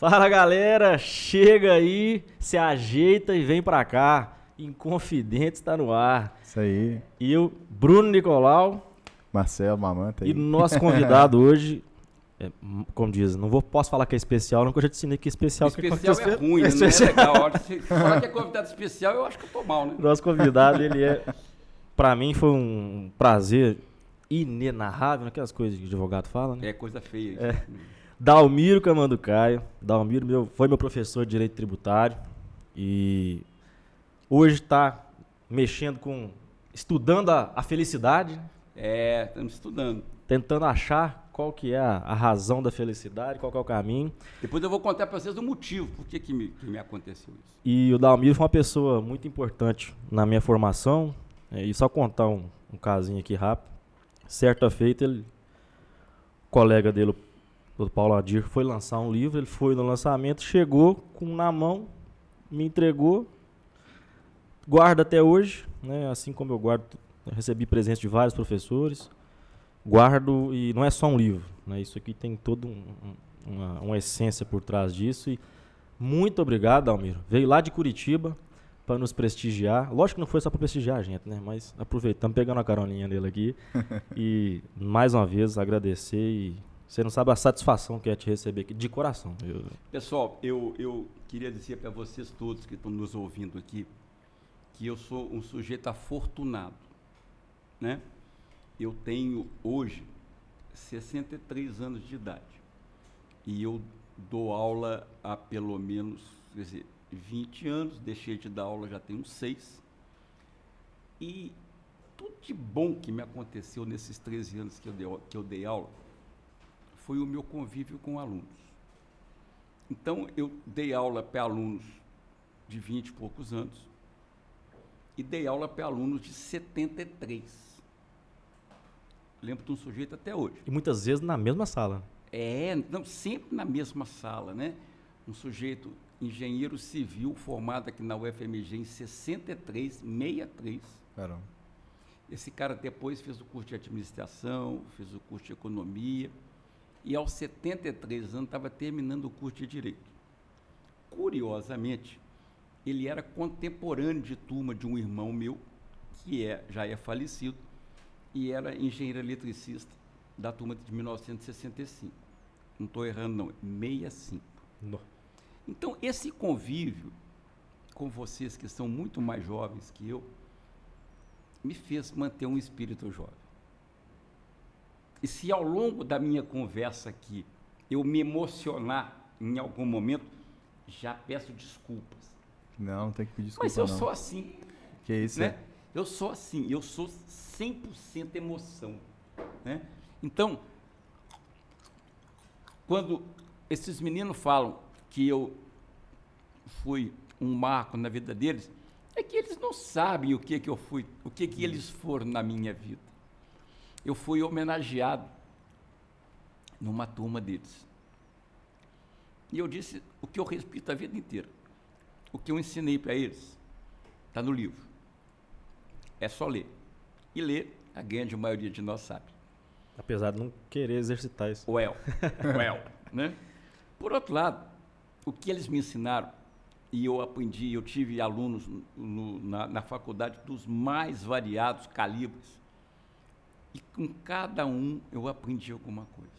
Fala galera, chega aí, se ajeita e vem pra cá. Inconfidente está no ar. Isso aí. E eu, Bruno Nicolau. Marcelo Mamanta aí. E nosso convidado hoje, é, como diz, não vou, posso falar que é especial, não, porque eu já te ensinei que é especial. Especial que é ruim, é não é legal. Se falar que é convidado especial, eu acho que eu tô mal, né? Nosso convidado, ele é, pra mim foi um prazer inenarrável, aquelas coisas que o advogado fala, né? É coisa feia. É. Dalmiro Camanducaio. Dalmiro meu, foi meu professor de Direito Tributário e hoje está mexendo com. estudando a, a, felicidade. É, estamos estudando. Tentando achar qual que é a, a, razão da felicidade, qual que é o caminho. Depois eu vou contar para vocês o motivo, por que, que, me, que me aconteceu isso. E o Dalmiro foi uma pessoa muito importante na minha formação. É, e só contar um, um casinho aqui rápido. Certa feita, ele, colega dele, o Paulo Adir foi lançar um livro, ele foi no lançamento, chegou com na mão, me entregou, guarda até hoje, né? Assim como eu guardo, eu recebi presente de vários professores, guardo e não é só um livro, né? Isso aqui tem toda um, uma, uma essência por trás disso e muito obrigado, Almiro. Veio lá de Curitiba para nos prestigiar. Lógico que não foi só para prestigiar a gente, né? Mas aproveitando, pegando a caroninha dele aqui e mais uma vez agradecer e você não sabe a satisfação que é te receber aqui, de coração. Eu... Pessoal, eu, eu queria dizer para vocês todos que estão nos ouvindo aqui que eu sou um sujeito afortunado. Né? Eu tenho hoje 63 anos de idade e eu dou aula há pelo menos quer dizer, 20 anos, deixei de dar aula já tem uns 6. E tudo de bom que me aconteceu nesses 13 anos que eu dei, que eu dei aula foi o meu convívio com alunos. Então, eu dei aula para alunos de 20 e poucos anos e dei aula para alunos de 73. Lembro de um sujeito até hoje. E muitas vezes na mesma sala. É, não, sempre na mesma sala, né? Um sujeito engenheiro civil formado aqui na UFMG em 63, 63. Caramba. Esse cara depois fez o curso de administração, fez o curso de economia e aos 73 anos estava terminando o curso de Direito. Curiosamente, ele era contemporâneo de turma de um irmão meu, que é, já é falecido, e era engenheiro eletricista da turma de 1965. Não estou errando, não, 65. Não. Então, esse convívio com vocês que são muito mais jovens que eu, me fez manter um espírito jovem. E se ao longo da minha conversa aqui eu me emocionar em algum momento, já peço desculpas. Não, não tem que pedir desculpas. Mas eu não. sou assim. Que isso, né? É? Eu sou assim, eu sou 100% emoção. Né? Então, quando esses meninos falam que eu fui um marco na vida deles, é que eles não sabem o que, que eu fui, o que, que eles foram na minha vida eu fui homenageado numa turma deles. E eu disse o que eu repito a vida inteira. O que eu ensinei para eles está no livro. É só ler. E ler, a grande maioria de nós sabe. Apesar de não querer exercitar isso. Well, well, né? Por outro lado, o que eles me ensinaram, e eu aprendi, eu tive alunos no, na, na faculdade dos mais variados calibres, e com cada um eu aprendi alguma coisa.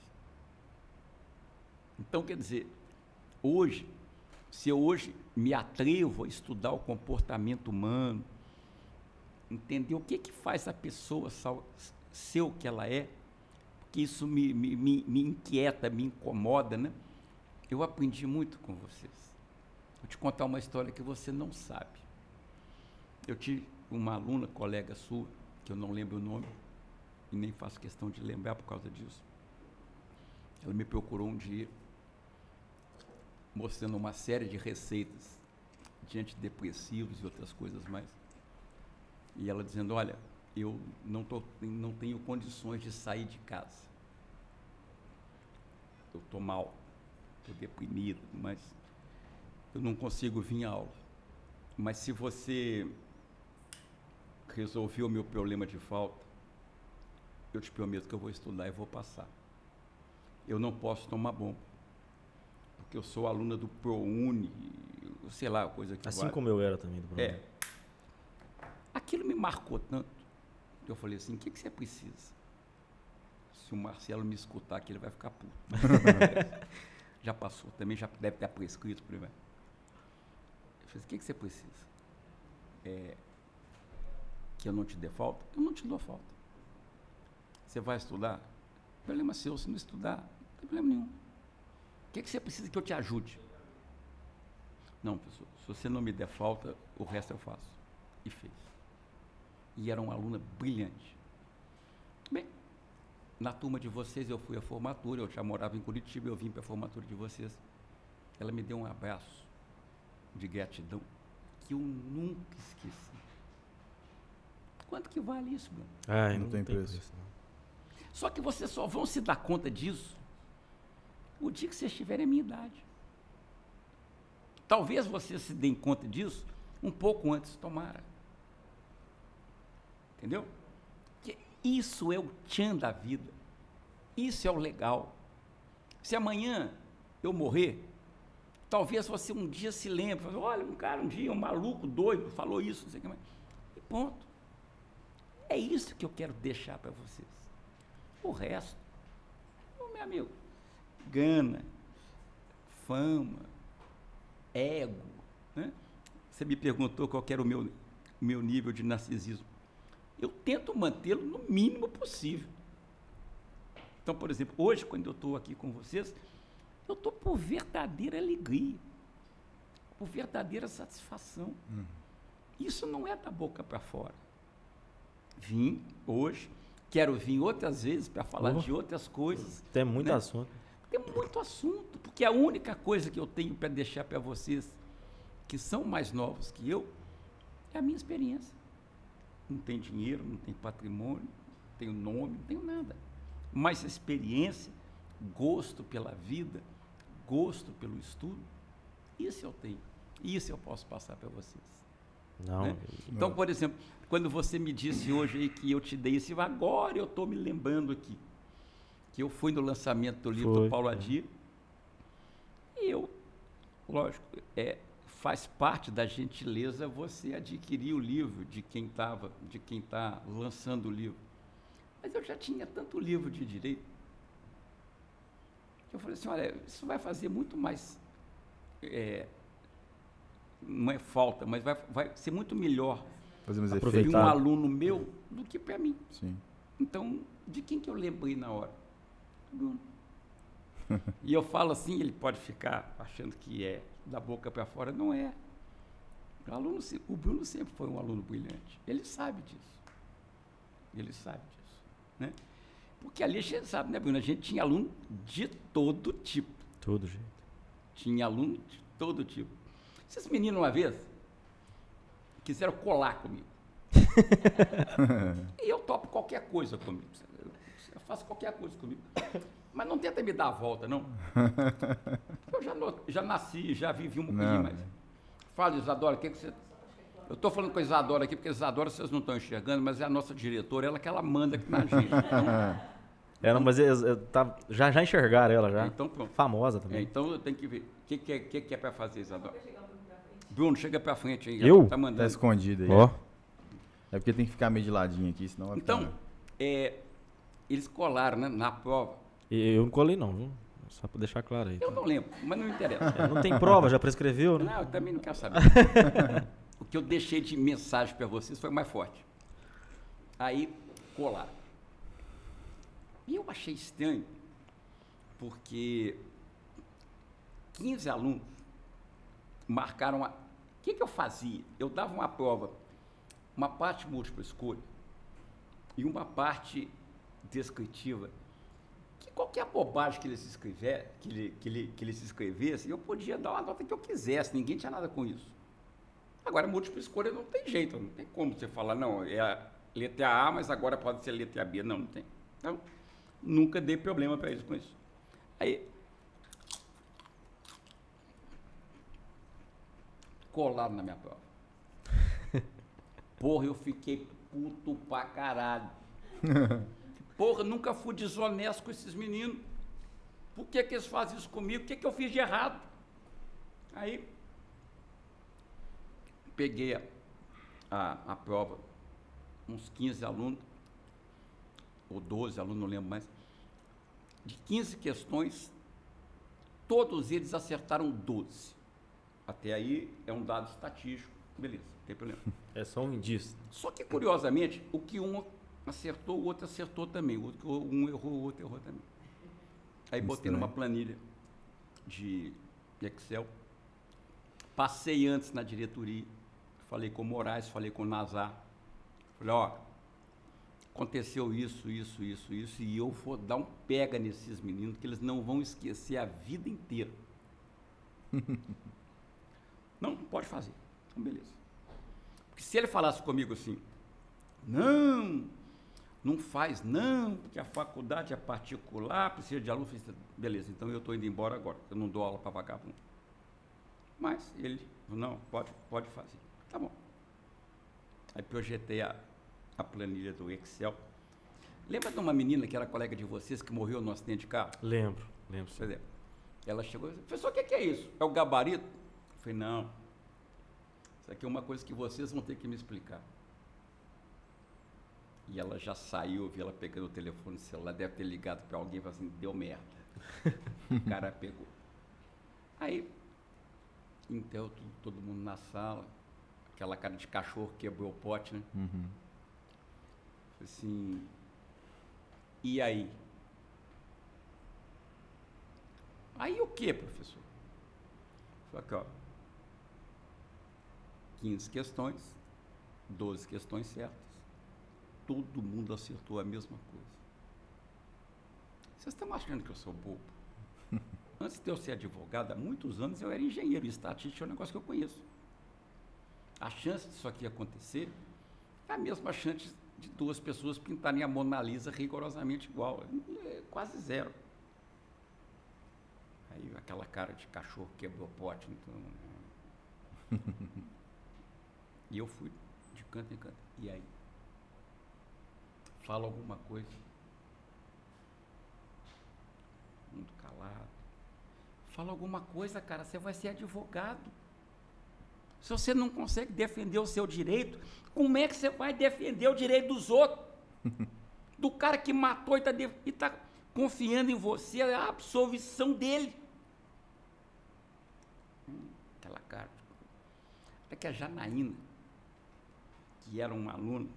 Então, quer dizer, hoje, se eu hoje me atrevo a estudar o comportamento humano, entender o que, que faz a pessoa ser o que ela é, porque isso me, me, me inquieta, me incomoda, né? Eu aprendi muito com vocês. Vou te contar uma história que você não sabe. Eu tive uma aluna, colega sua, que eu não lembro o nome, e nem faço questão de lembrar por causa disso. Ela me procurou um dia, mostrando uma série de receitas de antidepressivos e outras coisas mais. E ela dizendo: Olha, eu não, tô, não tenho condições de sair de casa. Eu estou mal, estou deprimido, mas eu não consigo vir à aula. Mas se você resolver o meu problema de falta, eu te prometo que eu vou estudar e vou passar. Eu não posso tomar bomba, que eu sou aluna do ProUni, sei lá, coisa que Assim vale. como eu era também do programa. É. Aquilo me marcou tanto. que Eu falei assim, o que, que você precisa? Se o Marcelo me escutar aqui, ele vai ficar puto. já passou, também já deve ter prescrito aí. vai. Eu falei, o que, que você precisa? É, que eu não te dê falta? Eu não te dou falta. Você vai estudar? Problema seu, se não estudar, não tem problema nenhum. O que, que você precisa que eu te ajude? Não, professor, se você não me der falta, o resto eu faço. E fez. E era uma aluna brilhante. Bem, na turma de vocês eu fui à formatura, eu já morava em Curitiba, eu vim para a formatura de vocês. Ela me deu um abraço de gratidão que eu nunca esqueci. Quanto que vale isso, Bruno? Ai, Não tem preço. não. Só que vocês só vão se dar conta disso o dia que vocês tiverem a minha idade. Talvez vocês se deem conta disso um pouco antes, tomara. Entendeu? Que isso é o tchan da vida. Isso é o legal. Se amanhã eu morrer, talvez você um dia se lembre, fala, olha, um cara um dia, um maluco doido, falou isso, não sei o que mais. E ponto. É isso que eu quero deixar para vocês. O resto, meu amigo, gana, fama, ego. Né? Você me perguntou qual era o meu, meu nível de narcisismo. Eu tento mantê-lo no mínimo possível. Então, por exemplo, hoje, quando eu estou aqui com vocês, eu estou por verdadeira alegria, por verdadeira satisfação. Isso não é da boca para fora. Vim hoje, quero vir outras vezes para falar Oh. de outras coisas. Tem muito Né? assunto. Tem muito assunto, porque a única coisa que eu tenho para deixar para vocês, que são mais novos que eu, é a minha experiência. Não tem dinheiro, não tem patrimônio, não tenho nome, não tenho nada. Mas experiência, gosto pela vida, gosto pelo estudo, isso eu tenho. Isso eu posso passar para vocês. Não. né? Então, por exemplo, quando você me disse hoje aí que eu te dei esse, agora eu estou me lembrando aqui que eu fui no lançamento do livro Foi, do Paulo é. Adir e eu, lógico, é, faz parte da gentileza você adquirir o livro de quem estava, de quem está lançando o livro. Mas eu já tinha tanto livro de direito que eu falei assim, olha, isso vai fazer muito mais é, não é falta, mas vai, vai ser muito melhor para um aluno meu do que para mim. Sim. Então, de quem que eu lembrei na hora? Do Bruno. e eu falo assim, ele pode ficar achando que é da boca para fora, não é. O, aluno, o Bruno sempre foi um aluno brilhante. Ele sabe disso. Ele sabe disso. Né? Porque ali a gente sabe, né, Bruno? A gente tinha aluno de todo tipo. Tudo, gente. Tinha aluno de todo tipo. Esses meninos, uma vez, quiseram colar comigo. e eu topo qualquer coisa comigo. Eu faço qualquer coisa comigo. Mas não tenta me dar a volta, não. Eu já, já nasci, já vivi um pouquinho Não, mais. né? Fala, Isadora, o que, que você. Eu estou falando com a Isadora aqui, porque a Isadora vocês não estão enxergando, mas é a nossa diretora, ela que ela manda aqui na gente. É, não, mas eles, eh, tá- já, já enxergaram ela já. Então pronto. Famosa É, também. então eu tenho que ver. O que, que, é- que, que é para fazer, Isadora? Bruno, chega para frente aí. Eu? Tá Tá mandando. escondido aí. Ó. É porque tem que ficar meio de ladinho aqui, senão vai Então, ficar... é, eles colaram né, na prova. Eu não colei não, viu? Só pra deixar claro aí. Eu não lembro, mas não interessa. É, não tem prova, já prescreveu, né? Não, eu também não quero saber. o que eu deixei de mensagem para vocês foi mais forte. Aí, colaram. E eu achei estranho, porque 15 alunos marcaram a. O que, que eu fazia? Eu dava uma prova, uma parte múltipla escolha e uma parte descritiva. Que qualquer bobagem que eles, escrever, que, ele, que, ele, que escrevessem, eu podia dar uma nota que eu quisesse, ninguém tinha nada com isso. Agora, múltipla escolha não tem jeito, não tem como você falar, não, é a letra A, mas agora pode ser letra B. Não, não tem. Então, nunca dei problema para eles com isso. Aí, colaram na minha prova. Porra, eu fiquei puto pra caralho. Porra, nunca fui desonesto com esses meninos. Por que, que eles fazem isso comigo? O que, que eu fiz de errado? Aí, peguei a, a, a prova, uns 15 alunos, ou 12 alunos, não lembro mais, de 15 questões, todos eles acertaram 12. Até aí é um dado estatístico, beleza, não tem problema. É só um indício. Só que, curiosamente, o que um acertou, o outro acertou também. O outro, um errou, o outro errou também. Aí botei Estranho. numa planilha de Excel. Passei antes na diretoria. Falei com o Moraes, falei com o Nazar. Falei, ó, aconteceu isso, isso, isso, isso, e eu vou dar um pega nesses meninos que eles não vão esquecer a vida inteira. não, pode fazer. Então, beleza. Porque se ele falasse comigo assim, não, não faz não, porque a faculdade é particular, precisa de aluno. Falei, Beleza, então eu estou indo embora agora, eu não dou aula para vagabundo. Mas ele, não, pode, pode fazer. Tá bom. Aí projetei a, a planilha do Excel. Lembra de uma menina que era colega de vocês que morreu no acidente de carro? Lembro, lembro. Exemplo, ela chegou e disse, professor, o que é isso? É o gabarito? Falei, não. Isso aqui é uma coisa que vocês vão ter que me explicar. E ela já saiu, eu vi ela pegando o telefone celular, deve ter ligado para alguém e falou assim, deu merda. o cara pegou. Aí, então, todo, todo mundo na sala, aquela cara de cachorro quebrou o pote, né? Uhum. Falei assim, e aí? Aí o que, professor? Falei aqui, ó. 15 questões, 12 questões certas. Todo mundo acertou a mesma coisa. Vocês estão achando que eu sou bobo? Antes de eu ser advogado, há muitos anos eu era engenheiro, e estatística é um negócio que eu conheço. A chance disso aqui acontecer é a mesma chance de duas pessoas pintarem a Mona Lisa rigorosamente igual. É quase zero. Aí aquela cara de cachorro quebrou o pote. Então, né? e eu fui de canto em canto. E aí? Fala alguma coisa. Muito calado. Fala alguma coisa, cara, você vai ser advogado. Se você não consegue defender o seu direito, como é que você vai defender o direito dos outros? Do cara que matou e está tá confiando em você a absolvição dele. Hum, aquela cara. Até que a Janaína, que era um aluno,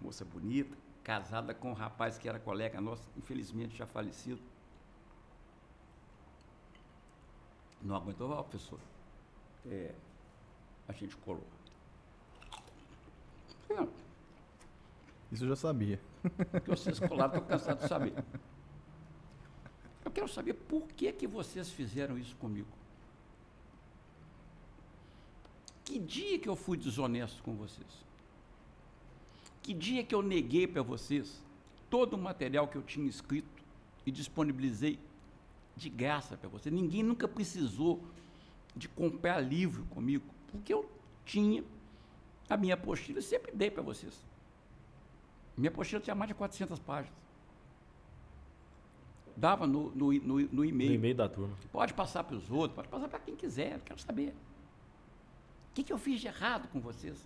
moça bonita, casada com um rapaz que era colega nosso, infelizmente já falecido, não aguentou, ó, professor. É, a gente colou. Não, Isso eu já sabia. que vocês colaram, estou cansado de saber. Eu quero saber por que, que vocês fizeram isso comigo. Que dia que eu fui desonesto com vocês? Que dia que eu neguei para vocês todo o material que eu tinha escrito e disponibilizei de graça para vocês? Ninguém nunca precisou de comprar livro comigo, porque eu tinha a minha apostila e sempre dei para vocês. Minha apostila tinha mais de 400 páginas. Dava no, no, no, no No e-mail. e-mail da turma. Pode passar para os outros, pode passar para quem quiser, quero saber. O que, que eu fiz de errado com vocês?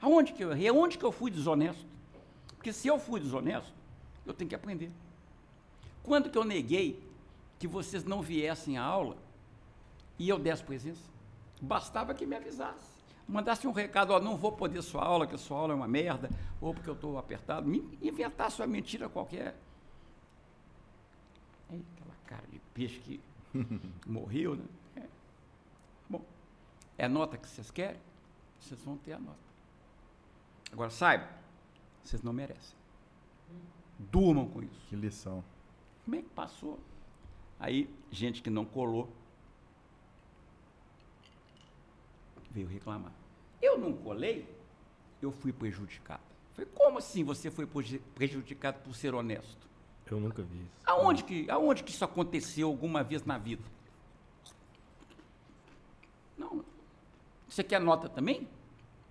Aonde que eu errei? Aonde que eu fui desonesto? Porque se eu fui desonesto, eu tenho que aprender. Quando que eu neguei que vocês não viessem à aula e eu desse presença? Bastava que me avisasse. Mandasse um recado, ó, não vou poder sua aula, que sua aula é uma merda, ou porque eu estou apertado. Me inventasse uma mentira qualquer. Aí, aquela cara de peixe que morreu, né? É. Bom, é a nota que vocês querem? Vocês vão ter a nota. Agora, saiba, vocês não merecem. Durmam com isso. Que lição. Como é que passou? Aí, gente que não colou veio reclamar. Eu não colei, eu fui prejudicado. Falei, como assim você foi preju- prejudicado por ser honesto? Eu nunca vi isso. Aonde que, aonde que isso aconteceu alguma vez na vida? Não. Você quer nota também?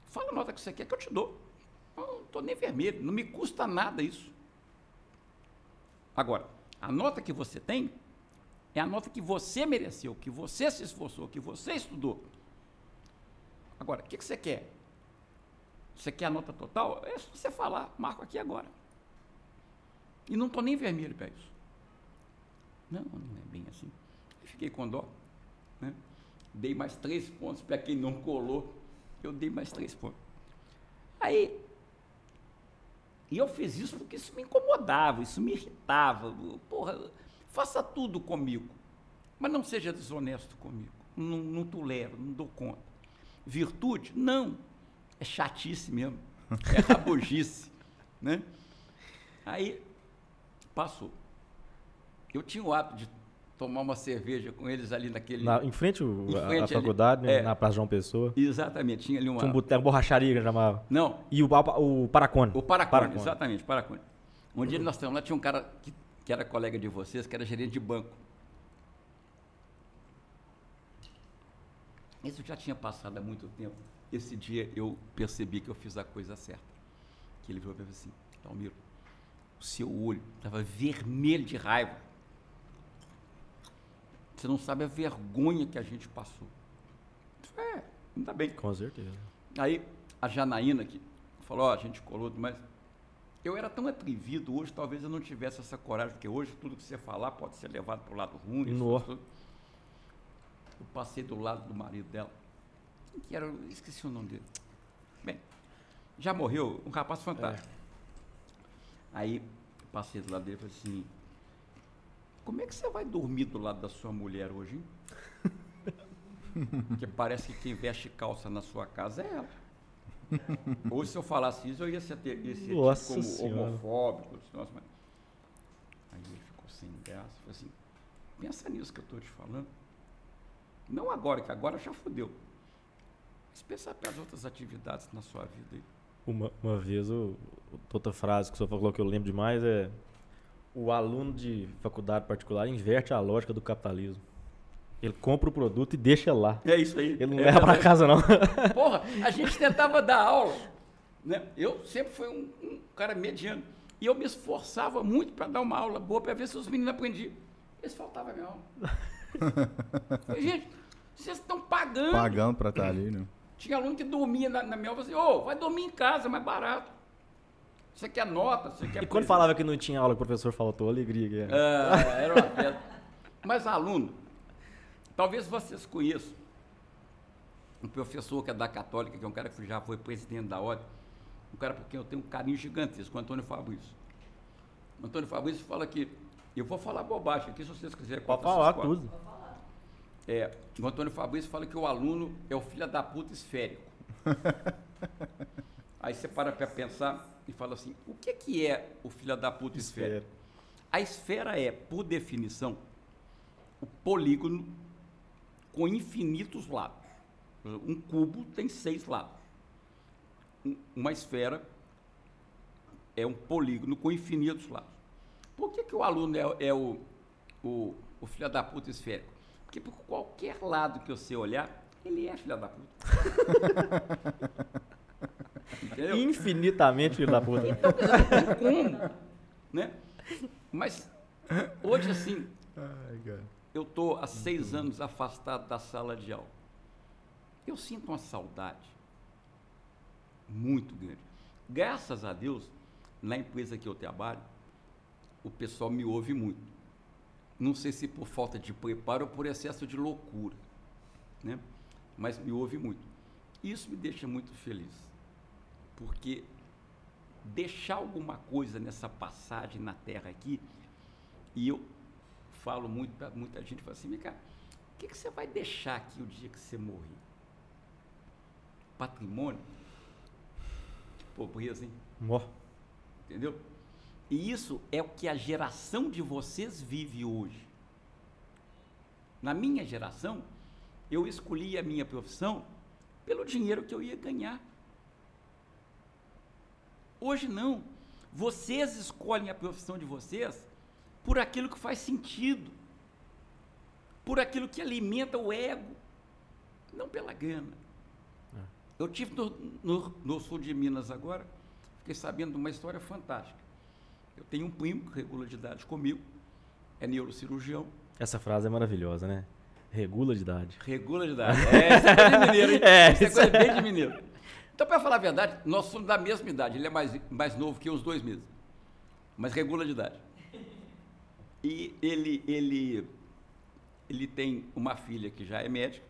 Fala a nota que você quer que eu te dou. Eu não estou nem vermelho, não me custa nada isso. Agora, a nota que você tem É a nota que você mereceu, que você se esforçou, que você estudou. Agora, o que, que você quer? Você quer a nota total? É só você falar, marco aqui agora. E não estou nem vermelho para isso. Não, não é bem assim. Fiquei com dó. Né? Dei mais três pontos para quem não colou. Eu dei mais três pontos. Aí, e eu fiz isso porque isso me incomodava, isso me irritava. Porra, faça tudo comigo, mas não seja desonesto comigo. Não, não tolero, não dou conta. Virtude? Não. É chatice mesmo. É rabugice. né? Aí, passou. Eu tinha o hábito de tomar uma cerveja com eles ali naquele. Na, em frente, o, Em a- frente a, ali. faculdade, né, É. na Praça João Pessoa. Exatamente, tinha ali uma. Tinha um boteco, borracharia que chamava. Não, E o, o, o Paracone. o Paracone, Paracone. exatamente, Paracone. Um dia nós estávamos lá, tinha um cara que, que era colega de vocês, que era gerente de banco. Isso já tinha passado há muito tempo. Esse dia eu percebi que eu fiz a coisa certa. Que ele virou para mim assim, Almiro, o seu olho estava vermelho de raiva. Você não sabe a vergonha que a gente passou. É, ainda bem. Com certeza. Aí a Janaína que falou, ó, a gente colou, mas eu era tão atrevido hoje, talvez eu não tivesse essa coragem, porque hoje tudo que você falar pode ser levado para o lado ruim. tudo. Eu passei do lado do marido dela. Que era? Esqueci o nome dele. Bem, já morreu, um rapaz fantástico. Aí eu passei do lado dele e falei assim, como é que você vai dormir do lado da sua mulher hoje, hein? Porque parece que quem veste calça na sua casa é ela. Hoje, se eu falasse isso, eu ia ser, ia ser Nossa como Senhora. homofóbico. Nossa, mas... Aí ele ficou sem graça. Falei assim, pensa nisso que eu estou te falando. Não agora, que agora já fodeu. Mas pensa para as outras atividades na sua vida aí. Uma, uma vez, o- outra frase que o senhor falou que eu lembro demais é: o aluno de faculdade particular inverte a lógica do capitalismo. Ele compra o produto e deixa lá. É isso aí. Ele não É leva para casa, não. Porra, a gente tentava dar aula. Né? Eu sempre fui um, um cara mediano. E eu me esforçava muito para dar uma aula boa, para ver se os meninos aprendiam. Eles faltavam a minha aula. Gente, vocês estão pagando. Pagando pra estar ali, né? Tinha aluno que dormia na, na minha aula. Eu falei, ô, vai dormir em casa, é mais barato. Você quer nota, você quer... E quando falava que não tinha aula, o professor faltou, alegria. Que é. Ah, era uma festa. Mas aluno, talvez vocês conheçam um professor que é da Católica, que é um cara que já foi presidente da ordem, um cara por quem eu tenho um carinho gigantesco, o Antônio Fabrício. O Antônio Fabrício fala que, eu vou falar bobagem aqui, se vocês quiserem. Pode falar tudo. É, o Antônio Fabrício fala que o aluno é o filho da puta esférico. Aí você para para pensar e fala assim, o que, que é o filho da puta esférico? A esfera é, por definição, o polígono com infinitos lados. Um cubo tem seis lados. Um- Uma esfera é um polígono com infinitos lados. Por que, que o aluno é, é o, o, o filho da puta esférico? Porque por qualquer lado que você olhar, ele é filho da puta. Entendeu? Infinitamente filho da puta. Então, como, né? Mas hoje, assim, eu estou há seis anos afastado da sala de aula. Eu sinto uma saudade muito grande. Graças a Deus, na empresa que eu trabalho, o pessoal me ouve muito. Não sei se por falta de preparo ou por excesso de loucura, né? mas me ouve muito. Isso me deixa muito feliz, porque deixar alguma coisa nessa passagem na Terra aqui, e eu falo muito para muita gente, falo assim, cá, o que, que você vai deixar aqui o dia que você morrer? Patrimônio? Pobreza, hein? Ó, Entendeu? E isso é o que a geração de vocês vive hoje. Na minha geração, eu escolhi a minha profissão pelo dinheiro que eu ia ganhar. Hoje não. Vocês escolhem a profissão de vocês por aquilo que faz sentido, por aquilo que alimenta o ego, não pela grana. Eu tive no, no- no sul de Minas agora, fiquei sabendo de uma história fantástica. Eu tenho um primo que regula de idade comigo, é neurocirurgião, Essa frase é maravilhosa, né? Regula de idade. Regula de idade. É, isso é coisa de mineiro, hein? É, isso é coisa bem de mineiro. Então, para falar a verdade, nós somos da mesma idade. Ele é mais, mais novo que uns dois meses. Mas regula de idade. E ele, ele, ele tem uma filha que já é médica,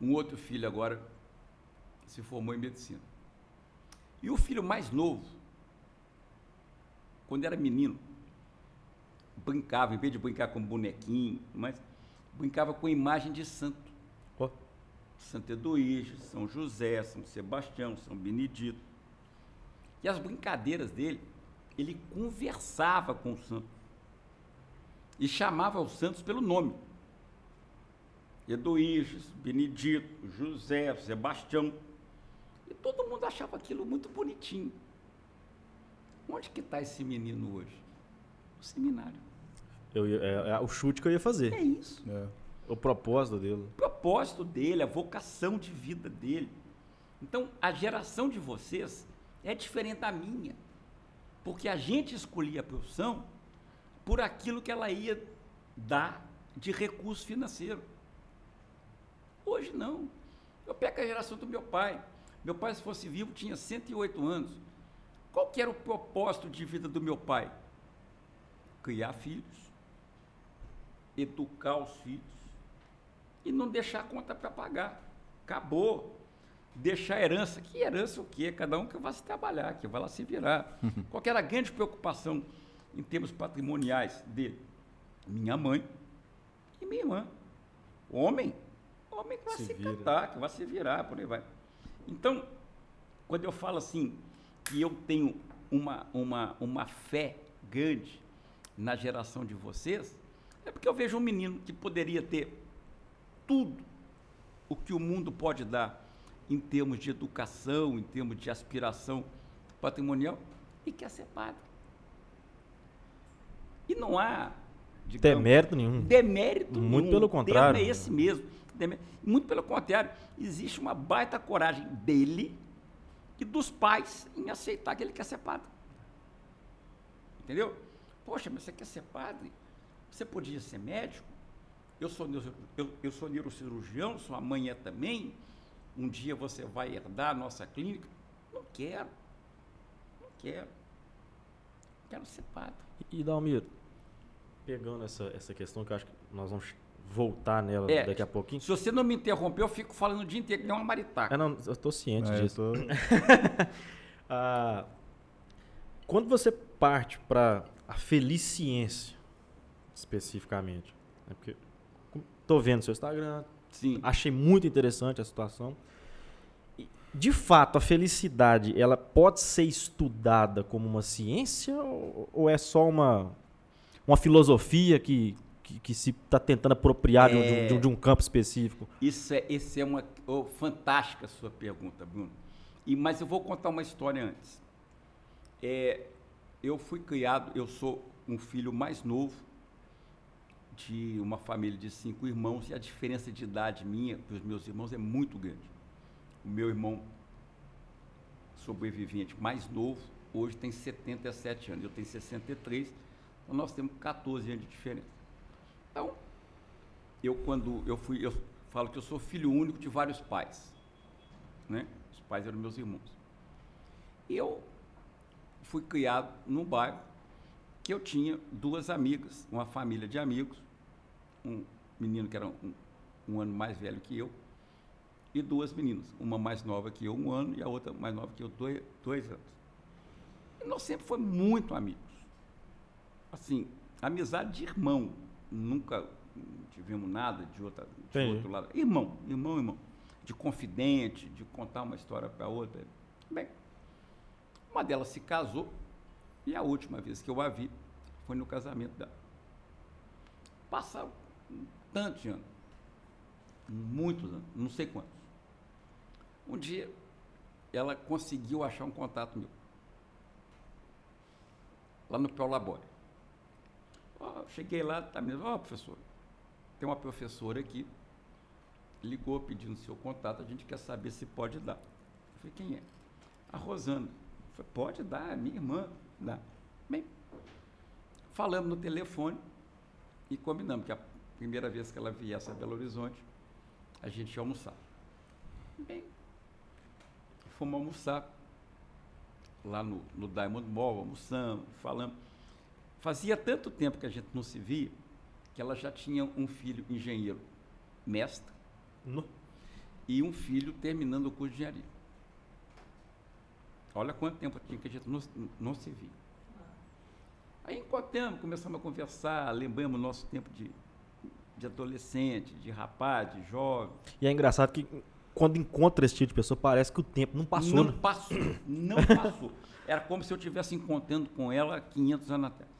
um outro filho agora se formou em medicina. E o filho mais novo, quando era menino, brincava, em vez de brincar com bonequinho, mas brincava com imagem de santo. Santo Eduíge, São José, São Sebastião, São Benedito. E as brincadeiras dele, ele conversava com o santo. E chamava os santos pelo nome. Eduíges, Benedito, José, Sebastião. E todo mundo achava aquilo muito bonitinho. Onde que está esse menino hoje? No seminário. eu ia- é, é o chute que eu ia fazer. É isso. É. O propósito dele. o propósito dele, a vocação de vida dele. Então, a geração de vocês é diferente da minha, porque a gente escolhia a profissão por aquilo que ela ia dar de recurso financeiro. Hoje não. Eu pego a geração do meu pai. Meu pai, se fosse vivo, tinha 108 anos. Qual que era o propósito de vida do meu pai? Criar filhos, educar os filhos, e não deixar a conta para pagar. Acabou. Deixar a herança. Que herança o quê? Cada um que vai se trabalhar, que vai lá se virar. Qual era a grande preocupação em termos patrimoniais dele? Minha mãe e minha irmã. Homem. Homem que vai se, Se catar, que vai se virar, por aí vai. Então, quando eu falo assim, que eu tenho uma, uma, uma fé grande na geração de vocês, é porque eu vejo um menino que poderia ter tudo o que o mundo pode dar em termos de educação, em termos de aspiração patrimonial, e quer ser padre. E não há, digamos, Demérito nenhum. demérito Muito nenhum. pelo O contrário. termo é esse mesmo. Muito pelo contrário, existe uma baita coragem dele e dos pais em aceitar que ele quer ser padre. Entendeu? Poxa, mas você quer ser padre? Você podia ser médico? Eu sou, eu, eu sou neurocirurgião, sua mãe é também. Um dia você vai herdar a nossa clínica? Não quero. Não quero. Quero ser padre. E Dalmiro, pegando essa, essa questão que eu acho que nós vamos voltar nela É. daqui a pouquinho. Se você não me interromper, eu fico falando o dia inteiro que nem uma maritaca. É, não, eu tô ciente É, disso. tô- Ah, quando você parte para a feliciência, especificamente, né, porque tô vendo seu Instagram, Sim. achei muito interessante a situação. De fato, a felicidade, ela pode ser estudada como uma ciência ou, é só uma, uma filosofia que, que, que se está tentando apropriar de um- de, um, de um- de um campo específico? Isso é, esse é uma oh, fantástica sua pergunta, Bruno. E, mas eu vou contar uma história antes. É, eu fui criado, eu sou um filho mais novo de uma família de cinco irmãos e a diferença de idade minha para os meus irmãos é muito grande. O meu irmão sobrevivente mais novo hoje tem 77 anos, eu tenho 63, então nós temos 14 anos de diferença. Então, eu quando eu fui, eu falo que eu sou filho único de vários pais, né? Os pais eram meus irmãos. E eu fui criado num bairro que eu tinha duas amigas, uma família de amigos, um menino que era um, um ano mais velho que eu e duas meninas, uma mais nova que eu um ano e a outra mais nova que eu dois, dois anos. E nós sempre fomos muito amigos. Assim, amizade de irmão. Nunca tivemos nada de, outra, de Entendi. outro lado. Irmão, irmão, irmão. De confidente, de contar uma história para outra. Bem, uma delas se casou e a última vez que eu a vi foi no casamento dela. Passaram tanto de anos. Muitos anos, não sei quantos. Um dia, ela conseguiu achar um contato meu. Lá no Prolabore. Ó, cheguei lá, tá mesmo, ó, professor, tem uma professora aqui, ligou pedindo seu contato, a gente quer saber se pode dar. Eu falei, quem é? A Rosana. Falei, pode dar, é minha irmã, dá. Bem, falamos no telefone, E combinamos que a primeira vez que ela viesse a Belo Horizonte, a gente ia almoçar. Bem, fomos almoçar lá no, no Diamond Mall, almoçamos, falamos. Fazia tanto tempo que a gente não se via que ela já tinha um filho engenheiro, mestre, No- e um filho terminando o curso de engenharia. Olha quanto tempo tinha que a gente não, não se via. Aí encontramos, começamos a conversar, lembramos nosso tempo de, de adolescente, de rapaz, de jovem. E é engraçado que quando encontra esse tipo de pessoa, parece que o tempo não passou, não né? passou, não passou. Era como se eu estivesse encontrando com ela 500 anos atrás.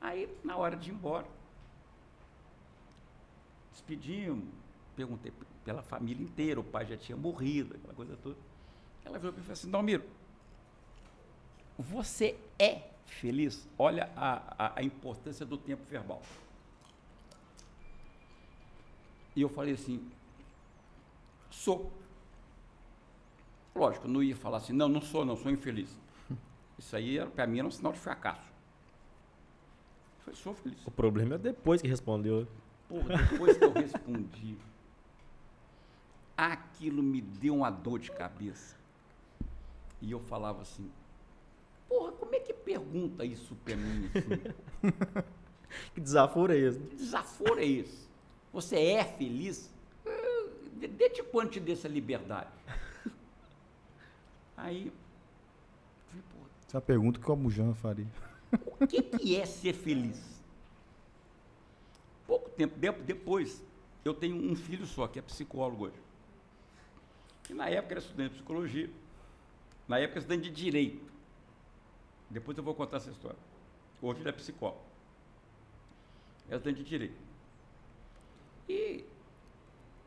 Aí, na hora de ir embora, despedimos, perguntei pela família inteira, o pai já tinha morrido, aquela coisa toda. Ela virou para mim e falou assim, Dalmiro, você é feliz? Olha a, a, a importância do tempo verbal. E eu falei assim, sou. Lógico, eu não ia falar assim, não, não sou, não, sou infeliz. Isso aí, para mim, era um sinal de fracasso. Eu falei, sou feliz. O problema é depois que respondeu. Porra, depois que eu respondi, aquilo me deu uma dor de cabeça. E eu falava assim, porra, como é que pergunta isso para mim? Assim? Que desaforo é esse? Que desaforo é esse? Você é feliz? De- Desde quando te dê essa liberdade? Aí, falei, porra, Essa é pergunta que o Abujan faria. O que, que é ser feliz? Pouco tempo de- depois, eu tenho um filho só, que é psicólogo hoje. E na época era estudante de psicologia. Na época era estudante de direito. Depois eu vou contar essa história. Hoje ele é psicólogo. Era estudante de direito. E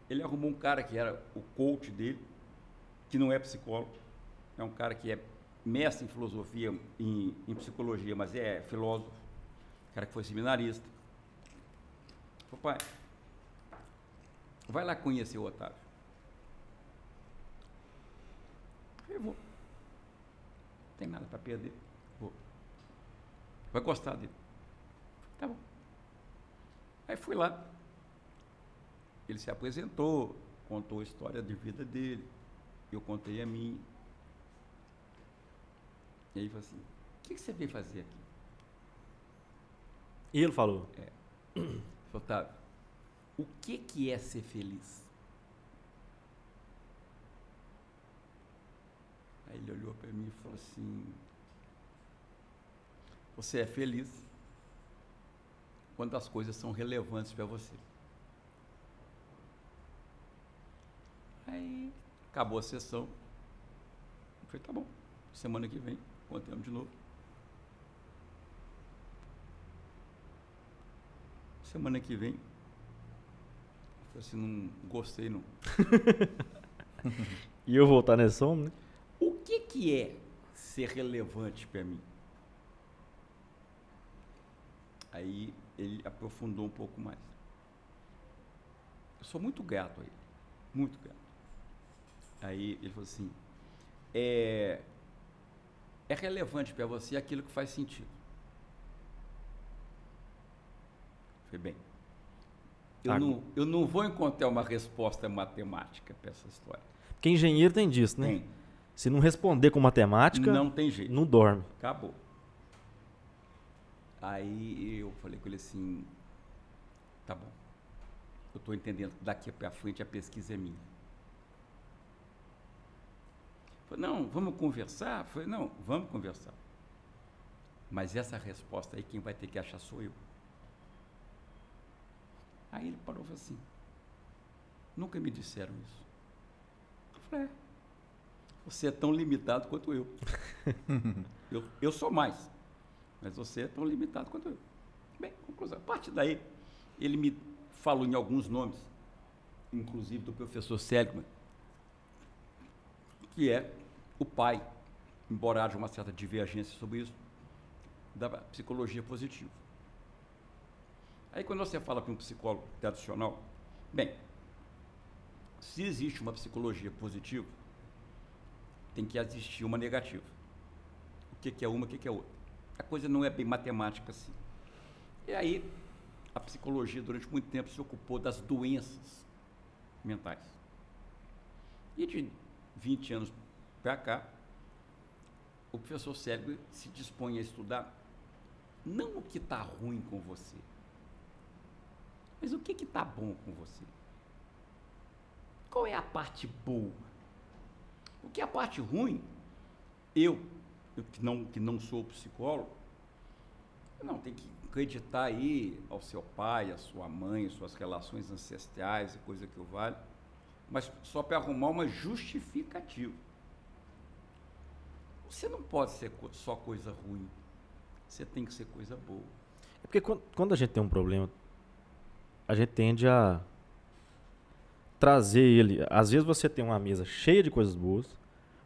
ele arrumou um cara que era o coach dele, que não é psicólogo. É um cara que é mestre em filosofia, em, em psicologia, mas é filósofo. Cara que foi seminarista. Falei, pai, vai lá conhecer o Otávio. Eu vou. Não tem nada para perder. Vou. Vai gostar dele. Tá bom. Aí fui lá. Ele se apresentou, contou a história de vida dele. Eu contei a minha. E aí ele falou assim, o que, que você veio fazer aqui? E ele falou. Falei, Otávio, o que, que é ser feliz? Aí ele olhou para mim e falou assim, você é feliz quando as coisas são relevantes para você. Aí acabou a sessão. Eu falei, tá bom, semana que vem, contamos de novo. Semana que vem. Eu falei assim, não gostei não. E eu voltar nesse som, né? O que, que é ser relevante para mim? Aí ele aprofundou um pouco mais. Eu sou muito grato a ele, muito grato. Aí ele falou assim: é, é relevante para você aquilo que faz sentido. Falei, bem, eu, não, eu não vou encontrar uma resposta matemática para essa história. Porque engenheiro tem disso, né? Tem. Se não responder com matemática, Não tem jeito. não dorme. Acabou. Aí eu falei com ele assim, tá bom. Eu estou entendendo que daqui para frente a pesquisa é minha. Falei, não, vamos conversar? Falei, não, vamos conversar. Mas essa resposta aí quem vai ter que achar sou eu. Aí ele parou e falou assim, nunca me disseram isso. Eu falei, é, você é tão limitado quanto eu. eu. Eu sou mais, mas você é tão limitado quanto eu. Bem, conclusão. A partir daí, ele me falou em alguns nomes, inclusive do professor Seligman, que é o pai, embora haja uma certa divergência sobre isso, da psicologia positiva. Aí quando você fala para um psicólogo tradicional, bem, se existe uma psicologia positiva, tem que existir uma negativa. O que, que é uma, o que, que é outra. A coisa não é bem matemática assim. E aí, a psicologia durante muito tempo se ocupou das doenças mentais. E de 20 anos para cá, o professor Cérebro se dispõe a estudar não o que está ruim com você, mas o que está bom com você. Qual é a parte boa? Porque a parte ruim, eu, eu que, não, que não sou psicólogo, não, tem que acreditar aí ao seu pai, à sua mãe, suas relações ancestrais e coisa que o vale, mas só para arrumar uma justificativa. Você não pode ser só coisa ruim. Você tem que ser coisa boa. É porque quando a gente tem um problema, a gente tende a trazer ele. Às vezes você tem uma mesa cheia de coisas boas,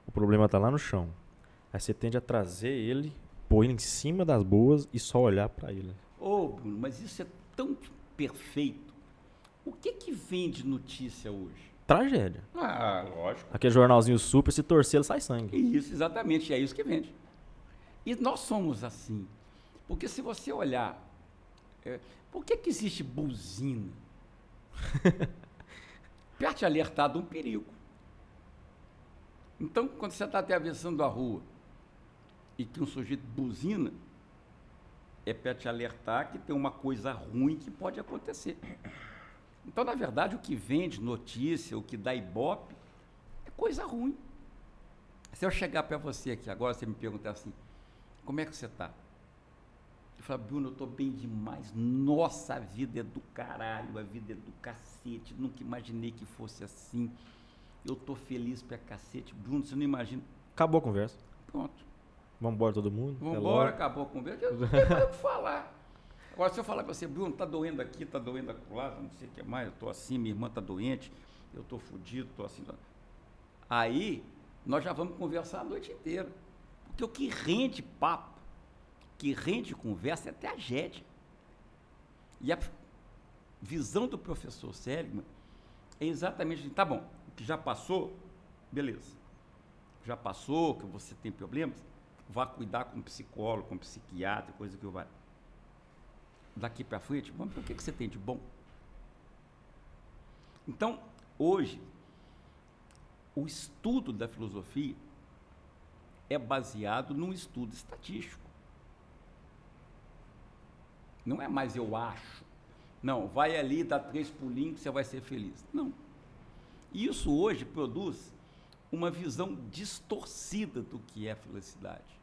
o problema está lá no chão. Aí você tende a trazer ele, pôr ele em cima das boas e só olhar para ele. Ô, oh, Bruno, mas isso é tão perfeito. O que que vende notícia hoje? Tragédia. Ah, lógico. Aquele jornalzinho super, se torcer, ele sai sangue. Isso, exatamente. É isso que vende. E nós somos assim. Porque se você olhar, é, por que, que existe buzina? para te alertar de um perigo. Então, quando você está atravessando a rua e que um sujeito buzina, é para te alertar que tem uma coisa ruim que pode acontecer. Então, na verdade, o que vende notícia, o que dá ibope, é coisa ruim. Se eu chegar para você aqui agora, você me perguntar assim, como é que você está? Eu falo, Bruno, eu estou bem demais. Nossa, a vida é do caralho, a vida é do cacete. Nunca imaginei que fosse assim. Eu estou feliz pra cacete. Bruno, você não imagina. Acabou a conversa. Pronto. Vamos embora todo mundo? Vamos embora, acabou a conversa. Eu não tenho mais o que falar. Agora, se eu falar para você, Bruno, tá doendo aqui, tá doendo lá, não sei o que mais, eu tô assim, minha irmã tá doente, eu tô fudido, tô assim. Aí, nós já vamos conversar a noite inteira. Porque o que rende papo que rende conversa é tragédia. E a visão do professor Seligman é exatamente assim, tá bom, o que já passou, beleza. Já passou, que você tem problemas, vá cuidar com um psicólogo, com um psiquiatra, coisa que eu vai. Daqui para frente, vamos ver o que, que você tem de bom. Então, hoje, o estudo da filosofia é baseado num estudo estatístico. Não é mais eu acho. Não, vai ali, dá três pulinhos que você vai ser feliz. Não. Isso hoje produz uma visão distorcida do que é felicidade.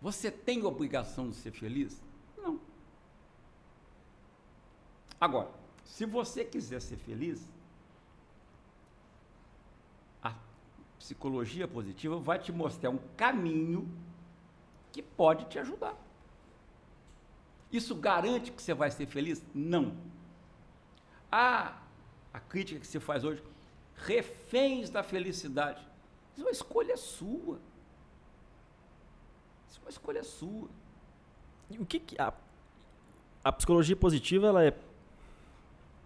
Você tem obrigação de ser feliz? Não. Agora, se você quiser ser feliz, a psicologia positiva vai te mostrar um caminho que pode te ajudar. Isso garante que você vai ser feliz? Não. Ah, a crítica que se faz hoje, reféns da felicidade. Isso é uma escolha sua. Isso é uma escolha sua. E o que, que a, a psicologia positiva ela é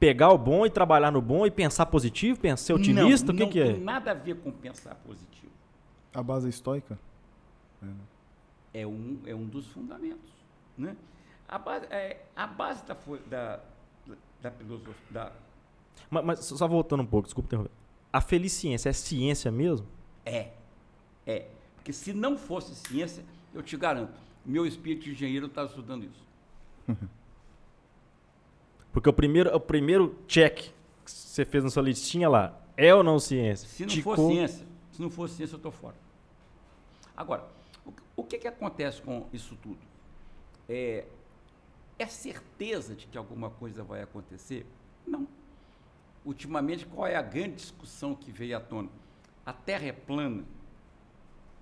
pegar o bom e trabalhar no bom e pensar positivo, pensar ser otimista? Não, o que, não que é? Não tem nada a ver com pensar positivo. A base é estoica? É, um, é um dos fundamentos. Né? A base, é, a base da, da, da filosofia. Da... Mas, mas, só voltando um pouco, desculpa interromper. A felicciência é ciência mesmo? É. É. Porque se não fosse ciência, eu te garanto, meu espírito de engenheiro está estudando isso. Porque o primeiro, o primeiro check que você fez na sua listinha lá é ou não ciência? Se não for ciência, se não for ciência, eu estou fora. Agora, o, o que, que acontece com isso tudo? É, é certeza de que alguma coisa vai acontecer? Não. Ultimamente, qual é a grande discussão que veio à tona? A Terra é plana?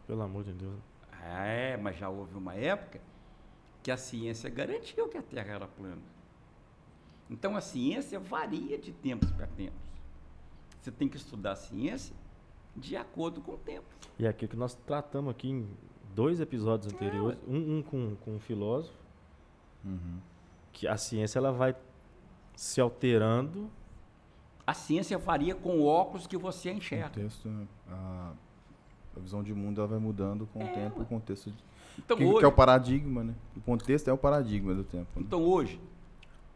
Pelo amor de Deus. É, mas já houve uma época que a ciência garantiu que a Terra era plana. Então a ciência varia de tempos para tempos. Você tem que estudar a ciência de acordo com o tempo. E é aquilo que nós tratamos aqui em dois episódios anteriores, é, um, um com, com um filósofo Uhum. Que a ciência ela vai se alterando. A ciência varia com o óculos que você enxerga. O contexto, a, a visão de mundo ela vai mudando com é, o tempo, o contexto. De, então, que, hoje, que, é o paradigma, né? O contexto é o paradigma do tempo. Né? Então hoje,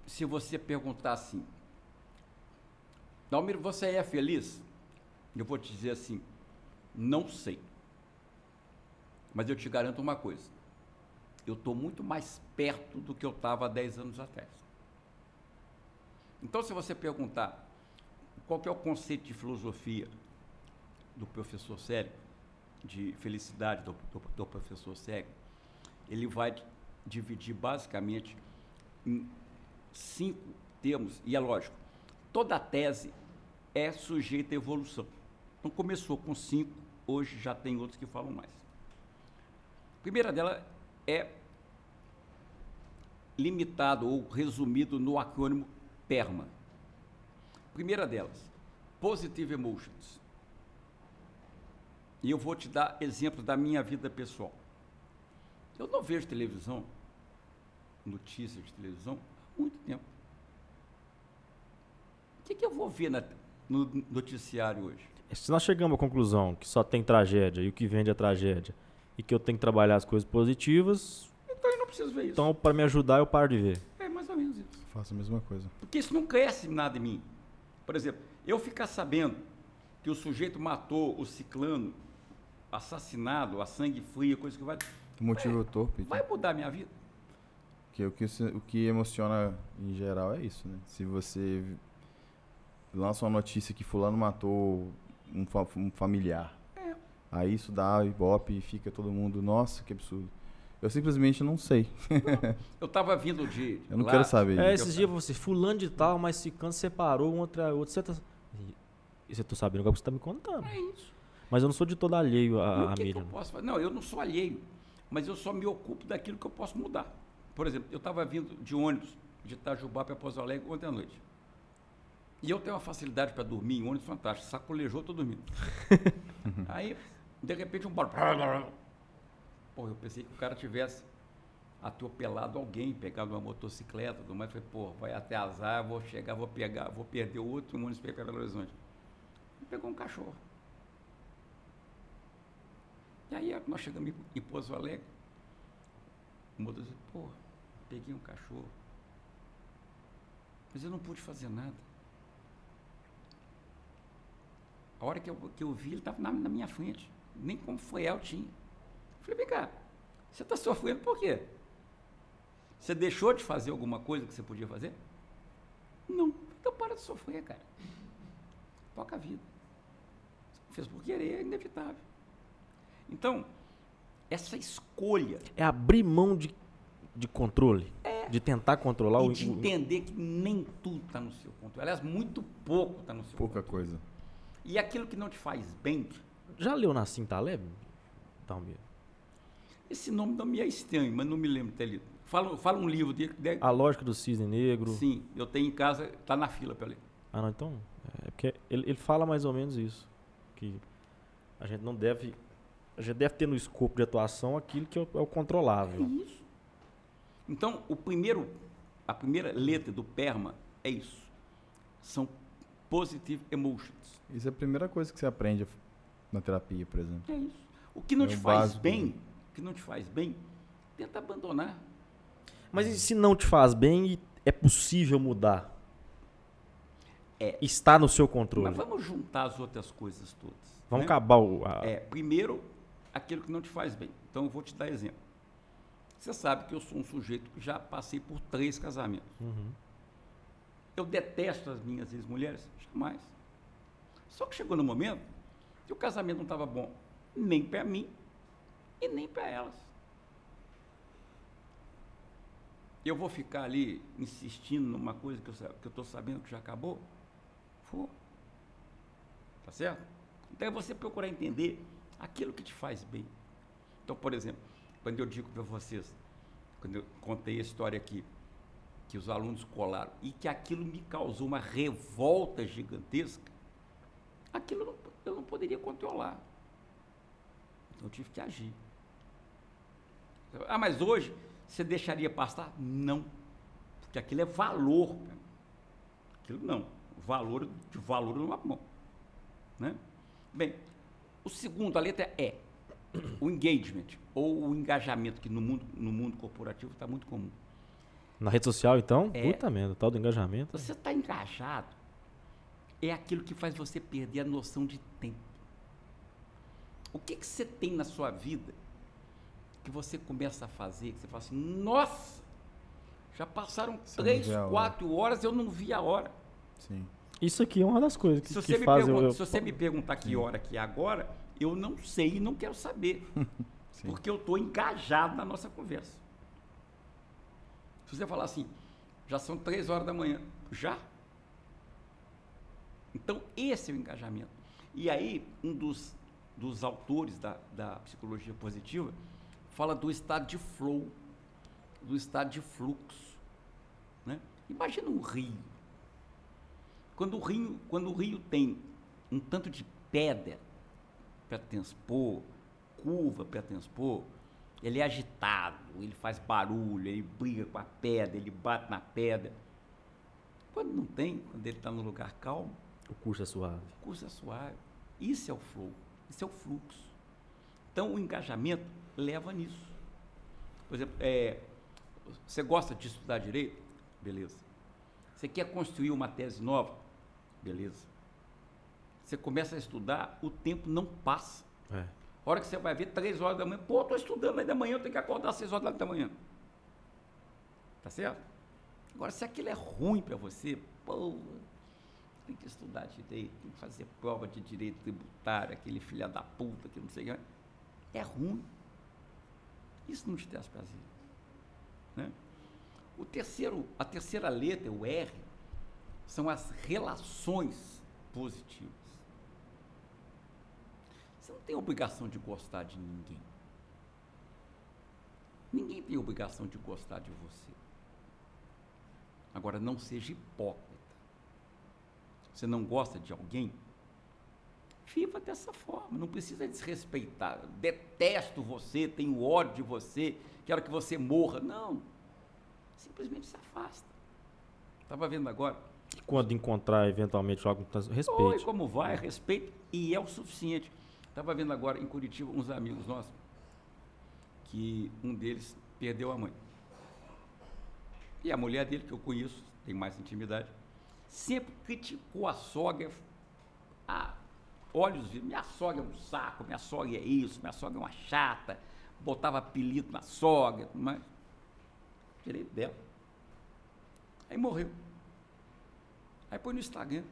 se você perguntar assim, Dalmiro, você é feliz? Eu vou te dizer assim, não sei. Mas eu te garanto uma coisa. Eu estou muito mais perto do que eu estava há 10 anos atrás. Então, se você perguntar qual que é o conceito de filosofia do professor Sério, de felicidade do, do, do professor Sério, ele vai dividir basicamente em cinco termos, e é lógico, toda tese é sujeita à evolução. Então começou com cinco, hoje já tem outros que falam mais. A primeira dela é limitado ou resumido no acrônimo PERMA. Primeira delas, Positive Emotions. E eu vou te dar exemplos da minha vida pessoal. Eu não vejo televisão, notícias de televisão, muito tempo. O que, que eu vou ver na, no noticiário hoje? Se nós chegamos à conclusão que só tem tragédia e o que vende é tragédia e que eu tenho que trabalhar as coisas positivas, Então eu não preciso ver isso. então para me ajudar eu paro de ver. é mais ou menos isso. Faço a mesma coisa. Porque isso não cresce nada em mim. Por exemplo, eu ficar sabendo que o sujeito matou o ciclano, assassinado, a sangue frio, coisa que vai. O motivo torpe. Vai mudar a minha vida. Que o que, o que emociona em geral é isso, né? Se você lança uma notícia que fulano matou um, fa- um familiar, É. aí isso dá ibope e fica todo mundo, nossa, que absurdo. Eu simplesmente não sei. Eu estava vindo de. Eu não lá- quero saber. É, esses dias você, fulano de tal, mas Cicano separou um outra outro. Você tá... E você tá sabendo agora que você tá me contando. É isso. Mas eu não sou de todo alheio E à, o mídia. eu posso fazer? Não, eu não sou alheio, mas eu só me ocupo daquilo que eu posso mudar. Por exemplo, eu estava vindo de ônibus de Itajubá para Pouso Alegre ontem à noite. E eu tenho uma facilidade para dormir em ônibus fantástica. Sacolejou, estou dormindo. Aí, de repente, um barulho. Pô, eu pensei que o cara tivesse atropelado alguém, pegado uma motocicleta, tudo mais. Falei, pô, vai até azar, vou chegar, vou pegar, vou perder o outro ônibus para Belo Horizonte. Pegou um cachorro. E aí nós chegamos em- Pouso Alegre. O motorista disse, pô, peguei um cachorro. Mas eu não pude fazer nada. A hora que eu, que eu vi, ele estava na, na minha frente. Nem como foi eu tinha. Falei, vem cá, você está sofrendo por quê? Você deixou de fazer alguma coisa que você podia fazer? Não. Então para de sofrer, cara. Toca a vida. Você fez por querer, é inevitável. Então, essa escolha É abrir mão de, de controle. De tentar controlar e o. de entender que nem tudo está no seu controle. Aliás, muito pouco está no seu Pouca controle. coisa. E aquilo que não te faz bem, Já leu Nassim Taleb? Talmir? esse nome não me é estranho, mas não me lembro de ter lido. Fala, fala um livro dele. que deve- A lógica do cisne negro. Sim, eu tenho em casa, está na fila para ler. Ah, não, então. É porque ele, ele fala mais ou menos isso. Que a gente não deve. A gente deve ter no escopo de atuação aquilo que é o, é o É controlável. isso. Então, o primeiro, a primeira letra do PERMA é isso. São positive emotions. Isso é a primeira coisa que você aprende na terapia, por exemplo. É isso. O que não É te faz básico. bem, o que não te faz bem, tenta abandonar. Mas e se não te faz bem é possível mudar? É. Está no seu controle. Mas vamos juntar as outras coisas todas. Vamos né? acabar o. a- É, primeiro, aquilo que não te faz bem. Então, eu vou te dar exemplo. Você sabe que eu sou um sujeito que já passei por três casamentos. Uhum. Eu detesto as minhas ex-mulheres? Jamais. Só que chegou no momento que o casamento não estava bom nem para mim e nem para elas. Eu vou ficar ali insistindo numa coisa que eu estou sabendo que já acabou? Vou. Tá certo? Então é você procurar entender aquilo que te faz bem. Então, por exemplo, quando eu digo para vocês, quando eu contei a história aqui, que os alunos colaram e que aquilo me causou uma revolta gigantesca, aquilo eu não, eu não poderia controlar. Então eu tive que agir. Ah, mas hoje você deixaria passar? Não. Porque aquilo é valor. Aquilo não. Valor de valor abro mão. Né? Bem, o segundo, a letra é o engagement, ou o engajamento, que no mundo, no mundo corporativo está muito comum. Na rede social, então? É. Puta merda, tal do engajamento. Você está engajado, é aquilo que faz você perder a noção de tempo. O que, que você tem na sua vida que você começa a fazer, que você fala assim, nossa, já passaram três, a hora. quatro horas, eu não vi a hora. Sim. Isso aqui é uma das coisas que, Se que você, me, faz pergunta- eu, eu- se você me perguntar que hora que é agora, eu não sei e não quero saber. Porque eu estou engajado na nossa conversa. Se você falar assim, já são três horas da manhã, já? Então, esse é o engajamento. E aí, um dos, dos autores da, da psicologia positiva fala do estado de flow, do estado de fluxo. Né? Imagina um rio. Quando o rio, quando o rio tem um tanto de pedra para transpor, curva para transpor, ele é agitado, ele faz barulho, ele briga com a pedra, ele bate na pedra. Quando não tem, quando ele está no lugar calmo, O curso é suave. o curso é suave. Isso é o flow, isso é o fluxo. Então o engajamento leva nisso. Por exemplo, é, você gosta de estudar direito? Beleza. Você quer construir uma tese nova? Beleza. Você começa a estudar, o tempo não passa. É. A hora que você vai ver, três horas da manhã, pô, estou estudando aí da manhã, eu tenho que acordar às seis horas da manhã. Tá certo? Agora, se aquilo é ruim para você, pô, tem que estudar direito, tem que fazer prova de direito tributário, aquele filha da puta que não sei o que. É ruim. Isso não te traz prazer. Né? O terceiro, a terceira letra, o R, são as relações positivas. Você não tem obrigação de gostar de ninguém. Ninguém tem obrigação de gostar de você. Agora, não seja hipócrita. Você não gosta de alguém? Viva dessa forma, não precisa desrespeitar. Detesto você, tenho ódio de você, quero que você morra. Não. Simplesmente se afasta. Estava vendo agora. Quando encontrar eventualmente algo, então, Oi, respeite. como vai? Respeito. E é o suficiente. Estava vendo agora em Curitiba uns amigos nossos que um deles perdeu a mãe. E a mulher dele, que eu conheço, tem mais intimidade, sempre criticou a sogra. Ah, olhos vivos. Minha sogra é um saco, minha sogra é isso, minha sogra é uma chata. Botava apelido na sogra, mais. Direito dela. Aí morreu. Aí põe no Instagram.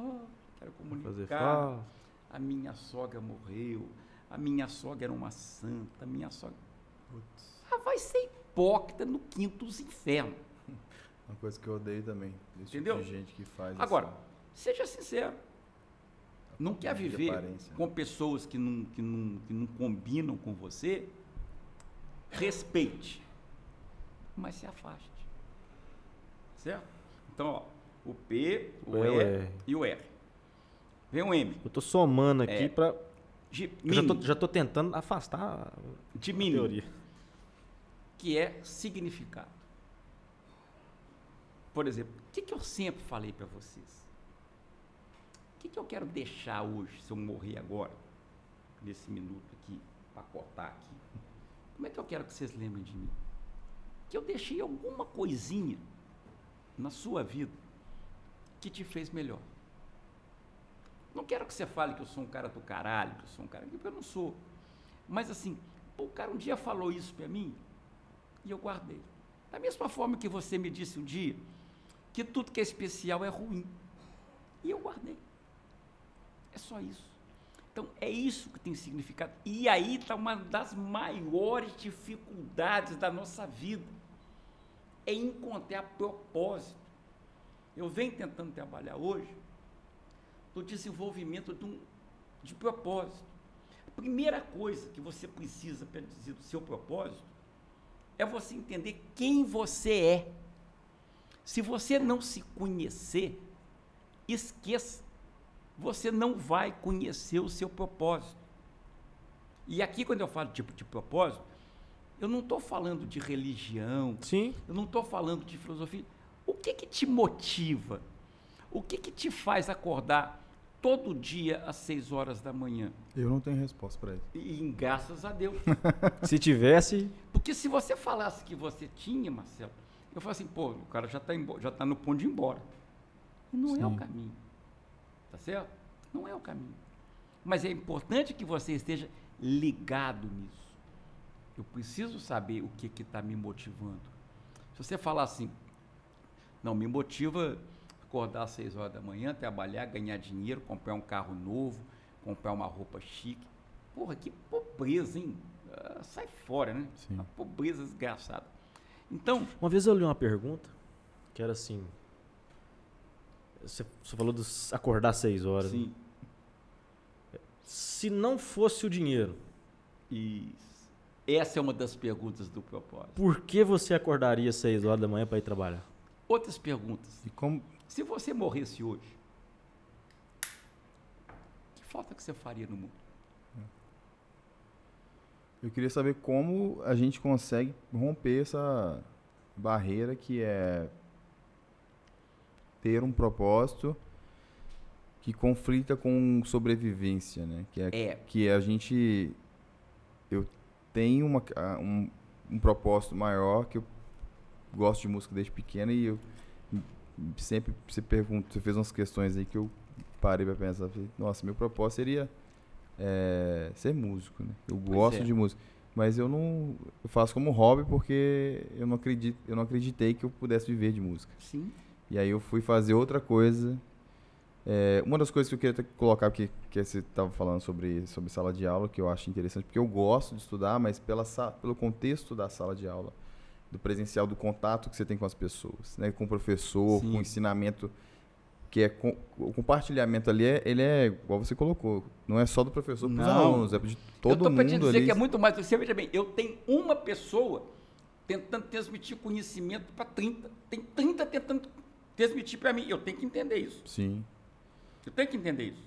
Ah, quero Fazer comunicar. A minha sogra morreu. A minha sogra era uma santa. A minha sogra. Ah, vai ser hipócrita no quinto dos infernos. Uma coisa que eu odeio também. Desse Entendeu? Tipo de gente que faz Agora, assim. seja sincero. Não quer viver né? com pessoas que não, que, não, que não combinam com você? Respeite, mas se afaste. Certo? Então, ó, o P, o É, E o R. e o R. Vem o M. Eu tô somando aqui É. eu já tô, já tô tentando afastar de teoria. que é significado. Por exemplo, o que, que eu sempre falei para vocês? O que, que eu quero deixar hoje, se eu morrer agora, nesse minuto aqui, pacotar aqui? Como é que eu quero que vocês lembrem de mim? Que eu deixei alguma coisinha na sua vida que te fez melhor. Não quero que você fale que eu sou um cara do caralho, que eu sou um cara. Porque eu não sou. Mas assim, o cara um dia falou isso para mim e eu guardei. Da mesma forma que você me disse um dia que tudo que é especial é ruim. E eu guardei. É só isso. Então, é isso que tem significado. E aí está uma das maiores dificuldades da nossa vida. É encontrar propósito. Eu venho tentando trabalhar hoje no desenvolvimento de, um, de propósito. A primeira coisa que você precisa para dizer do seu propósito é você entender quem você é. Se você não se conhecer, esqueça. Você não vai conhecer o seu propósito. E aqui, quando eu falo tipo de propósito, eu não estou falando de religião, Sim. eu não estou falando de filosofia. O que que te motiva? O que que te faz acordar todo dia às 6 horas da manhã? Eu não tenho resposta para isso. E, e graças a Deus. Se tivesse, Porque se você falasse que você tinha, Marcelo, eu falo assim, pô, o cara já está já tá no ponto de ir embora. E não é o Sim. caminho. Tá certo? Não é o caminho. Mas é importante que você esteja ligado nisso. Eu preciso saber o que está me motivando. Se você falar assim, não, me motiva acordar às 6 horas da manhã, trabalhar, ganhar dinheiro, comprar um carro novo, comprar uma roupa chique. Porra, que pobreza, hein? Ah, sai fora, né? Sim. Uma pobreza desgraçada. Então, uma vez eu li uma pergunta que era assim. Você, você falou de acordar às 6 horas. né? sim, Se não fosse o dinheiro, isso. Essa é uma das perguntas do propósito. por que você acordaria às 6 horas da manhã para ir trabalhar? Outras perguntas. E como Se você morresse hoje, que falta que você faria no mundo? eu queria saber como a gente consegue romper essa barreira que é ter um propósito que conflita com sobrevivência, né? Que é, É. que a gente eu tenho uma, a- um, um propósito maior que eu gosto de música desde pequeno e eu sempre você pergunta, você fez umas questões aí que eu parei para pensar, nossa, meu propósito seria é, ser músico, né? Eu gosto é. de música, mas eu não eu faço como hobby porque eu não acredito, eu não acreditei que eu pudesse viver de música. Sim. E aí eu fui fazer outra coisa. É, uma das coisas que eu queria até colocar, porque que você estava falando sobre, sobre sala de aula, que eu acho interessante, porque eu gosto de estudar, mas pela, pelo contexto da sala de aula, do presencial, do contato que você tem com as pessoas, né? com o professor, Sim. com o ensinamento, que é com, o compartilhamento ali, é, ele é, igual você colocou, não é só do professor para os Não. alunos, é de todo eu estou para te mundo dizer ali. que é muito mais. Você veja bem, eu tenho uma pessoa tentando transmitir conhecimento para 30. Tem 30 tentando transmitir para mim. Eu tenho que entender isso. Sim. Eu tenho que entender isso.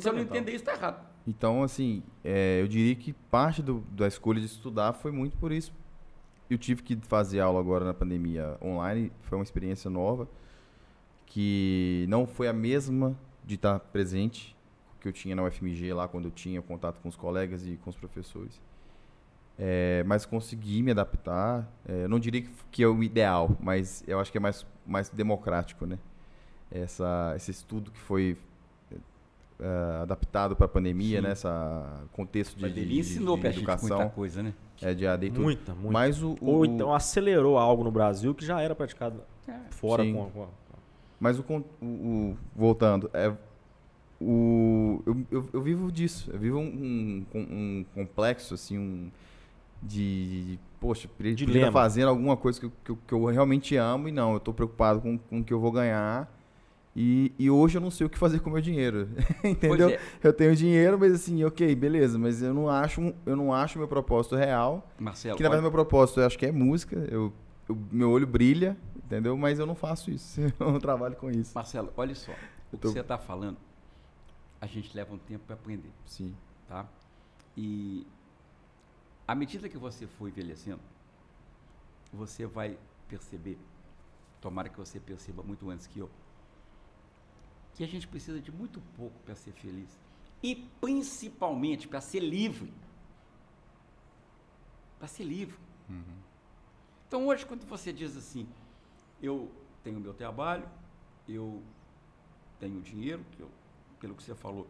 Se eu não entender isso, está errado. Então, assim, é, eu diria que parte do- da escolha de estudar foi muito por isso. Eu tive que fazer aula agora na pandemia online, foi uma experiência nova, que não foi a mesma de estar presente que eu tinha na UFMG lá, quando eu tinha contato com os colegas e com os professores. É, mas consegui me adaptar. É, eu não diria que, é o ideal, mas eu acho que é mais, mais democrático, né? Essa, esse estudo que foi é, adaptado para a pandemia, Sim. né? Essa contexto de, Mas de, ele de- ensinou de para gente educação, muita coisa, né? É, de AD e tudo. Muita, muita. Mas o, o- Ou então acelerou algo no Brasil que já era praticado fora Sim. com, a- com a- Mas o, o- o- voltando, é, o, eu, eu, eu vivo disso. Eu vivo um, um, um complexo, assim, um, de, de, poxa, podia estar fazendo alguma coisa que, eu- que, que eu realmente amo e não, eu estou preocupado com, com o que eu vou ganhar. E, e hoje eu não sei o que fazer com o meu dinheiro. Entendeu? É, Eu tenho dinheiro, mas assim, ok, beleza, mas eu não acho, eu não acho meu propósito real. Marcelo, Que na verdade olha, meu propósito eu acho que é música. Eu, eu- meu olho brilha, entendeu? Mas eu não faço isso. Eu não trabalho com isso. Marcelo, olha só. O Eu que tô- você está falando, a gente leva um tempo para aprender. Sim. tá? E à medida que você for envelhecendo, você vai perceber, tomara que você perceba muito antes que eu, que a gente precisa de muito pouco para ser feliz e principalmente para ser livre. Para ser livre. Então hoje quando você diz assim, eu tenho meu trabalho, eu tenho dinheiro, que eu, pelo que você falou,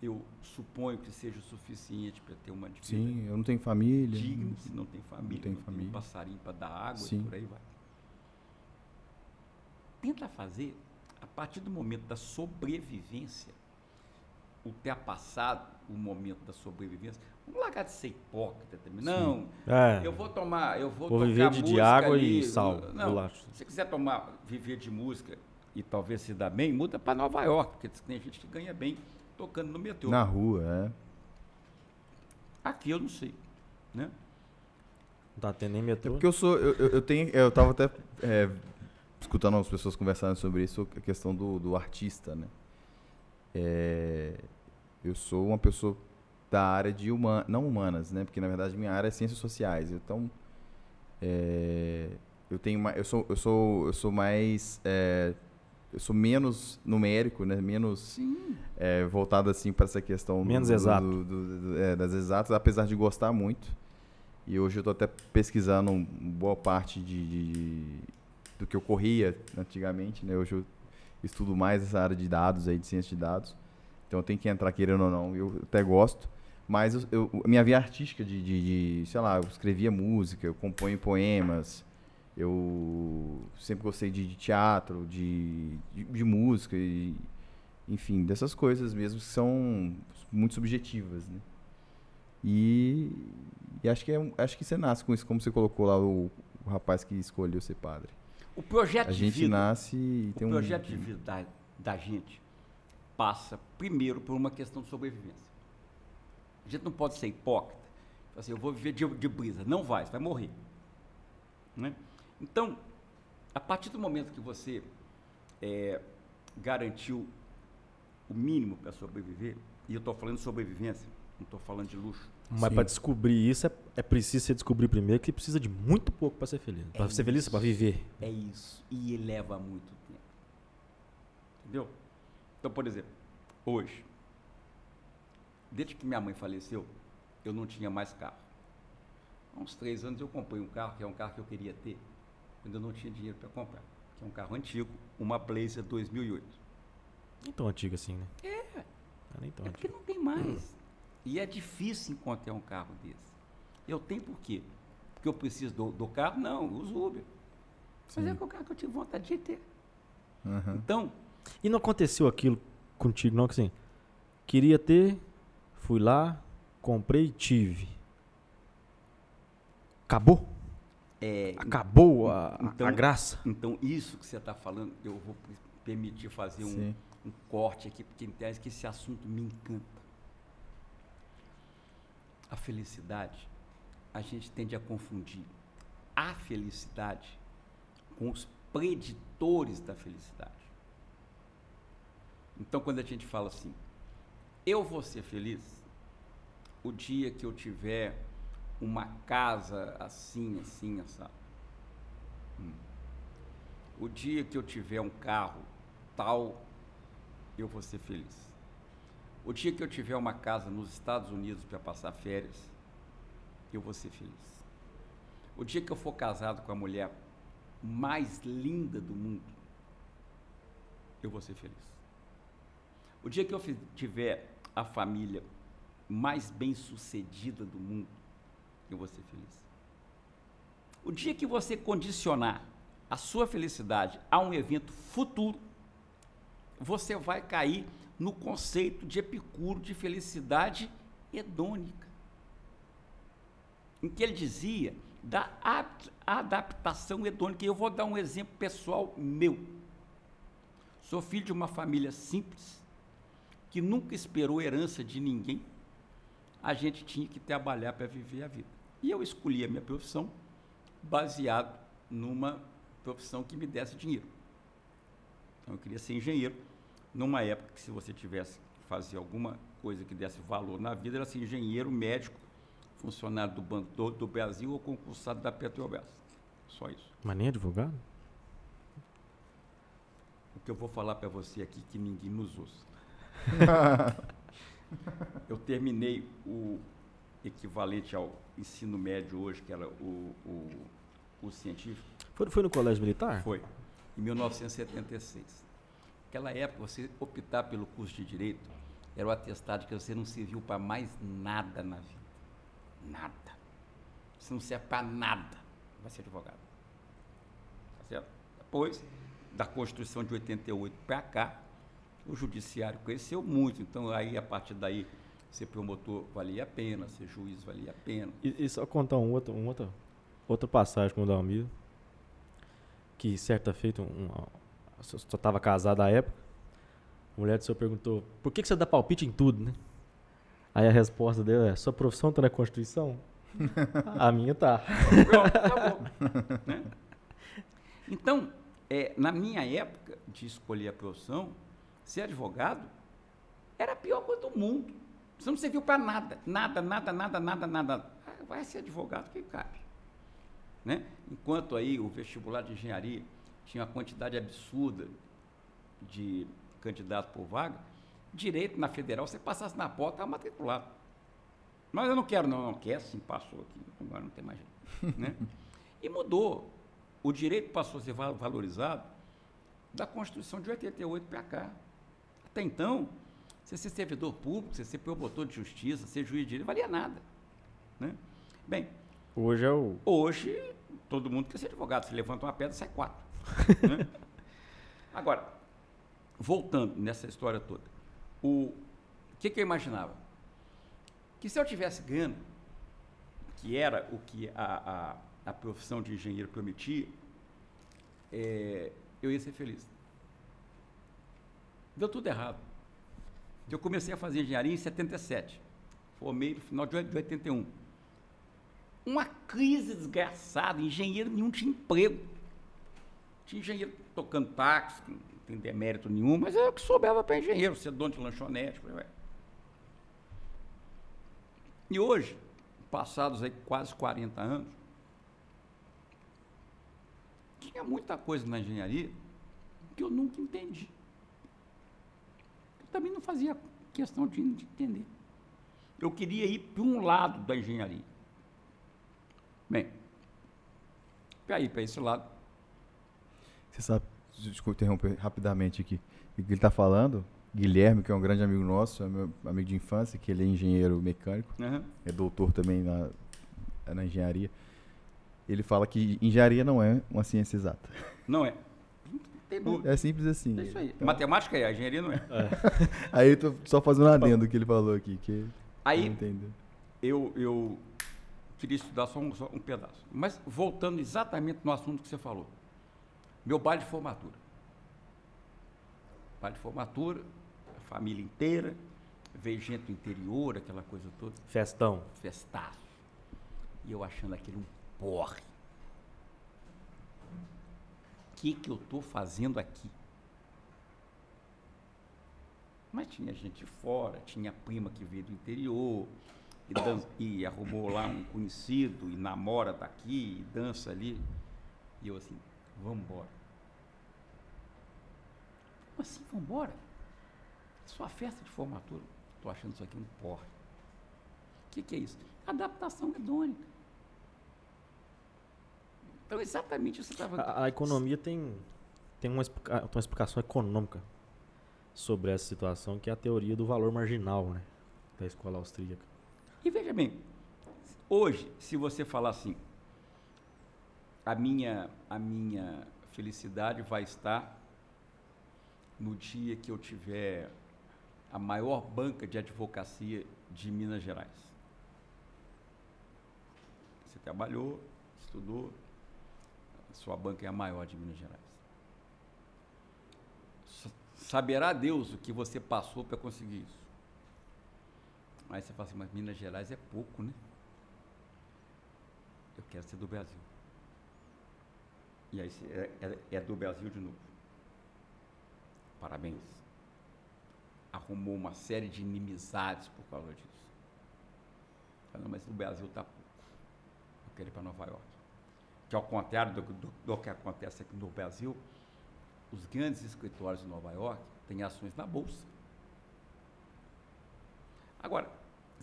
eu suponho que seja o suficiente para ter uma vida Sim, eu não tenho família. digna, se não tem família, tem não tem, família. um passarinho para dar água Sim. e por aí vai. Tenta fazer, a partir do momento da sobrevivência, ultrapassado o momento da sobrevivência, vamos largar de ser hipócrita também. Não, É, eu vou tomar, eu vou, vou tocar viver de, de água ali, e sal. Não, bolacha. se você quiser tomar, viver de música e talvez se dar bem, muda para Nova York, porque tem gente que ganha bem tocando no metrô. Na rua, é. Aqui eu não sei, né? Não tá tendo nem É metrô. porque eu sou. Eu, eu, eu tenho. Eu tava até é, escutando as pessoas conversando sobre isso, a questão do, do artista, né? É, eu sou uma pessoa da área de human, não humanas, né? Porque na verdade minha área é ciências sociais. Então, é, eu tenho uma, eu sou, eu sou, eu sou mais é, eu sou menos numérico, né? Menos é, voltado assim para essa questão Menos do- exato. do- do- é, das exatas, apesar de gostar muito. E hoje eu estou até pesquisando boa parte de, de- do que eu corria antigamente, né? Hoje eu estudo mais essa área de dados aí, de ciência de dados. Então eu tenho que entrar querendo ou não. Eu até gosto. Mas eu, eu- minha via artística de, de, de, sei lá, eu escrevia música, eu componho poemas, eu sempre gostei de, de teatro, de, de, de música, e, enfim, dessas coisas mesmo que são muito subjetivas, né? E, e acho, que é, acho que você nasce com isso, como você colocou lá o, o rapaz que escolheu ser padre. O projeto A de gente vida, nasce e o tem um... projeto de vida da, da gente passa primeiro por uma questão de sobrevivência. A gente não pode ser hipócrita. Assim, eu vou viver de, de brisa. Não vai, você vai morrer. Né? Então, a partir do momento que você é, garantiu o mínimo para sobreviver, e eu estou falando de sobrevivência, não estou falando de luxo. Mas para descobrir isso, é, é preciso você descobrir primeiro que precisa de muito pouco para ser feliz. É Para ser feliz, para viver. É isso. E leva muito tempo. Entendeu? Então, por exemplo, hoje, desde que minha mãe faleceu, eu não tinha mais carro. Há uns três anos eu comprei um carro, que é um carro que eu queria ter, quando eu não tinha dinheiro para comprar. Que é um carro antigo, uma Blazer 2008. Nem tão antigo assim, né? É. nem tão É porque antigo. não tem mais. E é difícil encontrar um carro desse. Eu tenho por quê? Porque eu preciso do, do carro? Não, eu uso Uber. Mas Sim. é que o carro que eu tive vontade de ter. Aham. Então, E não aconteceu aquilo contigo, não? Que assim, queria ter, fui lá, comprei e tive. Acabou? é, Acabou a, Então- a graça? Então, isso que você está falando, eu vou permitir fazer um, um corte aqui, porque entende que esse assunto me encanta. A felicidade, a gente tende a confundir a felicidade com os preditores da felicidade. Então, quando a gente fala assim, eu vou ser feliz o dia que eu tiver uma casa assim, assim, assado. O dia que eu tiver um carro tal, eu vou ser feliz. O dia que eu tiver uma casa nos Estados Unidos para passar férias, eu vou ser feliz. O dia que eu for casado com a mulher mais linda do mundo, eu vou ser feliz. O dia que eu tiver a família mais bem sucedida do mundo, eu vou ser feliz. O dia que você condicionar a sua felicidade a um evento futuro, você vai cair no conceito de Epicuro de felicidade hedônica. Em que ele dizia da ad- adaptação hedônica. Eu vou dar um exemplo pessoal meu. Sou filho de uma família simples, que nunca esperou herança de ninguém. A gente tinha que trabalhar para viver a vida. E eu escolhi a minha profissão baseado numa profissão que me desse dinheiro. Então eu queria ser engenheiro, numa época que se você tivesse que fazer alguma coisa que desse valor na vida, era ser engenheiro, médico, funcionário do Banco do, do Brasil ou concursado da Petrobras. Só isso. Mas nem advogado? O que eu vou falar para você aqui que ninguém nos ouça. eu terminei o equivalente ao ensino médio hoje, que era o, o, o científico, Foi, foi no colégio militar? Foi, em 1976. Naquela época, você optar pelo curso de Direito era o atestado que você não serviu para mais nada na vida. Nada. Você não serve para nada. Vai ser advogado. Tá certo? Depois da Constituição de 88 para cá, o judiciário cresceu muito. Então, aí, a partir daí, ser promotor valia a pena, ser juiz valia a pena. E, e só contar um outro, um outro, outra passagem com o Dalmir. Que certa feita, um, um, só estava casado à época. A mulher do senhor perguntou: por que, que você dá palpite em tudo, né? Aí a resposta dele é: sua profissão está na Constituição? a minha tá. Pronto, né? Então, é, na minha época de escolher a profissão, ser advogado era a pior coisa do mundo. Você não serviu para nada. Nada, nada, nada, nada, nada. Ah, Vai ser advogado que cabe. Né? Enquanto aí o vestibular de engenharia tinha uma quantidade absurda de candidato por vaga, direito na federal, você passasse na porta, estava matriculado. Mas eu não quero, não, não quer, sim, passou aqui, agora não tem mais jeito. né? E mudou. O direito passou a ser valorizado da Constituição de 88 para cá. Até então, você ser servidor público, você ser promotor de justiça, ser juiz de direito, valia nada. Né? Bem, hoje é o. Hoje, todo mundo quer ser advogado. Você levanta uma pedra, sai quatro. Né? Agora, voltando nessa história toda, o que, que eu imaginava? Que se eu tivesse ganho, que era o que a, a, a profissão de engenheiro prometia, é, eu ia ser feliz. Deu tudo errado. Eu comecei a fazer engenharia em 77. Formei no final de 81. Uma crise desgraçada, engenheiro nenhum tinha emprego. Tinha engenheiro tocando táxi, não tem demérito nenhum, mas é o que sobrava para engenheiro, ser dono de lanchonete. E hoje, passados aí quase 40 anos, tinha muita coisa na engenharia que eu nunca entendi. Eu também não fazia questão de, de entender. Eu queria ir para um lado da engenharia. Bem, para ir para esse lado. Você sabe, desculpa interromper rapidamente aqui. O que ele está falando, Guilherme, que é um grande amigo nosso, é meu amigo de infância, que ele é engenheiro mecânico, uhum. é doutor também na, na engenharia. Ele fala que engenharia não é uma ciência exata. Não é. É simples assim. É isso aí. Então, Matemática é, a engenharia não é. é. aí eu tô só fazendo um adendo que ele falou aqui, que aí, eu, eu queria estudar só um, só um pedaço. Mas voltando exatamente no assunto que você falou. Meu baile de formatura. Baile de formatura, a família inteira, veio gente do interior, aquela coisa toda. Festão. Festaço. E eu achando aquele um porre. O que, que eu estou fazendo aqui? Mas tinha gente fora, tinha prima que veio do interior, e, dança, e arrumou lá um conhecido, e namora daqui, e dança ali. E eu assim, vamos embora. Como assim, vamos embora? Sua festa de formatura. Estou achando isso aqui um porre. O que, que é isso? Adaptação hedônica. Então, exatamente isso que você estava... A, a economia tem, tem uma, uma explicação econômica sobre essa situação, que é a teoria do valor marginal, né? Da escola austríaca. E veja bem, hoje, se você falar assim, a minha, a minha felicidade vai estar no dia que eu tiver a maior banca de advocacia de Minas Gerais. Você trabalhou, estudou, sua banca é a maior de Minas Gerais. Saberá Deus o que você passou para conseguir isso. Aí você fala assim, mas Minas Gerais é pouco, né? Eu quero ser do Brasil. E aí é, é, é do Brasil de novo. Parabéns. Arrumou uma série de inimizades por causa disso. Mas o Brasil está pouco. Eu quero ir para Nova York. Que ao contrário do, do, do que acontece aqui no Brasil, os grandes escritórios de Nova York têm ações na Bolsa. Agora,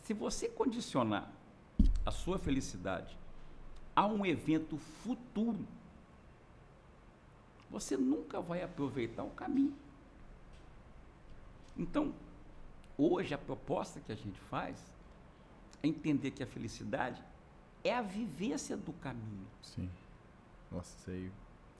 se você condicionar a sua felicidade a um evento futuro, você nunca vai aproveitar o caminho. Então, hoje a proposta que a gente faz é entender que a felicidade é a vivência do caminho. Sim. Nossa, sei.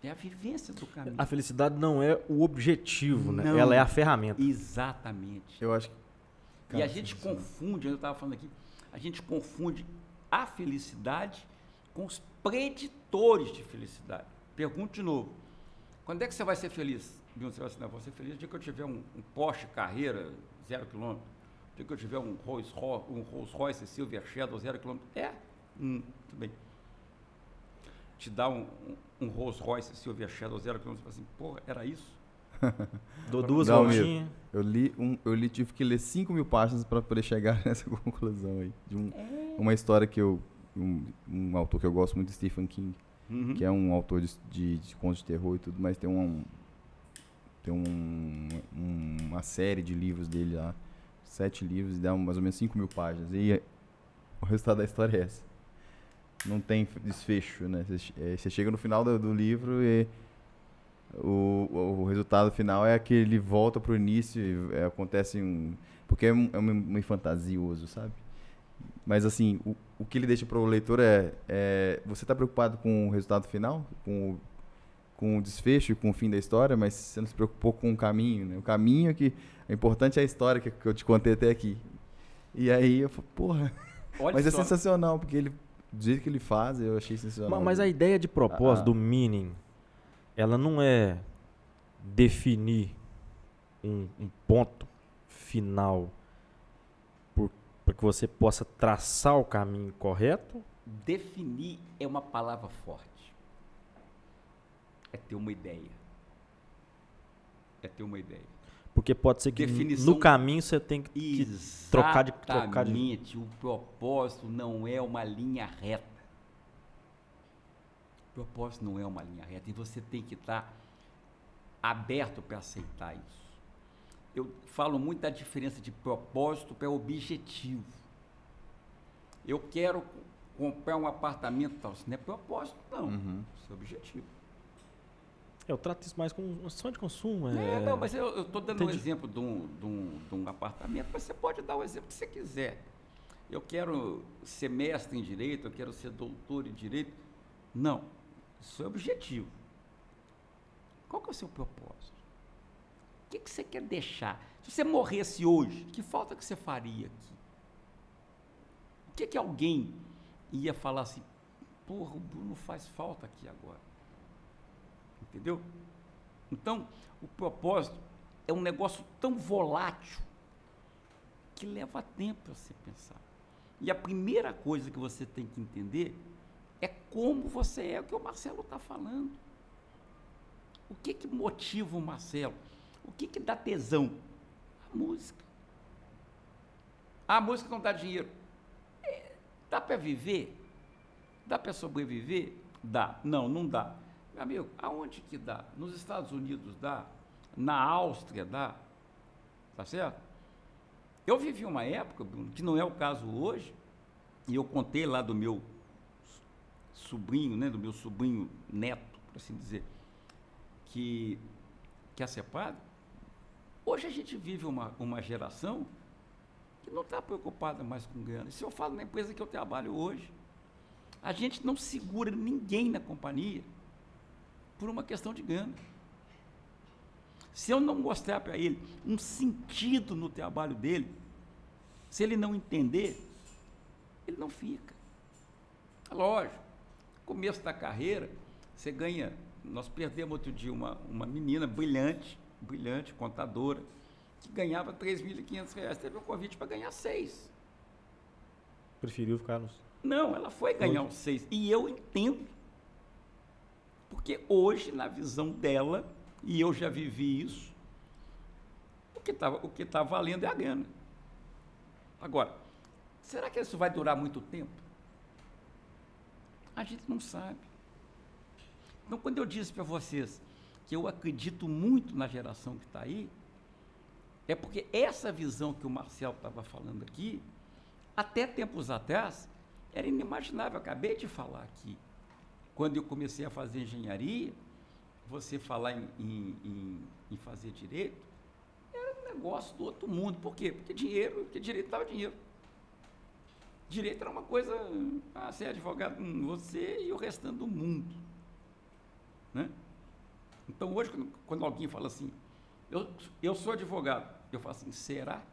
É a vivência do caminho. A felicidade não é o objetivo, né? Ela é a ferramenta. Exatamente. Eu acho que e a gente confunde, eu estava falando aqui, a gente confunde a felicidade com os preditores de felicidade. Pergunto de novo, quando é que você vai ser feliz? Você vai assim, não, vou ser feliz no dia que eu tiver um, um Porsche Carreira, zero quilômetro. No dia que eu tiver um Rolls Royce, um Rolls Royce Silver Shadow, zero quilômetro. É? Hum, tudo bem. Te dá um, um, um Rolls Royce Silver Shadow, zero quilômetro, você fala assim, porra, era isso? Dou duas voltinhas. Eu li, um, eu li, tive que ler 5 mil páginas para poder chegar nessa conclusão aí. De um, é. uma história que eu. Um, um, autor que eu gosto muito, Stephen King, uhum. que é um autor de, de, de, contos de terror e tudo, mas tem um, tem um, um- uma série de livros dele lá, sete livros, e dá mais ou menos 5 mil páginas. E o resultado da história é essa. Não tem desfecho, né? Eh, Você chega no final do, do livro e o, o, resultado final é que ele volta pro início e é, acontece um... Porque é, um, é meio fantasioso, sabe? Mas assim, o, o que ele deixa para o leitor é, é... Você está preocupado com o resultado final? Com o, com o desfecho, com o fim da história, mas você não se preocupou com o caminho, né? O caminho é que... O importante é a história que, que eu te contei até aqui. E aí eu falei, porra... Olha mas é só, sensacional, porque ele... Do jeito que ele faz, eu achei sensacional. Ma- Mas a ideia de propósito, Ah. do meaning, ela não é definir um, um ponto final para que você possa traçar o caminho correto. definir é uma palavra forte. É ter uma ideia. É ter uma ideia. Porque pode ser que Definição- no caminho você tem que, que trocar de- trocar de- Exatamente. O propósito não é uma linha reta. O propósito não é uma linha reta. E você tem que estar aberto para aceitar isso. Eu falo muito da diferença de propósito para objetivo. Eu quero comprar um apartamento tal. Isso não é propósito, não. Uhum. Isso é objetivo. Eu trato isso mais como uma ação de consumo. É, É, não, mas eu estou dando um Entendi. exemplo de um, de, um, de um apartamento, mas você pode dar o exemplo que você quiser. Eu quero ser mestre em direito, eu quero ser doutor em direito. Não, isso é objetivo. Qual que é o seu propósito? O que, que você quer deixar? Se você morresse hoje, que falta que você faria aqui? O que, que alguém ia falar assim, porra, o Bruno faz falta aqui agora? Entendeu? Então, o propósito é um negócio tão volátil que leva tempo para você pensar. E a primeira coisa que você tem que entender é como você é, o que o Marcelo está falando. O que, que motiva o Marcelo? O que, que dá tesão? A música. Ah, a música não dá dinheiro. É, dá para viver? Dá para sobreviver? Dá. Não, não dá. Meu amigo, aonde que dá? Nos Estados Unidos dá? Na Áustria dá? Tá certo? Eu vivi uma época, Bruno, que não é o caso hoje, e eu contei lá do meu sobrinho, né, do meu sobrinho neto, por assim dizer, que quer ser padre. Hoje a gente vive uma, uma geração que não está preocupada mais com grana. Se eu falo na empresa que eu trabalho hoje, a gente não segura ninguém na companhia por uma questão de grana. Se eu não mostrar para ele um sentido no trabalho dele, se ele não entender, ele não fica. Lógico, começo da carreira, você ganha. Nós perdemos outro dia uma, uma menina brilhante, brilhante, contadora, que ganhava 3.500 reais. Teve um convite para ganhar seis. Preferiu ficar nos. Não, ela foi ganhar os seis. E eu entendo. Porque hoje, na visão dela, e eu já vivi isso, o que está tá valendo é a grana. Agora, será que isso vai durar muito tempo? A gente não sabe. Então, quando eu disse para vocês que eu acredito muito na geração que está aí, é porque essa visão que o Marcel estava falando aqui, até tempos atrás, era inimaginável. Eu acabei de falar aqui. Quando eu comecei a fazer engenharia, você falar em, em- em- em fazer direito, era um negócio do outro mundo. Por quê? Porque dinheiro, porque direito dava dinheiro. Direito era uma coisa, ah, ser advogado, hum, você e o restante do mundo. Né? Então hoje, quando, quando alguém fala assim, eu, eu sou advogado, eu falo assim, será?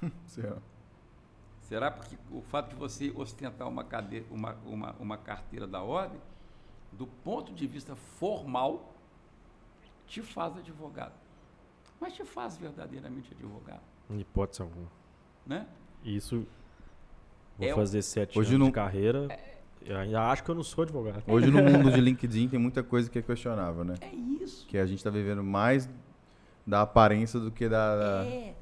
Será? Será porque o fato de você ostentar uma, cade- uma, uma, uma carteira da ordem, do ponto de vista formal, te faz advogado. Mas te faz verdadeiramente advogado. Em hipótese alguma. Né? Isso. Vou É o- fazer sete Hoje anos não- de carreira. Eu ainda acho que eu não sou advogado. Hoje no mundo de LinkedIn tem muita coisa que é questionável, né? É isso. Que a gente tá vivendo mais da aparência do que da, da- É.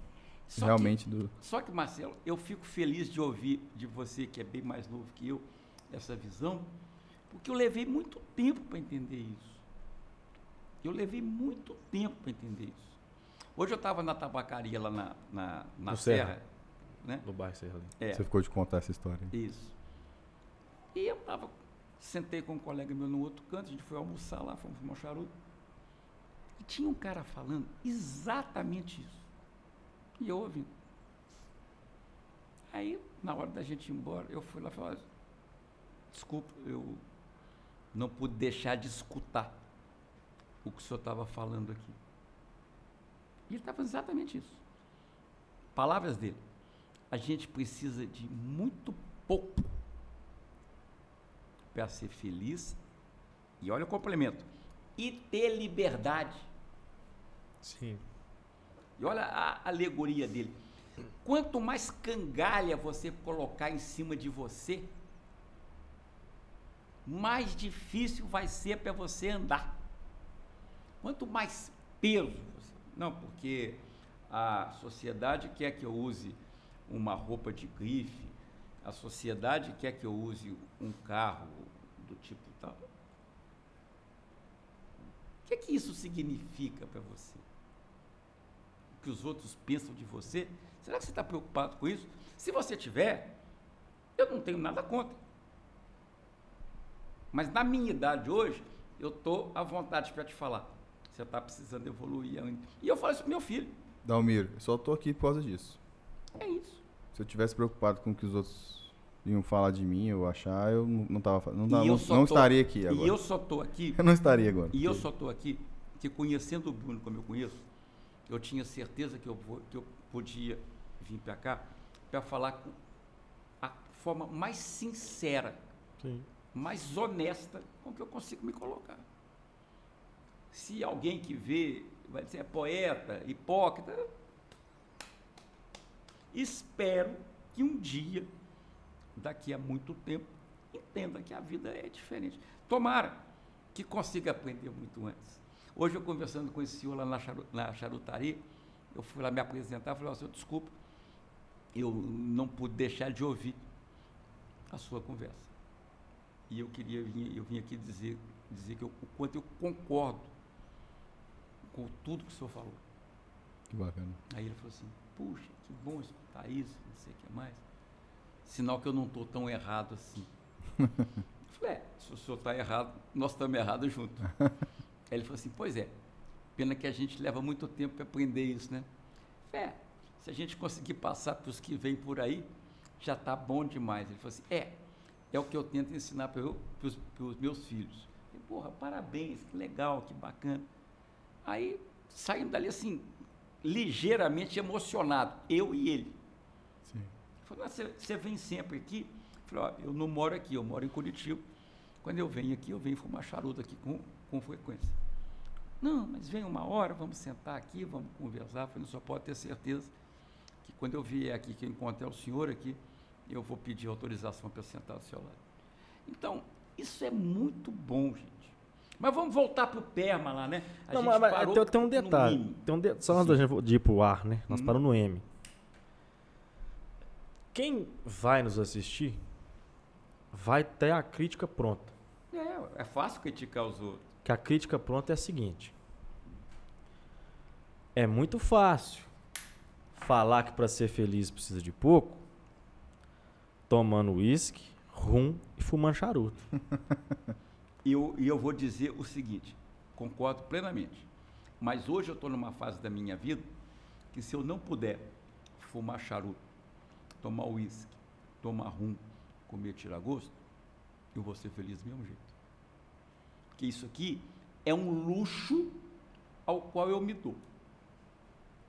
Só realmente do. Que, só que, Marcelo, eu fico feliz de ouvir de você, que é bem mais novo que eu, essa visão, porque eu levei muito tempo para entender isso. Eu levei muito tempo para entender isso. Hoje eu estava na tabacaria lá na, na, na No Serra, Serra. né? No bairro Serra ali. É, Você ficou de contar essa história. isso. E eu tava, sentei com um colega meu no outro canto, a gente foi almoçar lá, fomos fumar um charuto. E tinha um cara falando exatamente isso. E ouvindo. Aí, na hora da gente ir embora, eu fui lá e falei, desculpa, eu não pude deixar de escutar o que o senhor estava falando aqui. E ele estava exatamente isso. Palavras dele. A gente precisa de muito pouco para ser feliz. E olha o complemento. E ter liberdade. Sim. E olha a alegoria dele. Quanto mais cangalha você colocar em cima de você, mais difícil vai ser para você andar. Quanto mais peso você. Não, porque a sociedade quer que eu use uma roupa de grife, a sociedade quer que eu use um carro do tipo tal. O que é que isso significa para você? Que os outros pensam de você? Será que você está preocupado com isso? Se você tiver, eu não tenho nada contra. Mas na minha idade hoje, eu estou à vontade para te falar. Você está precisando evoluir ainda. E eu falo isso para meu filho. Dalmir, eu só tô aqui por causa disso. É isso. Se eu tivesse preocupado com o que os outros iam falar de mim ou achar, eu não, tava, não, tava- eu não, não tô- estaria aqui agora. E eu só estou aqui Eu não estaria agora. E eu só estou aqui que conhecendo o Bruno como eu conheço, eu tinha certeza que eu, que eu podia vir para cá para falar com a forma mais sincera, Sim. mais honesta com que eu consigo me colocar. Se alguém que vê vai dizer é poeta, hipócrita, espero que um dia, daqui a muito tempo, entenda que a vida é diferente. Tomara que consiga aprender muito antes. Hoje eu conversando com esse senhor lá na, charu, na charutaria, eu fui lá me apresentar, falei, ó, senhor, desculpa, eu não pude deixar de ouvir a sua conversa. E eu queria vir, eu vim aqui dizer, dizer que eu, o quanto eu concordo com tudo que o senhor falou. Que bacana. Aí ele falou assim, puxa, que bom escutar isso, não sei o que mais. Sinal que eu não estou tão errado assim. eu falei, é, se o senhor está errado, nós estamos errados junto. Aí ele falou assim, pois é, pena que a gente leva muito tempo para aprender isso, né? É, se a gente conseguir passar para os que vêm por aí, já está bom demais. Ele falou assim, é, é o que eu tento ensinar para os meus filhos. Falei, porra, parabéns, que legal, que bacana. Aí, saindo dali assim, ligeiramente emocionado, eu e ele. Sim. Ele falou, "Ah, você, vem sempre aqui? Eu falei, eu não moro aqui, eu moro em Curitiba. Quando eu venho aqui, eu venho fumar charuto aqui com, com frequência. Não, mas vem uma hora, vamos sentar aqui, vamos conversar. Eu falei, só pode ter certeza que quando eu vier aqui, que eu encontrar o senhor aqui, eu vou pedir autorização para sentar do seu lado. Então, isso é muito bom, gente. Mas vamos voltar para o PERMA lá, né? A Não, gente mas, tem, tem um detalhe. Tem um de, só antes da gente de ir pro ar, né? Nós Hum. paramos no M. Quem vai nos assistir vai ter a crítica pronta. É, é fácil criticar os outros. Que a crítica pronta é a seguinte: é muito fácil falar que para ser feliz precisa de pouco, tomando uísque, rum e fumando charuto. E eu, eu vou dizer o seguinte, concordo plenamente. Mas hoje eu estou numa fase da minha vida que se eu não puder fumar charuto, tomar uísque, tomar rum, comer tiragosto, eu vou ser feliz do mesmo jeito. Porque isso aqui é um luxo ao qual eu me dou,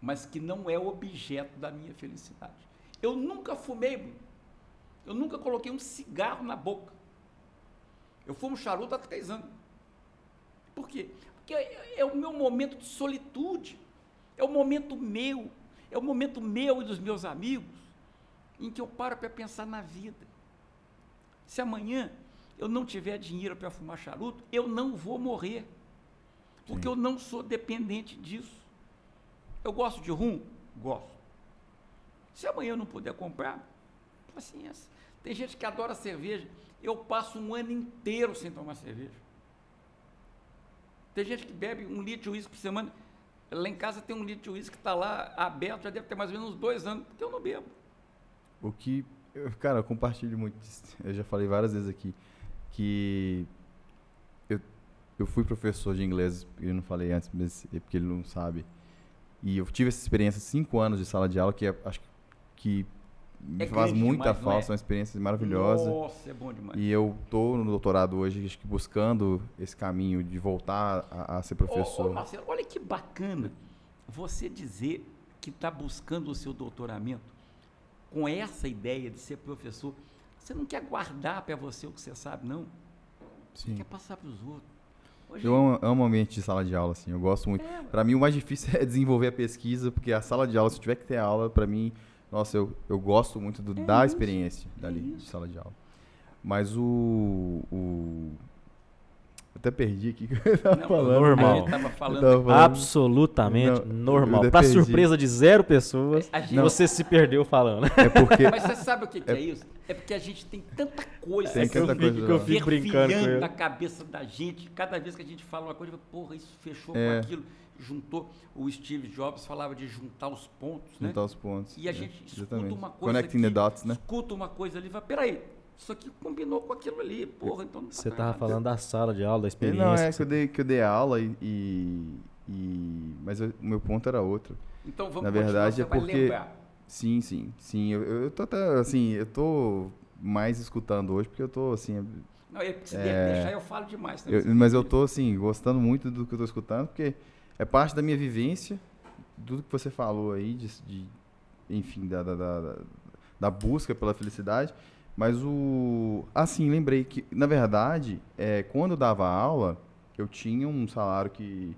mas que não é objeto da minha felicidade. Eu nunca fumei, eu nunca coloquei um cigarro na boca. Eu fumo charuto há três anos. Por quê? Porque é, é o meu momento de solitude. É o momento meu. É o momento meu e dos meus amigos em que eu paro para pensar na vida. Se amanhã eu não tiver dinheiro para fumar charuto, eu não vou morrer. Porque Sim. eu não sou dependente disso. Eu gosto de rum? Gosto. Se amanhã eu não puder comprar, paciência. Tem gente que adora cerveja. Eu passo um ano inteiro sem tomar cerveja. Tem gente que bebe um litro de uísque por semana. Lá em casa tem um litro de uísque que está lá aberto, já deve ter mais ou menos uns dois anos, porque eu não bebo. O que. eu- cara, eu compartilho muito. Eu já falei várias vezes aqui que. Eu, eu fui professor de inglês, eu não falei antes, mas é porque ele não sabe. E eu tive essa experiência, cinco anos de sala de aula, que é- acho que me É faz muita demais, não falta, é? uma experiência maravilhosa. Nossa, é bom demais. E eu tô no doutorado hoje, acho que buscando esse caminho de voltar a, a ser professor. Ô, ô, Marcelo, olha que bacana você dizer que está buscando o seu doutoramento com essa ideia de ser professor. Você não quer guardar para você o que você sabe, não. Você Sim. quer passar para os outros. Hoje, Eu amo, amo o ambiente de sala de aula, assim, eu gosto muito. É, Pra mim, o mais difícil é desenvolver a pesquisa, porque a sala de aula, se tiver que ter aula, pra mim, nossa, eu, eu gosto muito do- É da isso, experiência dali, de isso. sala de aula. Mas o. o até perdi aqui o que eu tava não, falando. normal. A gente estava falando. Eu tava falando- Absolutamente Não, normal. eu Pra perdi. surpresa de zero pessoas, gente- você se perdeu falando. É porque. Mas você sabe o que, que é isso? É porque a gente tem tanta coisa Tem É que eu tanta fico, coisa que eu fico brincando com na cabeça da gente. Cada vez que a gente fala uma coisa, porra, isso fechou É. com aquilo, juntou. O Steve Jobs falava de juntar os pontos, né? Juntar os pontos. E a é, gente escuta exatamente. uma coisa Connecting aqui, the dots, né? escuta uma coisa ali e fala, peraí, isso aqui combinou com aquilo ali, porra, então tá Você tava errado. falando da sala de aula, da E experiência. Não, é que que eu dei, que eu dei aula e. e- e- mas o meu ponto era outro. Então vamos Na verdade, você é porque-. Sim, sim, sim. Eu, eu tô até, assim, eu tô mais escutando hoje, porque eu tô, assim, Não, é porque se É. deixar eu falo demais. também, eu- mas eu tô, assim, gostando muito do que eu tô escutando, porque é parte da minha vivência, tudo que você falou aí, de, de- enfim, da, da, da- da busca pela felicidade. Mas o. Assim, lembrei que, na verdade, é, quando eu dava aula, eu tinha um salário que,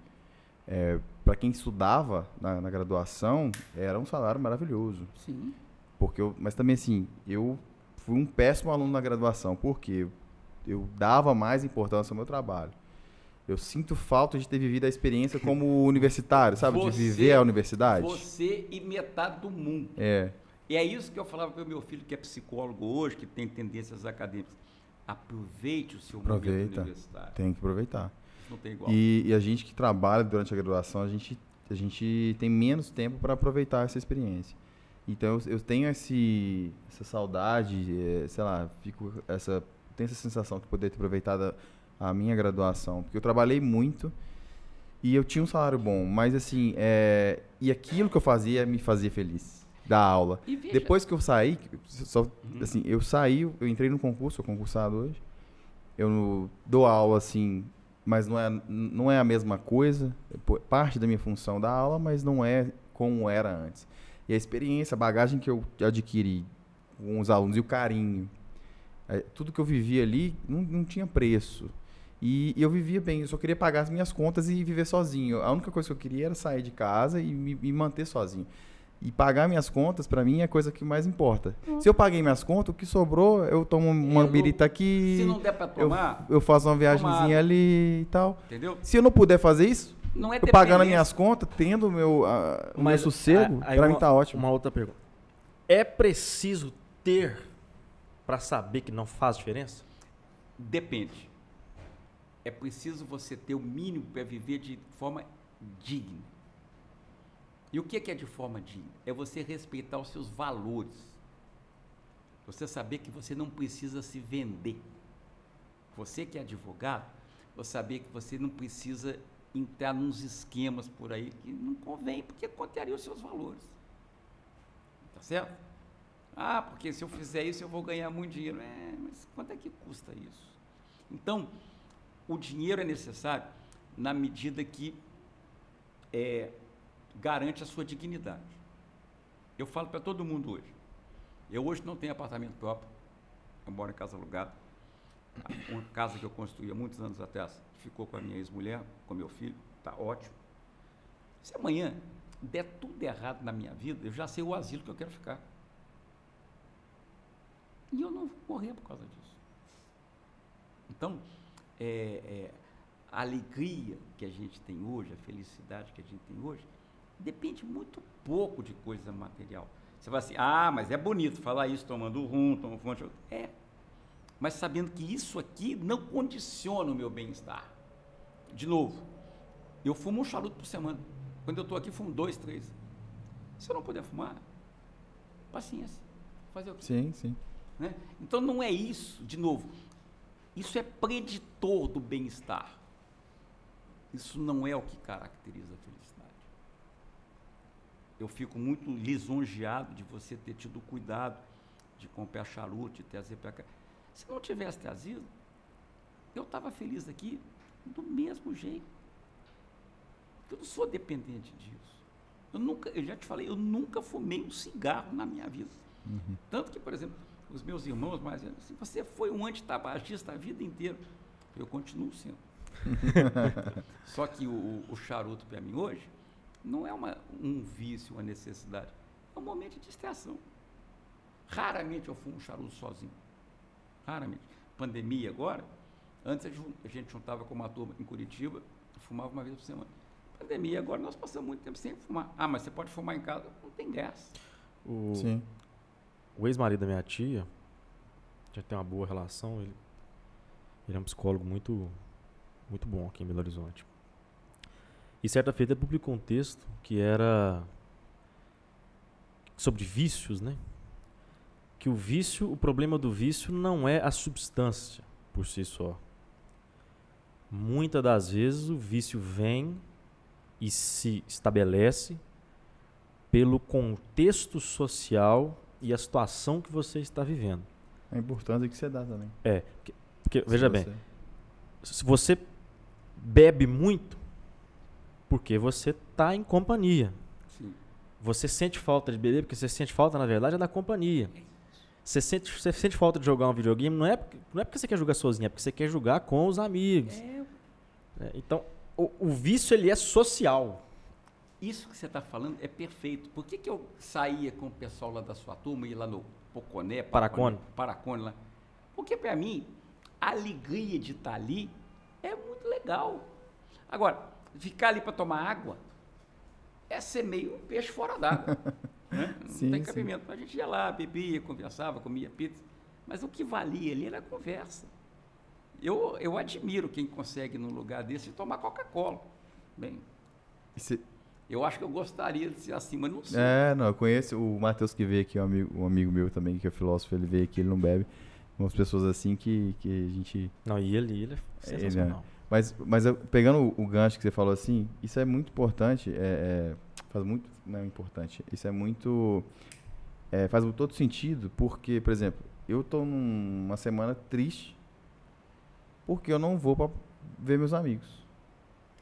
para quem estudava na, na graduação, era um salário maravilhoso. Sim. Porque eu, mas também assim, eu fui um péssimo aluno na graduação, porque eu, eu dava mais importância ao meu trabalho. Eu sinto falta de ter vivido a experiência como universitário, sabe? Você- de viver a universidade. Você e metade do mundo. É, E é isso que eu falava para o meu filho, que é psicólogo hoje, que tem tendências acadêmicas. Aproveite o seu momento Aproveita. universitário. tem que aproveitar. Isso não tem igual. E, e a gente que trabalha durante a graduação, a gente, a gente tem menos tempo para aproveitar essa experiência. Então eu, eu tenho esse, essa saudade, eh, sei lá, fico essa, tenho essa sensação de poder ter aproveitado a, a minha graduação, porque eu trabalhei muito e eu tinha um salário bom, mas assim, é, e aquilo que eu fazia me fazia feliz, da aula. Veja, Depois que eu saí, só, Uhum. assim, eu saí, eu entrei no concurso, sou concursado hoje. Eu dou aula assim, mas não é, não é a mesma coisa. É parte da minha função da aula, mas não é como era antes. E a experiência, a bagagem que eu adquiri com os alunos e o carinho, é, tudo que eu vivia ali não, não tinha preço. E, e eu vivia bem, eu só queria pagar as minhas contas e viver sozinho. A única coisa que eu queria era sair de casa e me, me manter sozinho. E pagar minhas contas, pra mim, é a coisa que mais importa. Se eu paguei minhas contas, o que sobrou, eu tomo uma Eu- birita aqui, se não der para eu, tomar, eu faço uma viagemzinha ali e tal. entendeu? Se eu não puder fazer isso, Não é eu pagando minhas contas, tendo o meu, a- o meu Mas, sossego, a- aí pra mim tá ótimo. Uma outra pergunta. É preciso ter pra saber que não faz diferença? Depende. É preciso você ter o mínimo para viver de forma digna. E o que é que é de forma digna? É você respeitar os seus valores. Você saber que você não precisa se vender. Você que é advogado, você saber que você não precisa entrar nos esquemas por aí que não convém, porque contraria os seus valores. Tá certo? Ah, porque se eu fizer isso eu vou ganhar muito dinheiro. É, mas quanto é que custa isso? Então, o dinheiro é necessário na medida que é, garante a sua dignidade. Eu falo para todo mundo hoje. Eu hoje não tenho apartamento próprio, eu moro em casa alugada. Uma casa que eu construí há muitos anos atrás ficou com a minha ex-mulher, com meu filho, está ótimo. Se amanhã der tudo errado na minha vida, eu já sei o asilo que eu quero ficar. E eu não vou morrer por causa disso. Então, é, é, a alegria que a gente tem hoje, a felicidade que a gente tem hoje, depende muito pouco de coisa material. Você vai assim, ah, mas é bonito falar isso tomando rum, tomando fonte. É, mas sabendo que isso aqui não condiciona o meu bem-estar. De novo, Eu fumo um charuto por semana. Quando eu estou aqui, fumo dois, três. Se eu não puder fumar, paciência. Fazer o quê? Sim, sim. Né? Então não é isso, de novo, isso é preditor do bem-estar. Isso não é o que caracteriza a felicidade. Eu fico muito lisonjeado de você ter tido cuidado de comprar charuto, de trazer para cá. Se não tivesse trazido, eu estava feliz aqui do mesmo jeito. Eu não sou dependente disso. Eu nunca, eu já te falei, eu nunca fumei um cigarro na minha vida. Uhum. Tanto que, por exemplo, os meus irmãos mais velhos, assim, você foi um antitabagista a vida inteira. Eu continuo sendo. Só que o, o charuto para mim hoje não é uma, um vício, uma necessidade. É um momento de distração. Raramente eu fumo um charuto sozinho. Raramente. Pandemia agora, antes a gente- juntava com uma turma em Curitiba, fumava uma vez por semana. Pandemia agora nós passamos muito tempo sem fumar. Ah, mas você pode fumar em casa? Não tem graça. O, Sim. o ex-marido da minha tia, já tem uma boa relação, ele, ele é um psicólogo muito, muito bom aqui em Belo Horizonte. E certa feita ele publicou um texto que era sobre vícios, né? Que o vício, o problema do vício não é a substância por si só. Muitas das vezes o vício vem e se estabelece pelo contexto social e a situação que você está vivendo. A importância que você dá também. É, porque, porque, veja Se bem, você- se você bebe muito, porque você está em companhia. Sim. Você sente falta de beber, porque você sente falta, na verdade, é da companhia. Você sente, você sente falta de jogar um videogame, não é, porque- não é porque você quer jogar sozinho, é porque você quer jogar com os amigos. É, É, então, o, o vício, ele é social. Isso que você está falando é perfeito. Por que, que eu saía com o pessoal lá da sua turma, ia lá no Poconé, Paracone. Paracone lá? Porque para mim, a alegria de estar ali é muito legal. Agora, ficar ali para tomar água é ser meio um peixe fora d'água. né? Não Sim, tem sim. cabimento. A gente ia lá, bebia, conversava, comia pizza. Mas o que valia ali era a conversa. Eu, eu admiro quem consegue, num lugar desse, tomar Coca-Cola. Bem, E você- eu acho que eu gostaria de ser assim, mas não sei. É, não, eu conheço o Matheus que veio aqui, um amigo, um amigo meu também, que é filósofo, ele veio aqui, ele não bebe. Umas pessoas assim que, que a gente. Não, e ele, ele é Ele, sensacional. Mas, mas eu- pegando o, o gancho que você falou assim, isso é muito importante. É, é, faz muito. Não é importante. Isso é muito. é, faz todo sentido, porque, por exemplo, eu tô numa semana triste porque eu não vou para ver meus amigos.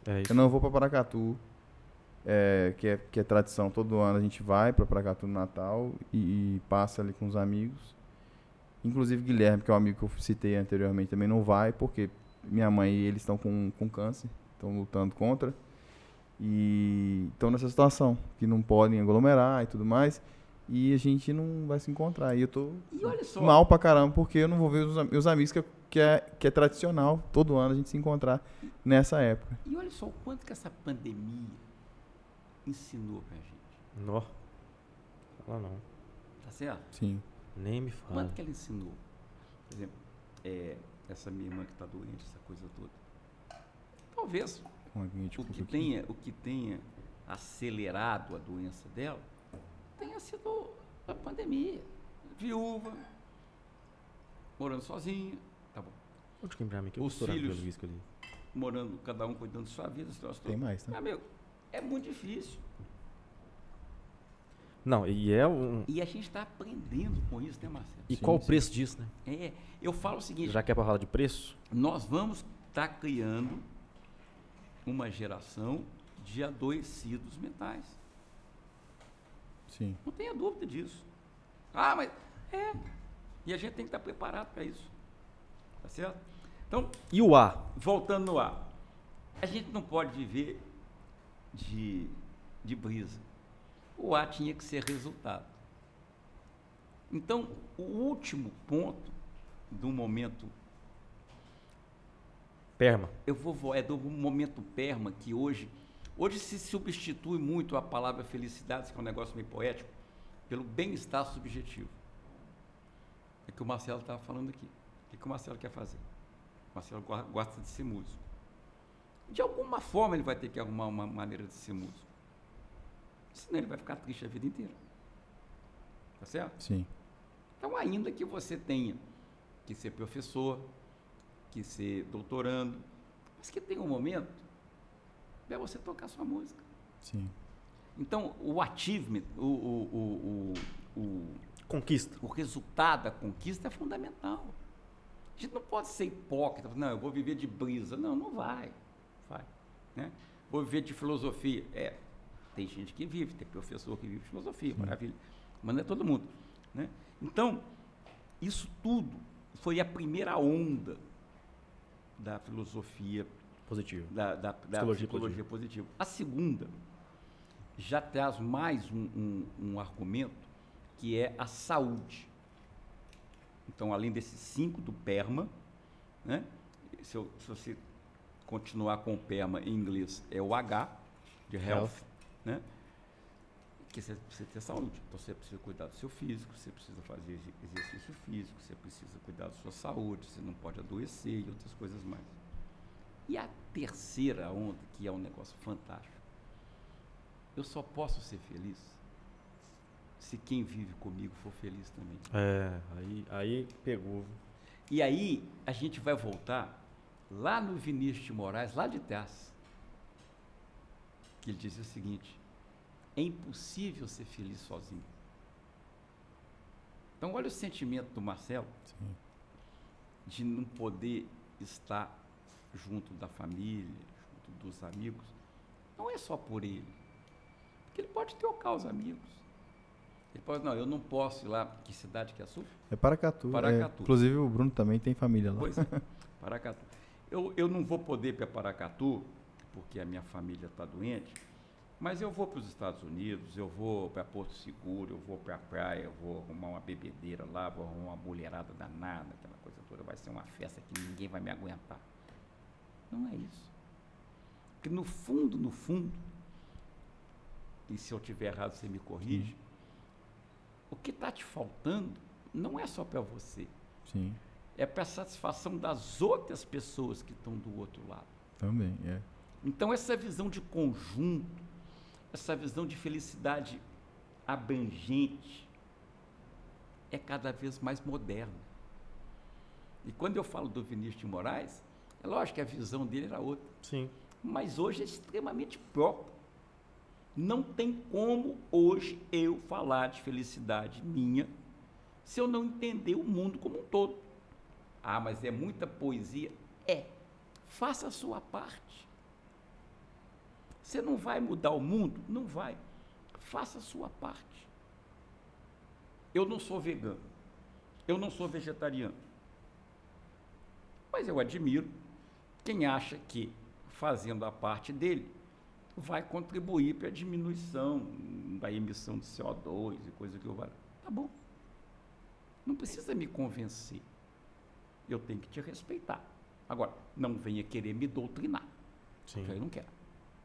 É. Eu não vou para Paracatu, é, que, é, que é tradição. Todo ano a gente vai para Paracatu no Natal e, e passa ali com os amigos. Inclusive Guilherme, que é um amigo que eu citei anteriormente, também não vai, porque minha mãe e eles estão com, com câncer, estão lutando contra. E estão nessa situação, que não podem aglomerar e tudo mais. E a gente não vai se encontrar. E eu tô E olha só, mal pra caramba, porque eu não vou ver os meus amigos, que, é- que, é, que é tradicional todo ano a gente se encontrar nessa época. e olha só o quanto que essa pandemia ensinou pra gente. Nó. Fala não. Tá certo? Sim. Nem me fala. Quanto que ela ensinou? Por exemplo, é, essa minha irmã que está doente, essa coisa toda. Talvez o que coco aqui. tenha, o que tenha acelerado a doença dela tenha sido a pandemia. Viúva, morando sozinha, tá bom. Onde que mim? Que Os filhos. Morando, cada um cuidando de sua vida, Tem mais, tá? Meu amigo, é muito difícil. Não, e é um... E a gente está aprendendo com isso, né, Marcelo? E Sim, qual o sim. preço disso, né? É, eu falo o seguinte, Já que é pra falar de preço, nós vamos estar criando uma geração de adoecidos mentais. Sim. Não tenha dúvida disso. Ah, mas é. E a gente tem que estar preparado para isso. Tá certo? Então, E o A? voltando no ar. A gente não pode viver de, de brisa. O A tinha que ser resultado. Então, o último ponto do momento Perma. eu vou vo- é do momento perma que hoje hoje se substitui muito a palavra felicidade, que é um negócio meio poético, pelo bem-estar subjetivo. É que o Marcelo estava falando aqui. O que, o Marcelo quer fazer? O Marcelo go- gosta de ser músico. De alguma forma ele vai ter que arrumar uma maneira de ser músico. Senão ele vai ficar triste a vida inteira. Tá certo? Sim. Então, ainda que você tenha que ser professor, que ser doutorando, mas que tenha um momento para você tocar sua música. Sim. Então, o achievement, o, o, o, o, Conquista. o resultado da conquista é fundamental. A gente não pode ser hipócrita, não, eu vou viver de brisa. Não, não vai. vai né? Vou viver de filosofia. É, tem gente que vive, tem professor que vive de filosofia, maravilha. Mas não é todo mundo. Né? Então, isso tudo foi a primeira onda da filosofia, Positivo. da, da, da Psicologia psicologia, positiva. A segunda já traz mais um, um, um argumento que é a saúde. Então, além desses cinco do PERMA, né? se, eu- se você continuar com o PERMA em inglês, é o H, de health, Health. Né? que você precisa ter saúde. Então, você precisa cuidar do seu físico, você precisa fazer exer- exercício físico, você precisa cuidar da sua saúde, você não pode adoecer e outras coisas mais. E a terceira onda, que é um negócio fantástico, eu só posso ser feliz se quem vive comigo for feliz também. É, aí, aí pegou. E aí a gente vai voltar lá no Vinícius de Moraes, lá de trás, que ele dizia o seguinte: é impossível ser feliz sozinho. Então olha o sentimento do Marcelo Sim. de não poder estar junto da família, junto dos amigos. Não é só por ele. Porque ele pode trocar os amigos. Ele pode, não, eu não posso ir lá. Que cidade que é a sua? É Paracatu. Paracatu. é. inclusive o Bruno também tem família lá. Pois é, Paracatu. Eu, eu não vou poder ir para Paracatu, porque a minha família está doente, mas eu vou para os Estados Unidos, eu vou para Porto Seguro, eu vou para a praia, eu vou arrumar uma bebedeira lá, vou arrumar uma mulherada danada, aquela coisa toda. Vai ser uma festa que ninguém vai me aguentar. Não é isso. Porque no fundo, no fundo, e se eu tiver errado você me corrige, o que está te faltando não é só para você Sim, é para satisfação das outras pessoas que estão do outro lado. também, é. Então, essa visão de conjunto, essa visão de felicidade abrangente, é cada vez mais moderna. E quando eu falo do Vinícius de Moraes, é lógico que a visão dele era outra, Sim. mas hoje é extremamente própria. Não tem como hoje eu falar de felicidade minha se eu não entender o mundo como um todo. Ah, mas é muita poesia? É. Faça a sua parte. Você não vai mudar o mundo? Não vai. Faça a sua parte. Eu não sou vegano. Eu não sou vegetariano. Mas eu admiro quem acha que, fazendo a parte dele, vai contribuir para a diminuição da emissão de CO2 e coisa que eu vou. Tá bom. Não precisa me convencer. Eu tenho que te respeitar. Agora, não venha querer me doutrinar. Sim. eu não quero.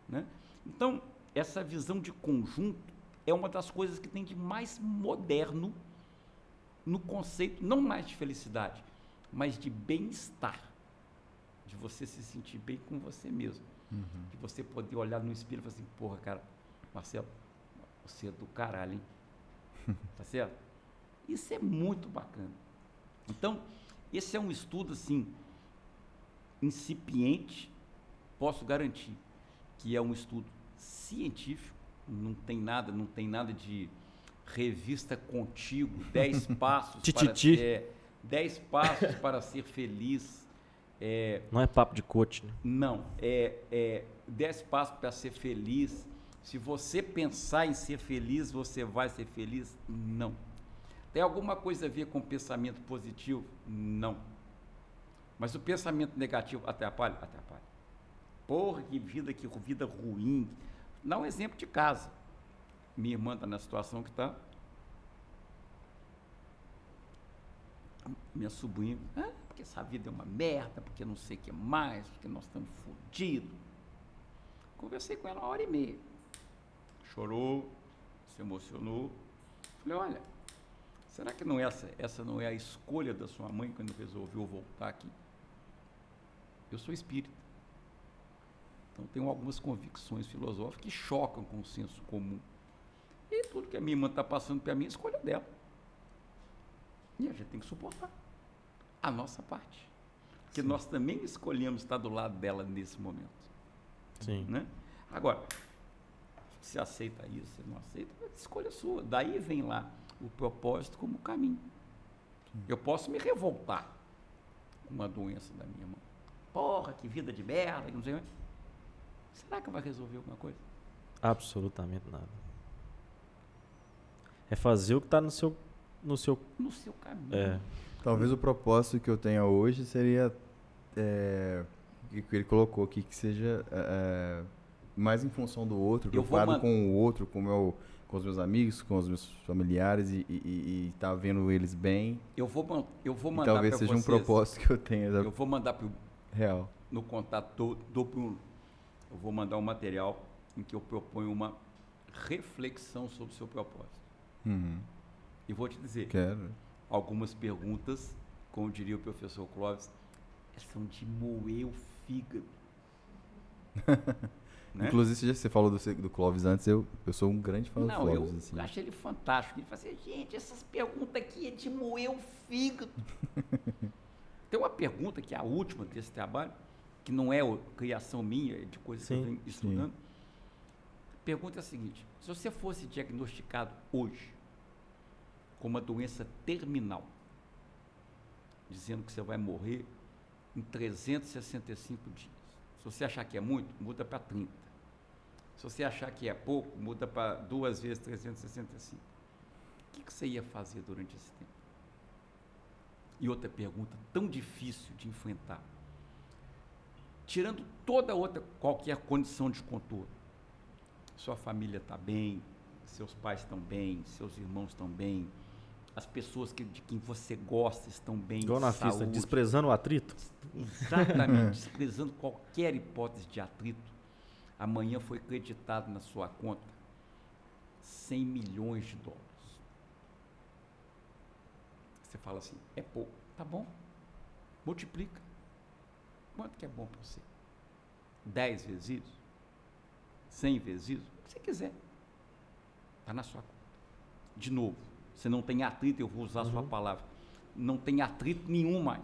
Né? Então, essa visão de conjunto é uma das coisas que tem de mais moderno no conceito, não mais de felicidade, mas de bem-estar. De você se sentir bem com você mesmo. De você poder olhar no espelho e falar assim, porra, cara, Marcelo, você é do caralho, hein? tá certo? Isso é muito bacana. Então, esse é um estudo, assim, incipiente, posso garantir que é um estudo científico, não tem nada, não tem nada de revista contigo, 10 passos para ser, 10 passos para ser feliz. É, Não é papo de coach, né? não, é, é 10 passos para ser feliz. Se você pensar em ser feliz, você vai ser feliz? Não. Tem alguma coisa a ver com pensamento positivo? Não. Mas o pensamento negativo atrapalha? Atrapalha. Porra, que vida, que vida ruim. Dá um exemplo de casa. Minha irmã está na situação que está. Minha sobrinha, ah, porque essa vida é uma merda, porque não sei o que mais, porque nós estamos fodidos. Conversei com ela uma hora e meia. Chorou, se emocionou. Falei, olha, será que não é essa, essa não é a escolha da sua mãe quando resolveu voltar aqui? Eu sou espírita. Então, tenho algumas convicções filosóficas que chocam com o senso comum. E tudo que a minha irmã está passando para mim é escolha dela. E a gente tem que suportar a nossa parte. Porque nós também escolhemos estar do lado dela nesse momento. Sim. Né? Agora, se aceita isso, se não aceita, é escolha sua. Daí vem lá o propósito como caminho. Eu posso me revoltar com uma doença da minha mão. Porra, que vida de merda, que não sei o quê. Será que vai resolver alguma coisa? Absolutamente nada. É fazer o que está no seu, no seu. No seu caminho. É. Talvez o propósito que eu tenha hoje seria é, que ele colocou aqui que seja é, mais em função do outro, preocupado com o outro, com, o meu, com os meus amigos, com os meus familiares e, e, e, e tá vendo eles bem. Eu vou, eu vou E mandar talvez pra seja um propósito que eu tenha Eu vou mandar pro, real. no contato do, do Bruno. Eu vou mandar um material em que eu proponho uma reflexão sobre o seu propósito. Uhum. E vou te dizer, Quero. algumas perguntas, como diria o professor Clóvis, são de moer o fígado. né? Inclusive, você falou do, do Clóvis antes, eu, eu sou um grande fã do Não, eu Clóvis. assim. acho ele fantástico. Ele fala assim, gente, essas perguntas aqui é de moer o fígado. Tem uma pergunta que é a última desse trabalho, que não é criação minha, é de coisas que eu Sim, venho estudando. A pergunta é a seguinte: se você fosse diagnosticado hoje com uma doença terminal, dizendo que você vai morrer em 365 dias. Se você achar que é muito, muda para 30. Se você achar que é pouco, muda para duas vezes 365. O que, que você ia fazer durante esse tempo? E outra pergunta tão difícil de enfrentar. Tirando toda outra, qualquer condição de contorno. Sua família está bem, seus pais estão bem, seus irmãos estão bem, as pessoas que, de quem você gosta estão bem. Igual na saúde. fista, desprezando o atrito. Exatamente, desprezando qualquer hipótese de atrito. Amanhã foi creditado na sua conta 100 milhões de dólares. Você fala assim, é pouco. Tá bom. Multiplica. Quanto que é bom para você? 10 vezes isso? 100 vezes isso? O que você quiser. Está na sua conta. De novo, você não tem atrito, eu vou usar a sua Uhum. palavra. Não tem atrito nenhum mais.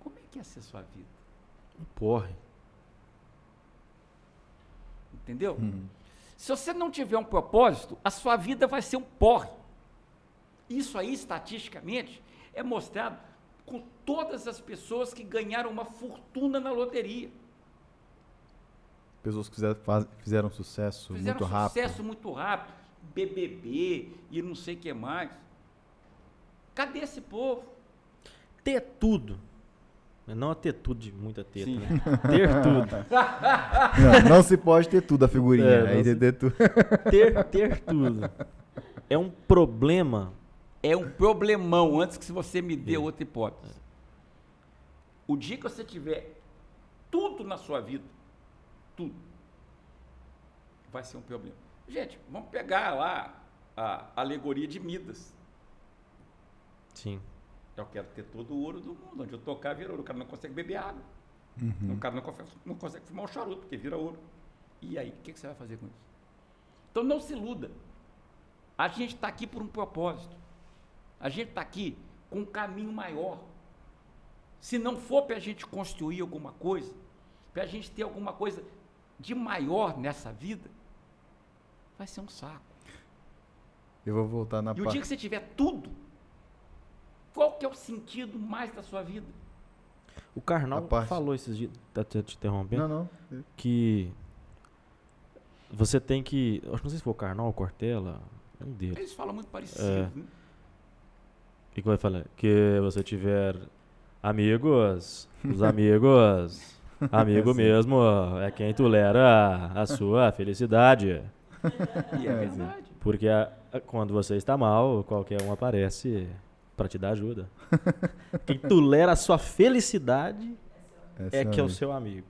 Como é que ia ser a sua vida? Porra. Entendeu? Uhum. Se você não tiver um propósito, a sua vida vai ser um porre. Isso aí, estatisticamente, é mostrado com todas as pessoas que ganharam uma fortuna na loteria. Pessoas que fizeram, fizeram sucesso Fizeram muito rápido. sucesso muito rápido. BBB e não sei o que mais. Cadê esse povo? Ter tudo. Não é ter tudo de muita teta, Sim. né? Ter tudo. Não, não se pode ter tudo a figurinha. É, não se- ter tudo. Ter, ter tudo. É um problema. É um problemão antes que você me dê outra hipótese. O dia que você tiver tudo na sua vida, tudo, vai ser um problema. Gente, vamos pegar lá a alegoria de Midas. Sim. Eu quero ter todo o ouro do mundo. Onde eu tocar, vira ouro. O cara não consegue beber água. Uhum. O cara não consegue, não consegue fumar um charuto, porque vira ouro. E aí, o que, que você vai fazer com isso? Então não se iluda. A gente está aqui por um propósito. A gente está aqui com um caminho maior. Se não for para a gente construir alguma coisa, para a gente ter alguma coisa de maior nessa vida, vai ser um saco. Eu vou voltar na E o parte. dia que você tiver tudo, qual que é o sentido mais da sua vida? O Karnal A parte- falou esses dias, tá te te interrompendo, Não, não. que você tem que. eu Não sei se foi o Karnal ou o Cortella, é um deles. Eles falam muito parecido. É. né? O que, que vai falar? Que você tiver amigos, os amigos, amigo Sim. mesmo é quem tolera a sua felicidade. E é verdade. Porque a- a- quando você está mal, qualquer um aparece para te dar ajuda. Quem tolera a sua felicidade Essa é que é o seu amigo.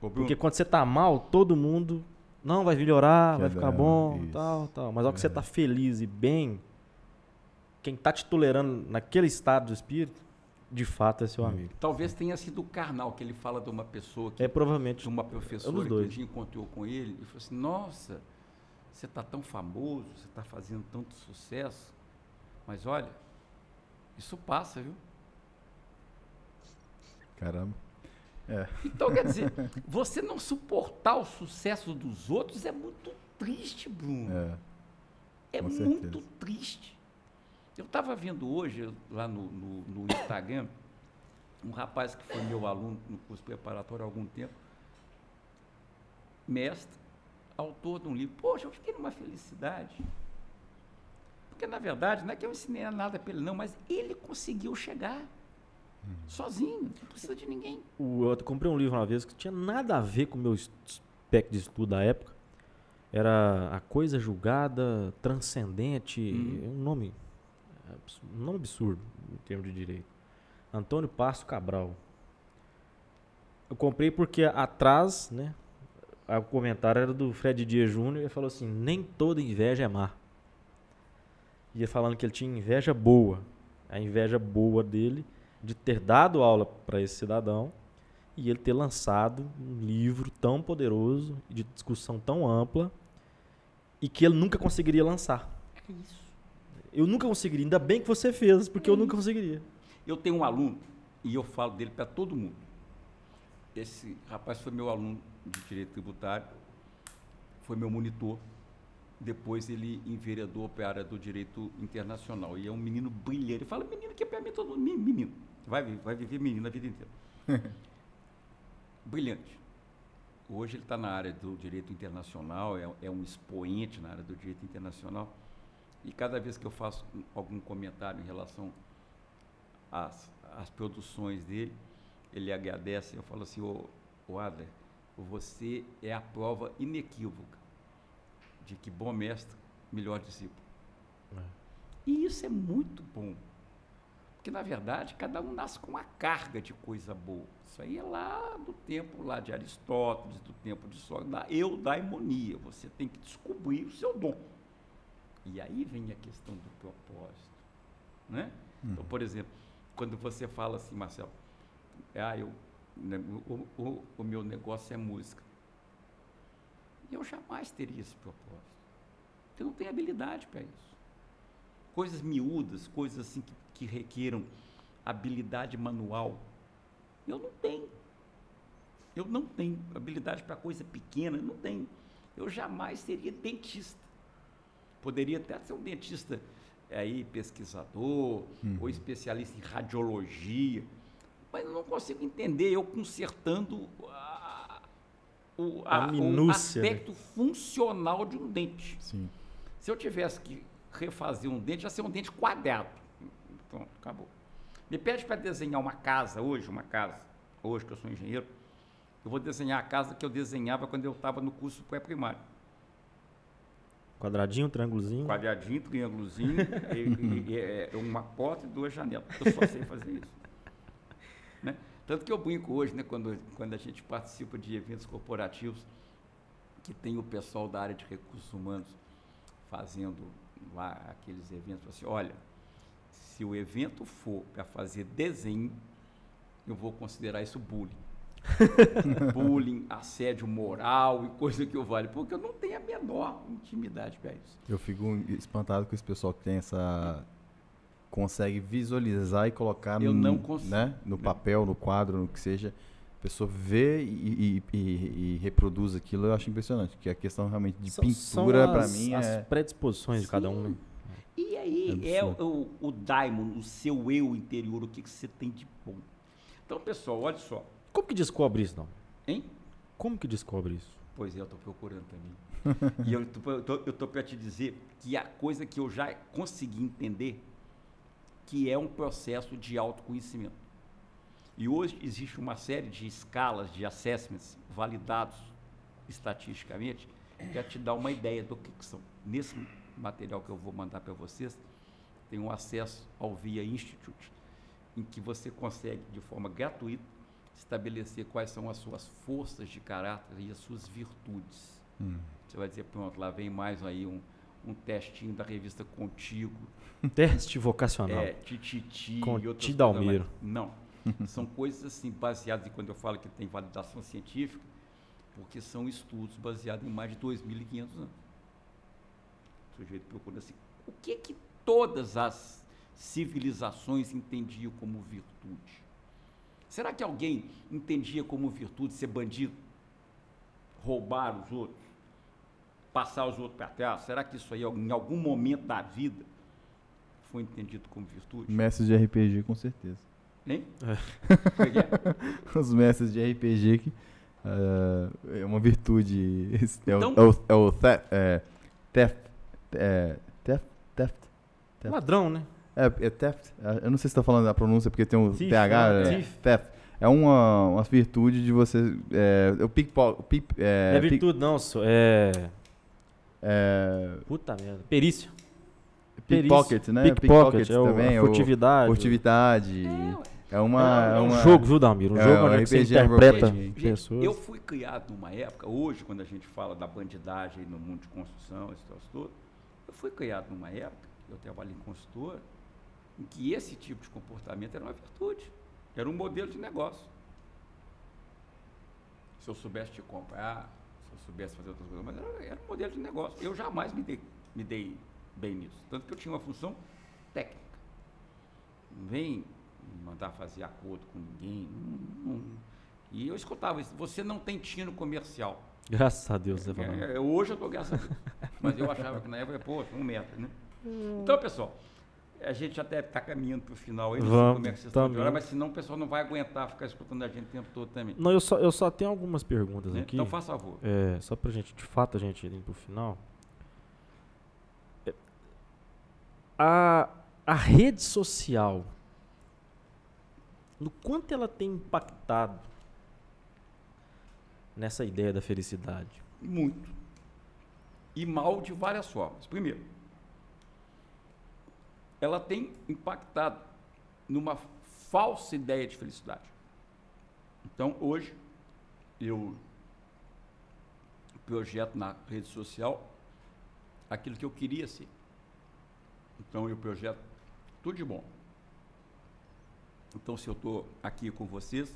Ô, Porque quando você tá mal, todo mundo não vai melhorar, vai Quer ficar bom, isso. tal, tal. Mas ao que você É. tá feliz e bem, quem tá te tolerando naquele estado do espírito de fato é seu amigo. Talvez tenha sido o carnal que ele fala de uma pessoa que É provavelmente de uma É um professora dos que um dois. dia encontrou com ele e falou assim, nossa, você está tão famoso, você está fazendo tanto sucesso, mas olha, isso passa, viu? Caramba. Então, quer dizer, você não suportar o sucesso dos outros é muito triste, Bruno. É. É muito certeza. triste. Eu estava vendo hoje, lá no, no- no Instagram, um rapaz que foi meu aluno no curso preparatório há algum tempo, mestre, autor de um livro. Poxa, eu fiquei numa felicidade. Porque, na verdade, não é que eu ensinei nada para ele, não, mas ele conseguiu chegar. Sozinho, não precisa de ninguém. O- eu comprei um livro uma vez que tinha nada a ver com o meu aspecto de estudo da época. Era A Coisa Julgada Transcendente. É Um nome. Um nome absurdo em termos de direito. Antônio Passo Cabral. Eu comprei porque atrás, né? O comentário era do Fred Dias Júnior e ele falou assim: nem toda inveja é má. Ia falando que ele tinha inveja boa. A inveja boa dele de ter dado aula para esse cidadão e ele ter lançado um livro tão poderoso de discussão tão ampla e que ele nunca conseguiria lançar. É isso. Eu nunca conseguiria, ainda bem que você fez, porque eu nunca conseguiria. Eu tenho um aluno e eu falo dele para todo mundo. Esse rapaz foi meu aluno de direito tributário, foi meu monitor. Depois ele enveredou para a área do direito internacional. E é um menino brilhante. Ele fala, menino que é para mim todo mundo. Menino. Vai, vai viver menino a vida inteira. brilhante. Hoje ele está na área do direito internacional, é, é um expoente na área do direito internacional. E cada vez que eu faço um- algum comentário em relação às, às produções dele, ele agradece. Eu falo assim: Ô, ô Adler, você é a prova inequívoca de que bom mestre, melhor discípulo. E isso é muito bom. Porque, na verdade, cada um nasce com uma carga de coisa boa. Isso aí é lá do tempo lá de Aristóteles, do tempo de Sócrates, da eudaimonia. Você tem que descobrir o seu dom. E aí vem a questão do propósito. Né? Então, por exemplo, quando você fala assim, Marcelo, ah, eu, né, o, o- o meu negócio é música. Eu jamais teria esse propósito. Eu não tenho habilidade para isso. Coisas miúdas, coisas assim que, que requeram habilidade manual, eu não tenho. Eu não tenho habilidade para coisa pequena, não tenho. Eu jamais seria dentista. Poderia até ser um dentista aí, pesquisador, ou especialista em radiologia, mas eu não consigo entender eu consertando a, o, A o minúcia, né? aspecto funcional de um dente. Sim. Se eu tivesse que refazer um dente, ia ser um dente quadrado. Pronto, acabou. Me pede para desenhar uma casa hoje, uma casa, hoje que eu sou engenheiro, eu vou desenhar a casa que eu desenhava quando eu estava no curso pré-primário. Quadradinho, triângulozinho. Quadradinho, triângulozinho, e, e- e- é uma porta e duas janelas. Eu só sei fazer isso. Né? Tanto que eu brinco hoje, né, quando, quando a gente participa de eventos corporativos, que tem o pessoal da área de recursos humanos fazendo lá aqueles eventos, assim, olha, se o evento for para fazer desenho, eu vou considerar isso bullying. bullying, assédio moral e coisa que eu vale, porque eu não tenho a menor intimidade para isso. Eu fico espantado com esse pessoal que tem essa. consegue visualizar e colocar Eu no, não consigo. né, no Não. papel, no quadro, no que seja. A pessoa vê e, e- e- e reproduz aquilo, eu acho impressionante. Que a questão realmente de São- pintura, para mim, as é. predisposições de cada um. né? E aí É é, o, o daimon, o seu eu interior, o que, que você tem de bom. Então, pessoal, olha só, Como que descobre isso, não? hein? Como que descobre isso? Pois é, eu estou procurando também. e eu tô para te dizer que a coisa que eu já consegui entender, que é um processo de autoconhecimento. E hoje existe uma série de escalas de assessments validados estatisticamente para te dar uma ideia do que, que são. Nesse material que eu vou mandar para vocês, tem um acesso ao VIA Institute, em que você consegue, de forma gratuita, estabelecer quais são as suas forças de caráter e as suas virtudes. Hum. Você vai dizer, pronto, lá vem mais aí um, um testinho da revista Contigo, Teste vocacional. é, Tititi Com e outras Tidalmiro. Não. São coisas assim baseadas em quando eu falo que tem validação científica, porque são estudos baseados em mais de 2.500 anos. O sujeito procura assim, o que que todas as civilizações entendiam como virtude? Será que alguém entendia como virtude ser bandido? Roubar os outros? Passar os outros para trás? Será que isso aí, em algum momento da vida, foi entendido como virtude? Mestres de RPG, com certeza. Hein? É que é? Os mestres de RPG que ah, é uma virtude. É o, Então- é o, é o theft, é, theft, é, theft, theft, theft. Ladrão, né? É, é theft. Ah, Eu não sei se está falando a pronúncia porque tem um Thief, TH. é, Thief. theft. É uma, uma virtude de você. É, o pickpocket. pick- É, é, pick- virtude, não, só é. é, Puta merda. Perícia. pickpocket, né? Pickpocket, é o, também. a o furtividade. Furtividade. É uma. É, É, um uma, jogo, viu, Dalmiro? Um é, jogo onde você RPG, é interpreta. Gente, pessoas. eu fui criado numa época, hoje, quando a gente fala da bandidagem no mundo de construção, esse troço todo, eu fui criado numa época, eu trabalho em consultor, em que esse tipo de comportamento era uma virtude, era um modelo de negócio. Se eu soubesse te comprar, se eu soubesse fazer outras coisas, mas era, era um modelo de negócio. Eu jamais me dei, me dei bem nisso. Tanto que eu tinha uma função técnica. Não vem me mandar fazer acordo com ninguém. não- não- e eu escutava isso. Você não tem tino comercial. Graças a Deus. É, é, hoje eu estou graças a Deus. Mas eu achava que na época, pô, um metro, né? Então, pessoal, a gente já deve estar caminhando para o final aí, não sei Vamos, como é que vocês estão de hora, mas senão o pessoal não vai aguentar ficar escutando a gente o tempo todo também. Não, eu só, eu só tenho algumas perguntas né? aqui. Então, faça favor. É, só pra gente, de fato, a gente ir pro final. É, A, a rede social, no quanto ela tem impactado nessa ideia da felicidade? Muito. E mal de várias formas. Primeiro, ela tem impactado numa falsa ideia de felicidade. Então, hoje, eu projeto na rede social aquilo que eu queria ser. Então, eu projeto tudo de bom. Então, se eu estou aqui com vocês,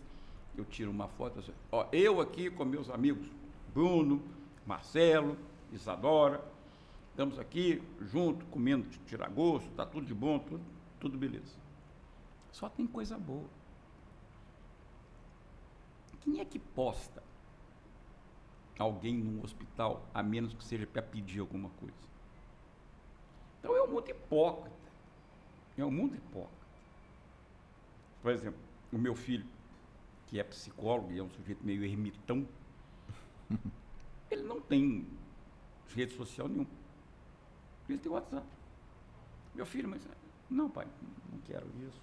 eu tiro uma foto, assim, ó, eu aqui com meus amigos Bruno, Marcelo, Isadora, estamos aqui junto, comendo tiragosto, tá tudo de bom, tudo, tudo beleza. Só tem coisa boa. Quem é que posta alguém num hospital, a menos que seja para pedir alguma coisa? Então é um mundo hipócrita. É um mundo hipócrita. Por exemplo, o meu filho, que é psicólogo e é um sujeito meio ermitão, ele não tem rede social nenhuma. Ele tem WhatsApp. Meu filho, mas não, pai, não quero isso.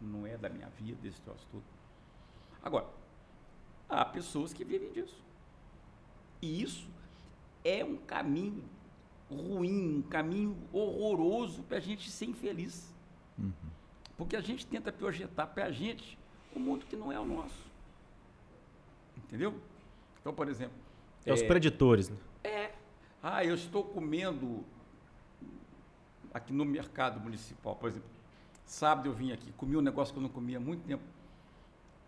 Não é da minha vida, esse troço todo. Agora, há pessoas que vivem disso. E isso é um caminho ruim, um caminho horroroso para a gente ser infeliz. Porque a gente tenta projetar para a gente um mundo que não é o nosso. Entendeu? Então, por exemplo. É, os é, preditores, né? é. Ah, eu estou comendo aqui no mercado municipal, por exemplo. Sábado eu vim aqui, comi um negócio que eu não comia há muito tempo.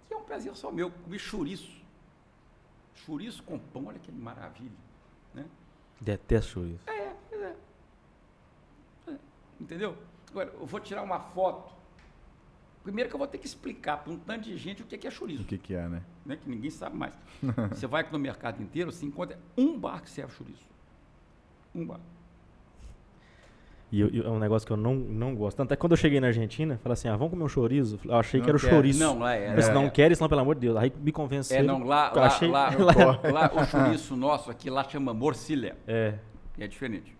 Que é um prazer só meu, comi chouriço. Chouriço com pão, olha que maravilha. Né? Detesto isso. É, pois é. É, Entendeu? Agora, eu vou tirar uma foto. Primeiro que eu vou ter que explicar para um tanto de gente o que é que é chouriço O que, que é, né? né, que ninguém sabe mais. você vai aqui no mercado inteiro, você encontra um bar que serve chouriço. Um bar. E eu- eu- é um negócio que eu não, não gosto. Tanto é que quando eu cheguei na Argentina, falei assim, ah, vamos comer um chouriço? Eu achei Não que era o quer. chouriço. Não, lá é. Mas é, não é. querem, senão, pelo amor de Deus. Aí me É, convenceram. não, lá, Eu lá, achei- lá, lá- lá o chouriço nosso aqui, lá chama morcilha. É. É diferente.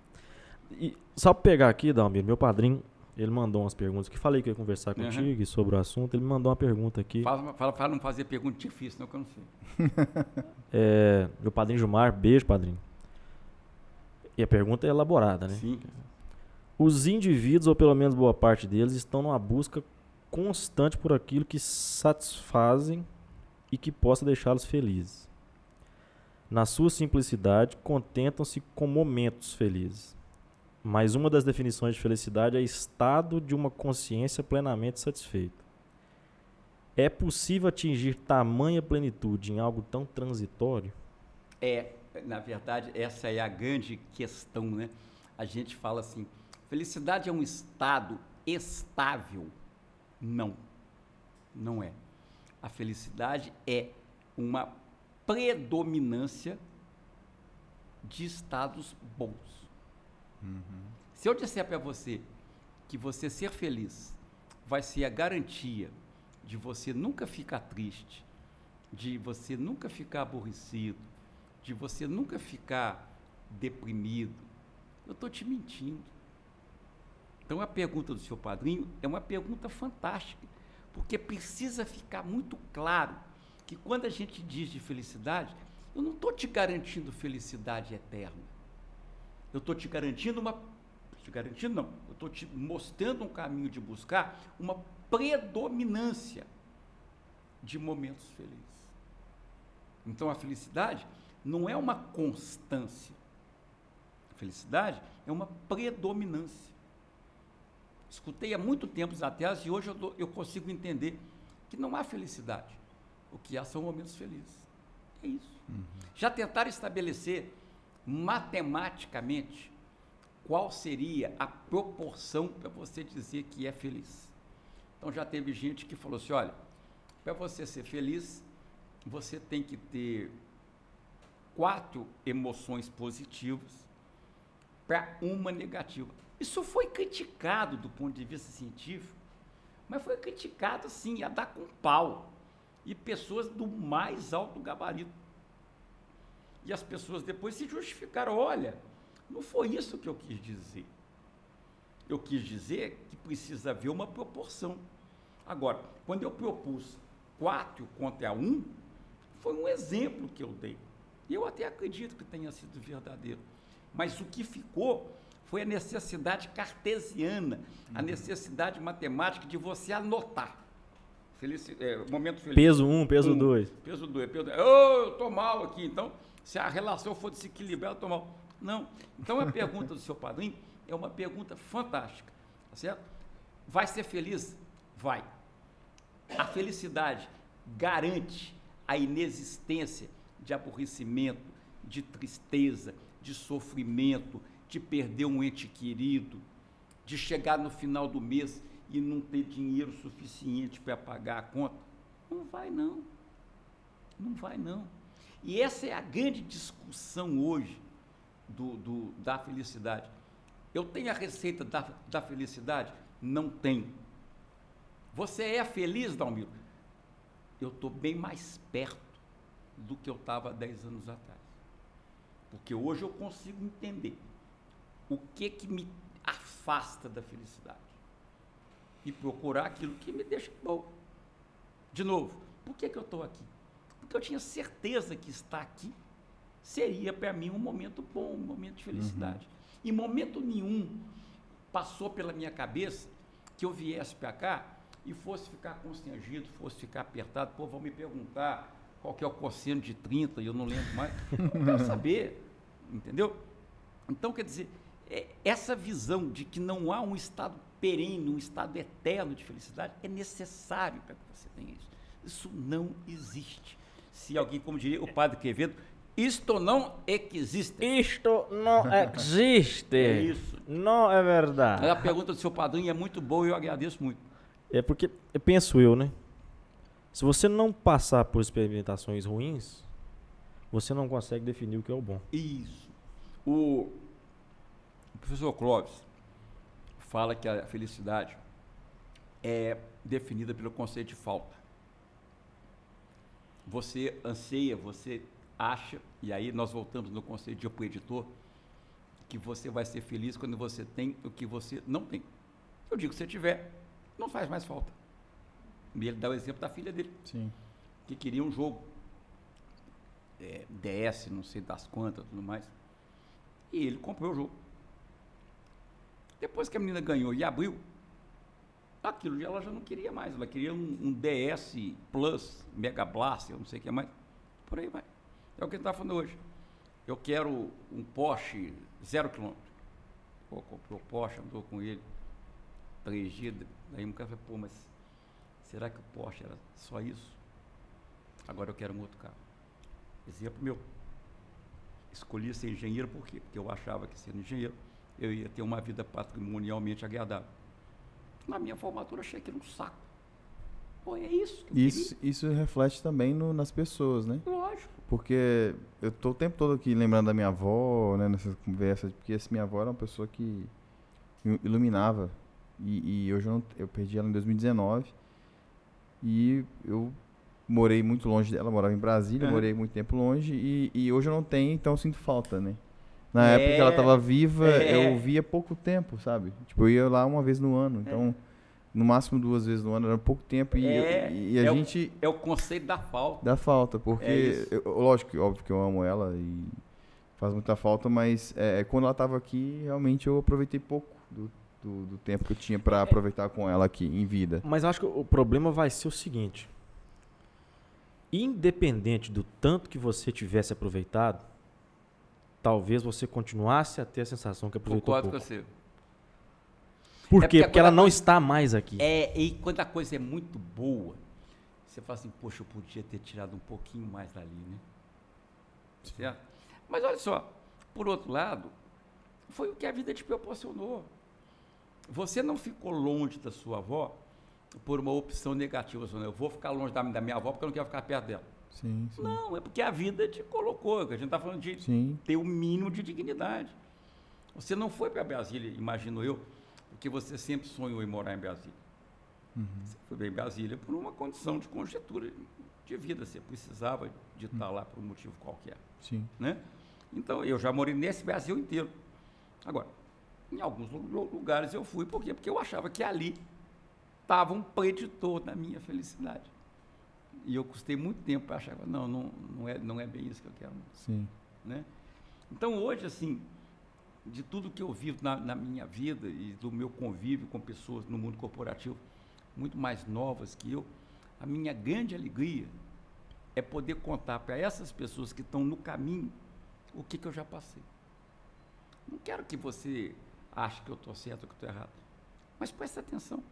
E só pra pegar aqui, Dalmir, meu padrinho, ele mandou umas perguntas que falei que eu ia conversar Uhum. contigo e sobre o assunto. Ele me mandou uma pergunta aqui. Fala, fala, fala não fazer pergunta difícil, não, que eu não sei. É, meu padrinho Gilmar, beijo, padrinho. E a pergunta é elaborada, né? Sim. Os indivíduos, ou pelo menos boa parte deles, estão numa busca constante por aquilo que satisfazem e que possa deixá-los felizes. Na sua simplicidade, contentam-se com momentos felizes. mas uma das definições de felicidade é estado de uma consciência plenamente satisfeita. É possível atingir tamanha plenitude em algo tão transitório? É, na verdade, essa é a grande questão, né? A gente fala assim, felicidade é um estado estável. Não, não é. A felicidade é uma predominância de estados bons. Uhum. Se eu disser para você que você ser feliz vai ser a garantia de você nunca ficar triste, de você nunca ficar aborrecido, de você nunca ficar deprimido, eu estou te mentindo. Então a pergunta do seu padrinho é uma pergunta fantástica, porque precisa ficar muito claro que quando a gente diz de felicidade, eu não estou te garantindo felicidade eterna. Eu estou te garantindo uma. Te garantindo, não. Eu estou te mostrando um caminho de buscar uma predominância de momentos felizes. Então a felicidade não é uma constância. A felicidade é uma predominância. Escutei há muito tempo atrás e hoje eu, eu consigo entender que não há felicidade. O que há são momentos felizes. É isso. Uhum. Já tentaram estabelecer matematicamente qual seria a proporção para você dizer que é feliz. Então já teve gente que falou assim: olha, para você ser feliz, você tem que ter quatro emoções positivas para uma negativa. Isso foi criticado do ponto de vista científico, mas foi criticado sim, a dar com pau. E pessoas do mais alto gabarito. E as pessoas depois se justificaram: olha, não foi isso que eu quis dizer. Eu quis dizer que precisa haver uma proporção. Agora, quando eu propus 4 contra 1, foi um exemplo que eu dei. Eu até acredito que tenha sido verdadeiro. Mas o que ficou foi a necessidade cartesiana, uhum. a necessidade matemática de você anotar. Felici é, momento feliz. Peso 1, um, peso 2. Um, peso 2. Peso Oh, eu estou mal aqui. Então, se a relação for desequilibrada, eu estou mal. Não. Então, a pergunta do seu padrinho é uma pergunta fantástica. Tá certo? Vai ser feliz? Vai. A felicidade garante a inexistência de aborrecimento, de tristeza, de sofrimento, de perder um ente querido, de chegar no final do mês e não ter dinheiro suficiente para pagar a conta. Não vai não. Não vai não. E essa é a grande discussão hoje do, do da felicidade. Eu tenho a receita da, da felicidade? Não tenho. Você é feliz, Dalmiro? Eu estou bem mais perto do que eu estava 10 anos atrás. Porque hoje eu consigo entender o que que me afasta da felicidade e procurar aquilo que me deixa bom. De novo, por que, que eu estou aqui? Porque eu tinha certeza que estar aqui seria para mim um momento bom, um momento de felicidade. Uhum. Em momento nenhum passou pela minha cabeça que eu viesse para cá e fosse ficar constrangido, fosse ficar apertado, pô, vão me perguntar qual que é o cosseno de 30, e eu não lembro mais. Eu quero saber, entendeu? Então, quer dizer, essa visão de que não há um estado perene, um estado eterno de felicidade, é necessário para que você tenha isso. Isso não existe. Se alguém, como diria o padre Quevedo, isto não existe. Isto não existe. É isso. Não é verdade. A pergunta do seu padrinho é muito boa e eu agradeço muito. É porque, eu penso eu, né? Se você não passar por experimentações ruins, você não consegue definir o que é o bom. Isso. O, o professor Clóvis fala que a felicidade é definida pelo conceito de falta. Você anseia, você acha, e aí nós voltamos no conceito de editor, que você vai ser feliz quando você tem o que você não tem. Eu digo, se tiver, não faz mais falta. E ele dá o exemplo da filha dele. Sim. Que queria um jogo. É, DS, não sei das quantas, tudo mais. E ele comprou o jogo. Depois que a menina ganhou e abriu, aquilo ela já não queria mais. Ela queria um, um DS Plus, Mega Blast, eu não sei o que mais. Por aí vai. É o que ele está falando hoje. Eu quero um Porsche zero quilômetro. pô, comprou o Porsche, andou com ele três dias. Daí um cara falou, pô, mas será que o Porsche era só isso? Agora eu quero um outro carro. Exemplo meu. Escolhi ser engenheiro por quê? Porque eu achava que sendo engenheiro eu ia ter uma vida patrimonialmente agradável. Na minha formatura achei aquilo um saco. Pô, é isso que eu Isso, isso reflete também no- nas pessoas, né? Lógico. Porque eu tô o tempo todo aqui lembrando da minha avó, né, nessas conversas, porque essa minha avó era uma pessoa que iluminava. E, e hoje eu, não- eu perdi ela em 2019. E eu morei muito longe dela, morava em Brasília, Aham. morei muito tempo longe. E, e hoje eu não tenho, então eu sinto falta, né? Na É, época que ela tava viva, é. eu via pouco tempo, sabe? Tipo, eu ia lá uma vez no ano. Então, no máximo duas vezes no ano, era pouco tempo. E, eu- É, e a é o- gente. É o conceito da falta. Dá falta, porque, É eu- lógico, óbvio que eu amo ela e faz muita falta, mas é, quando ela tava aqui, realmente eu aproveitei pouco do, do, do tempo que eu tinha É. pra aproveitar com ela aqui, em vida. Mas eu acho que o problema vai ser o seguinte: independente do tanto que você tivesse aproveitado, talvez você continuasse a ter a sensação que aproveitou Concordo com pouco. você. Por É quê? porque Porque ela não coisa- está mais aqui. É, e quando a coisa é muito boa, você fala assim, poxa, eu podia ter tirado um pouquinho mais dali, né? Certo? Mas olha só, por outro lado, foi o que a vida te proporcionou. Você não ficou longe da sua avó por uma opção negativa. Eu vou ficar longe da minha avó porque eu não quero ficar perto dela. Sim, sim. Não, é porque a vida te colocou, que a gente está falando de Sim, ter o mínimo de dignidade. Você não foi para Brasília, imagino eu, porque você sempre sonhou em morar em Brasília. Você foi para Brasília por uma condição de conjectura de vida. Você precisava de estar lá por um motivo qualquer. sim. Né? Então, eu já morei nesse Brasil inteiro. Agora, em alguns lu- lu- lugares eu fui, por quê? Porque eu achava que ali estava um preditor da minha felicidade. E eu custei muito tempo para achar, não, não, não, é, não é bem isso que eu quero. Sim. né? Então hoje, assim, de tudo que eu vivo na, na minha vida e do meu convívio com pessoas no mundo corporativo muito mais novas que eu, a minha grande alegria é poder contar para essas pessoas que estão no caminho o que, que eu já passei. Não quero que você ache que eu estou certo ou que estou errado, mas preste atenção,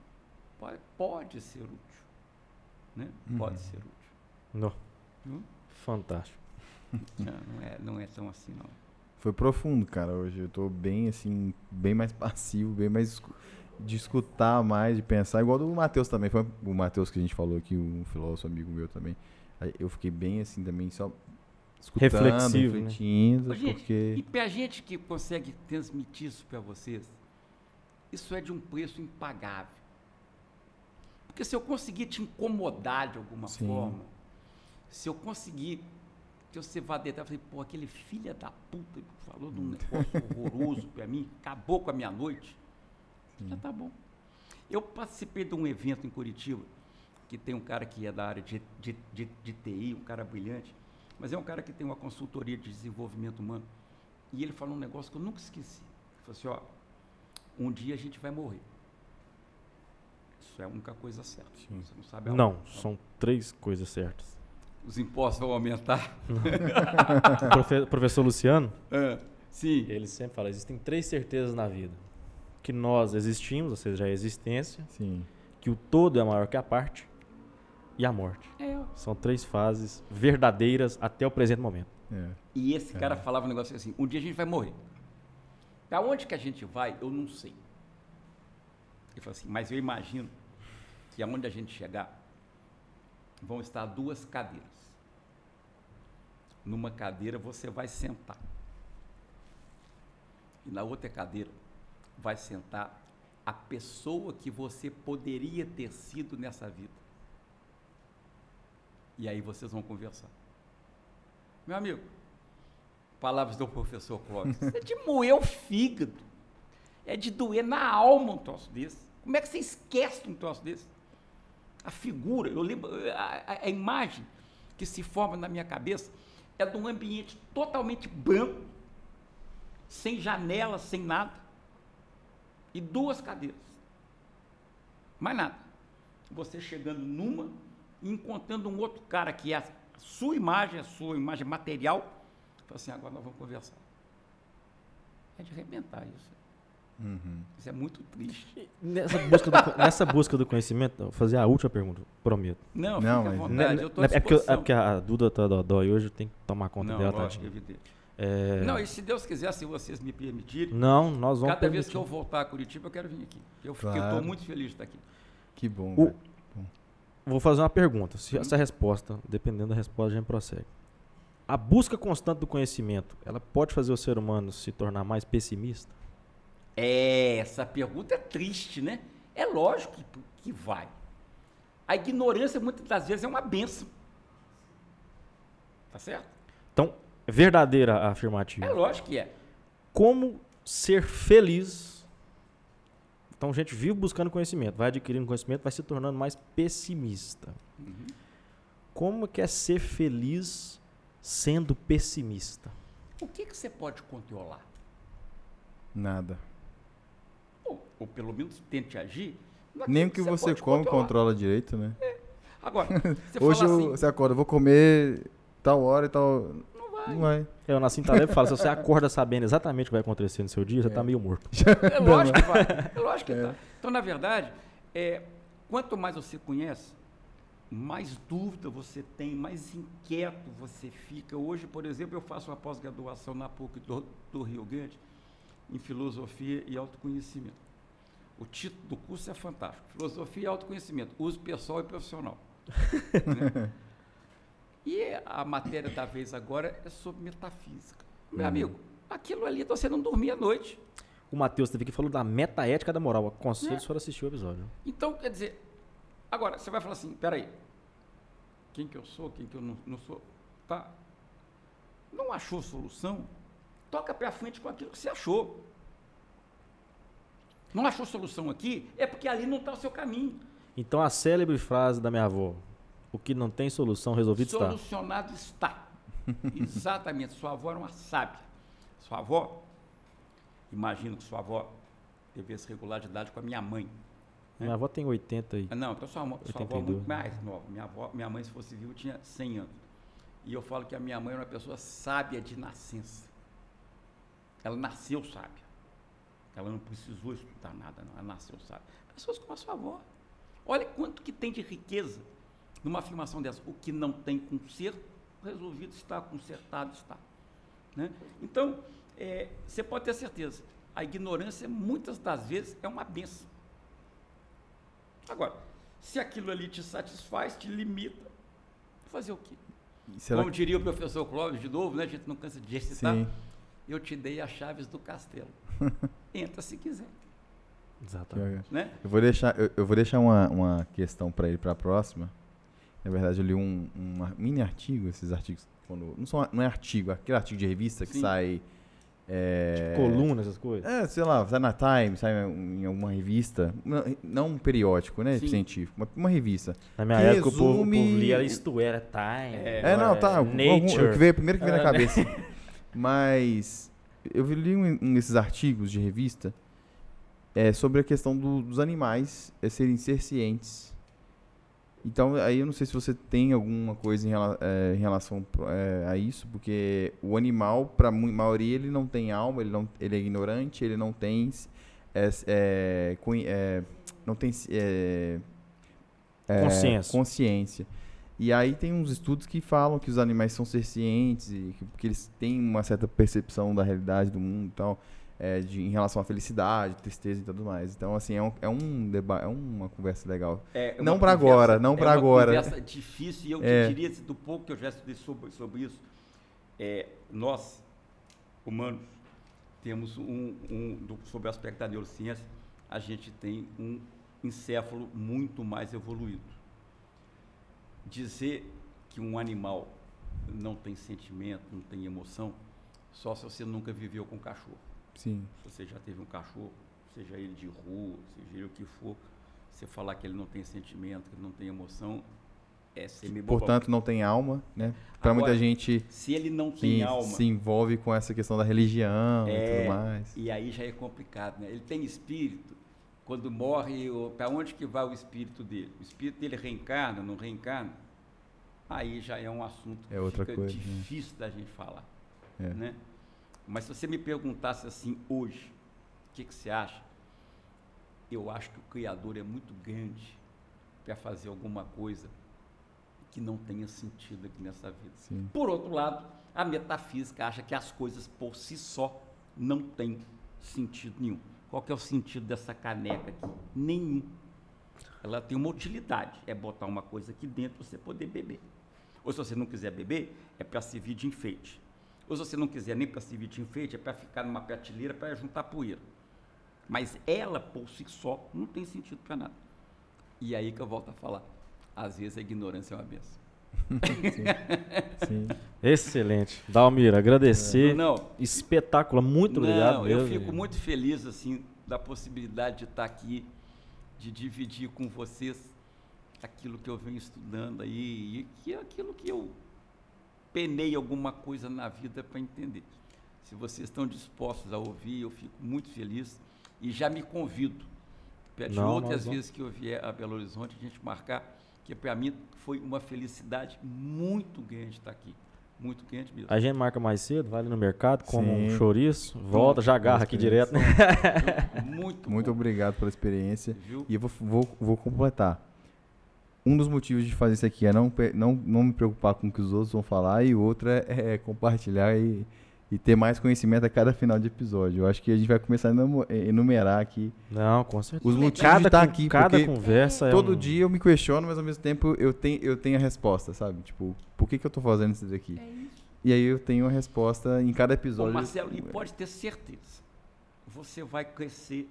pode, pode ser útil, né? Pode ser útil. Não. Hum? Fantástico. Não, não é, não é tão assim não. Foi profundo, cara, hoje. Eu tô bem, assim, bem mais passivo, bem mais de escutar mais, de pensar. Igual do Matheus também. Foi o Matheus que a gente falou aqui, um filósofo amigo meu também. Eu fiquei bem, assim, também, só escutando, Reflexivo, né? refletindo, Ô, gente, porque... E pra gente que consegue transmitir isso para vocês, isso é de um preço impagável. Porque se eu conseguir te incomodar de alguma Sim. forma, se eu conseguir que você vá deitar e falei, pô, aquele filho da puta que falou de um negócio horroroso para mim, acabou com a minha noite, já tá bom. Eu participei de um evento em Curitiba, que tem um cara que é da área de, de, de, de TI, um cara brilhante, mas é um cara que tem uma consultoria de desenvolvimento humano. E ele falou um negócio que eu nunca esqueci. Ele falou assim, ó, um dia a gente vai morrer. Isso é a única coisa certa. Sim. Você não sabe a Não, hora. são três coisas certas. Os impostos vão aumentar? O profe- professor Luciano, Ah, sim. ele sempre fala, existem três certezas na vida. Que nós existimos, ou seja, a existência, Sim. que o todo é maior que a parte e a morte. É, São três fases verdadeiras até o presente momento. É. E esse cara falava um negócio assim: um dia a gente vai morrer. Para onde que a gente vai, eu não sei. Ele falou assim: mas eu imagino que aonde a gente chegar, vão estar duas cadeiras. Numa cadeira você vai sentar. E na outra cadeira vai sentar a pessoa que você poderia ter sido nessa vida. E aí vocês vão conversar. Meu amigo, palavras do professor Clóvis, é de moer o fígado. É de doer na alma um troço desse. Como é que você esquece um troço desse? A figura, eu lembro, a, a- imagem que se forma na minha cabeça é de um ambiente totalmente branco, sem janela, sem nada, e duas cadeiras. Mais nada. Você chegando numa e encontrando um outro cara que é a sua imagem, a sua imagem material, fala assim, agora nós vamos conversar. É de arrebentar isso. Uhum. Isso é muito triste. Nessa busca, do, nessa busca do conhecimento, vou fazer a última pergunta, prometo. Não, Não, fica à vontade, Né, eu estou à é, porque, eu- é porque a Duda tá dói hoje, eu tenho que tomar conta Não, dela, lógico, evidente. É, Não, e se Deus quiser, se vocês me permitirem, não, nós vamos cada vez que permitir. eu voltar a Curitiba, eu quero vir aqui. Eu Claro. estou muito feliz de estar aqui. Que bom. O-. Vou fazer uma pergunta. Se Hum. essa resposta, dependendo da resposta, a gente prossegue. A busca constante do conhecimento, ela pode fazer o ser humano se tornar mais pessimista? É, essa pergunta é triste, né? É lógico que, que vai. A ignorância, muitas das vezes, é uma benção. Tá certo? Então, é verdadeira a afirmativa. É lógico que é. Como ser feliz? Então, a gente vive buscando conhecimento, vai adquirindo conhecimento, vai se tornando mais pessimista. Uhum. Como que é ser feliz sendo pessimista? O que, que você pode controlar? Nada. Ou, pelo menos tente agir. Nem o que você pode come controlar. controla direito, né? Agora, você Hoje fala eu- assim, você acorda, eu vou comer tal hora e tal. não vai. Não vai. Eu nasci em Taleb fala, se você acorda sabendo exatamente o que vai acontecer no seu dia, você está meio morto. É lógico que vai. É lógico que tá. Então, na verdade, é, quanto mais você conhece, mais dúvida você tem, mais inquieto você fica. Hoje, por exemplo, eu faço uma pós-graduação na PUC do, do Rio Grande em Filosofia e Autoconhecimento. O título do curso é fantástico. Filosofia e Autoconhecimento, uso pessoal e profissional. né? E a matéria da vez agora é sobre metafísica. Meu Uhum. amigo, aquilo ali você não dormia à noite. O Matheus teve que falou da metaética da moral. Aconselho É. se for assistir o episódio. Então, quer dizer, agora você vai falar assim, peraí, quem que eu sou, quem que eu não, não sou, tá? Não achou solução? Toca pra frente com aquilo que você achou. Não achou solução aqui? É porque ali não está o seu caminho. Então a célebre frase da minha avó, o que não tem solução resolvido está. Solucionado está. Exatamente. Sua avó era uma sábia. Sua avó, imagino que sua avó devesse regular de idade com a minha mãe. Minha avó tem 80 e Não, então sua, sua avó é 82. muito mais nova. Minha, avó, minha mãe, se fosse viva, tinha 100 anos. E eu falo que a minha mãe era uma pessoa sábia de nascença. Ela nasceu sábia. Ela não precisou estudar nada, não. Ela nasceu sábia. Pessoas como a sua avó. Olha quanto que tem de riqueza numa afirmação dessa. O que não tem conserto, resolvido está, consertado está. Né? Então, é, você pode ter certeza, a ignorância, muitas das vezes, é uma benção. Agora, se aquilo ali te satisfaz, te limita, fazer o quê? Como diria o professor Clóvis de novo, né? A gente não cansa de recitar. Sim. Eu te dei as chaves do castelo. Entra se quiser, Exatamente. né? Eu vou deixar, eu, eu vou deixar uma, uma questão para ele para a próxima. Na verdade, eu li um, um mini artigo, esses artigos. Quando, não, são, não é artigo, aquele artigo de revista que Sim. sai. É, Coluna, essas coisas. É, sei lá, sai na Time, sai em alguma revista. Não, não um periódico, né? Sim. científico, uma, uma revista. Na minha que época, o povo, o povo resume- lia isto era Time. É, É, não, tá. algum- algum- Nature. o que veio, primeiro que veio na É, cabeça. Mas eu li um, um desses artigos de revista é, sobre a questão do- dos animais é, serem ser cientes. Então, aí eu não sei se você tem alguma coisa em, rela- é, em relação é, a isso, porque o animal, para a maioria, ele não tem alma, ele, não, ele é ignorante, ele não tem. é, é, não tem. Consciência. consciência. E aí tem uns estudos que falam que os animais são ser cientes e que, que eles têm uma certa percepção da realidade do mundo e tal, é, de, em relação à felicidade, tristeza e tudo mais. Então, assim, é um, é um deba é uma conversa legal. É uma Não conversa- agora, não é pra uma agora. conversa difícil e eu É. diria, do pouco que eu já estudei sobre, sobre isso, é, nós, humanos, temos um, um do, sobre o aspecto da neurociência, a gente tem um encéfalo muito mais evoluído. Dizer que um animal não tem sentimento, não tem emoção, só se você nunca viveu com um cachorro. Sim. Se você já teve um cachorro, seja ele de rua, seja ele o que for, você falar que ele não tem sentimento, que ele não tem emoção, é ser meio bobão. Portanto, não tem alma, né? Pra Agora, muita gente se ele não tem alma, se envolve com essa questão da religião e É. tudo mais. e aí já é complicado, né? Ele tem espírito, quando morre, para onde que vai o espírito dele? O espírito dele reencarna, não reencarna? Aí já é um assunto que É outra fica coisa, né? difícil da gente falar, É. né? Mas se você me perguntasse assim hoje, que, que você acha? Eu acho que o Criador é muito grande para fazer alguma coisa que não tenha sentido aqui nessa vida. Sim. Por outro lado, a metafísica acha que as coisas por si só não têm sentido nenhum. Qual que é o sentido dessa caneca aqui? Nenhum. Ela tem uma utilidade, é botar uma coisa aqui dentro você poder beber. Ou se você não quiser beber, é para servir de enfeite. Ou se você não quiser nem para servir de enfeite, é para ficar numa prateleira para juntar poeira. Mas ela, por si só, não tem sentido para nada. E aí que eu volto a falar. Às vezes a ignorância é uma benção. Sim. Excelente. Dalmir, agradecer. Não, Espetacular, muito obrigado. Não, eu fico muito feliz assim da possibilidade de estar aqui, de dividir com vocês aquilo que eu venho estudando aí e que é aquilo que eu penei alguma coisa na vida para entender. Se vocês estão dispostos a ouvir, eu fico muito feliz e já me convido de Não, outras vamos. vezes que eu vier a Belo Horizonte a gente marcar, que para mim foi uma felicidade muito grande estar aqui, muito grande mesmo. A gente marca mais cedo, vai ali no mercado, come um Sim. chouriço, volta, já agarra aqui direto, né? Muito, Muito bom, obrigado pela experiência. viu? E eu vou, vou, vou completar. Um dos motivos de fazer isso aqui é não, não, não me preocupar com o que os outros vão falar, e o outro é, é compartilhar e, e ter mais conhecimento a cada final de episódio. Eu acho que a gente vai começar a enumo- enumerar aqui Não, com certeza. os motivos Cada, de estar con- aqui, cada porque conversa é todo um- dia eu me questiono, mas ao mesmo tempo eu tenho, eu tenho a resposta, sabe? Tipo, por que, que eu tô fazendo isso daqui? É isso. E aí eu tenho a resposta em cada Ô, episódio. Marcelo, e pode ter certeza, você vai crescer,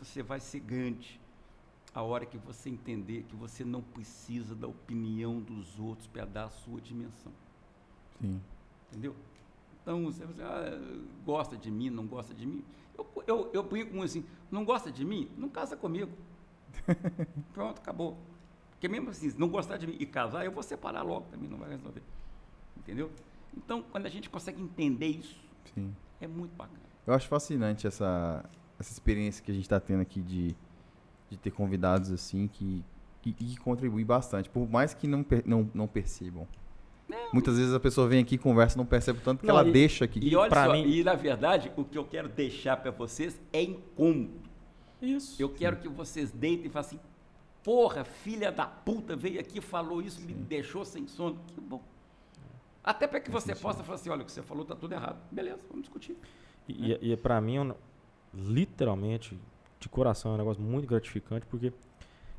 você vai ser grande a hora que você entender que você não precisa da opinião dos outros para dar a sua dimensão, Sim. entendeu? Então, você, você ah, gosta de mim, não gosta de mim? Eu, eu, eu brinco com assim, não gosta de mim? Não casa comigo. Pronto, acabou. Porque mesmo assim, se não gostar de mim e casar, eu vou separar logo também, não vai resolver. Entendeu? Então, quando a gente consegue entender isso, Sim. é muito bacana. Eu acho fascinante essa, essa experiência que a gente está tendo aqui de, de ter convidados assim que, que, que contribuem bastante, por mais que não, per- não, não percebam. Muitas vezes a pessoa vem aqui, conversa, não percebe tanto que Não, ela e- deixa aqui. E olha pra só, mim- e na verdade, o que eu quero deixar para vocês é incômodo. Isso. Eu quero que vocês deitem e falem assim: porra, filha da puta, veio aqui, falou isso, me deixou sem sono. Que bom. Até para que você possa falar assim: olha, o que você falou está tudo errado. Beleza, vamos discutir. E, e, e para mim, é literalmente, de coração, é um negócio muito gratificante, porque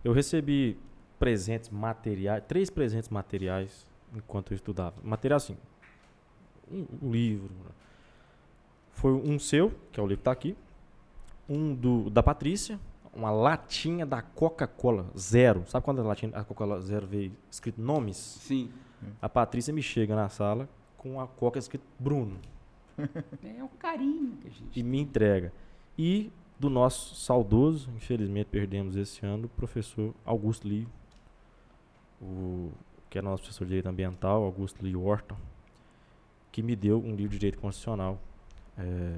eu recebi presentes materiais, três presentes materiais enquanto eu estudava. Material assim, um, um livro. né? Foi um seu, que é o livro que tá aqui, um do, da Patrícia, uma latinha da Coca-Cola zero. Sabe quando a latinha da Coca-Cola zero veio escrito nomes? Sim. A Patrícia me chega na sala com a Coca escrito Bruno É o carinho que a gente. e me entrega. E do nosso saudoso, infelizmente perdemos esse ano, o professor Augusto Lee, o, que é nosso professor de Direito Ambiental, Augusto Lee Orton, que me deu um livro de Direito Constitucional. é,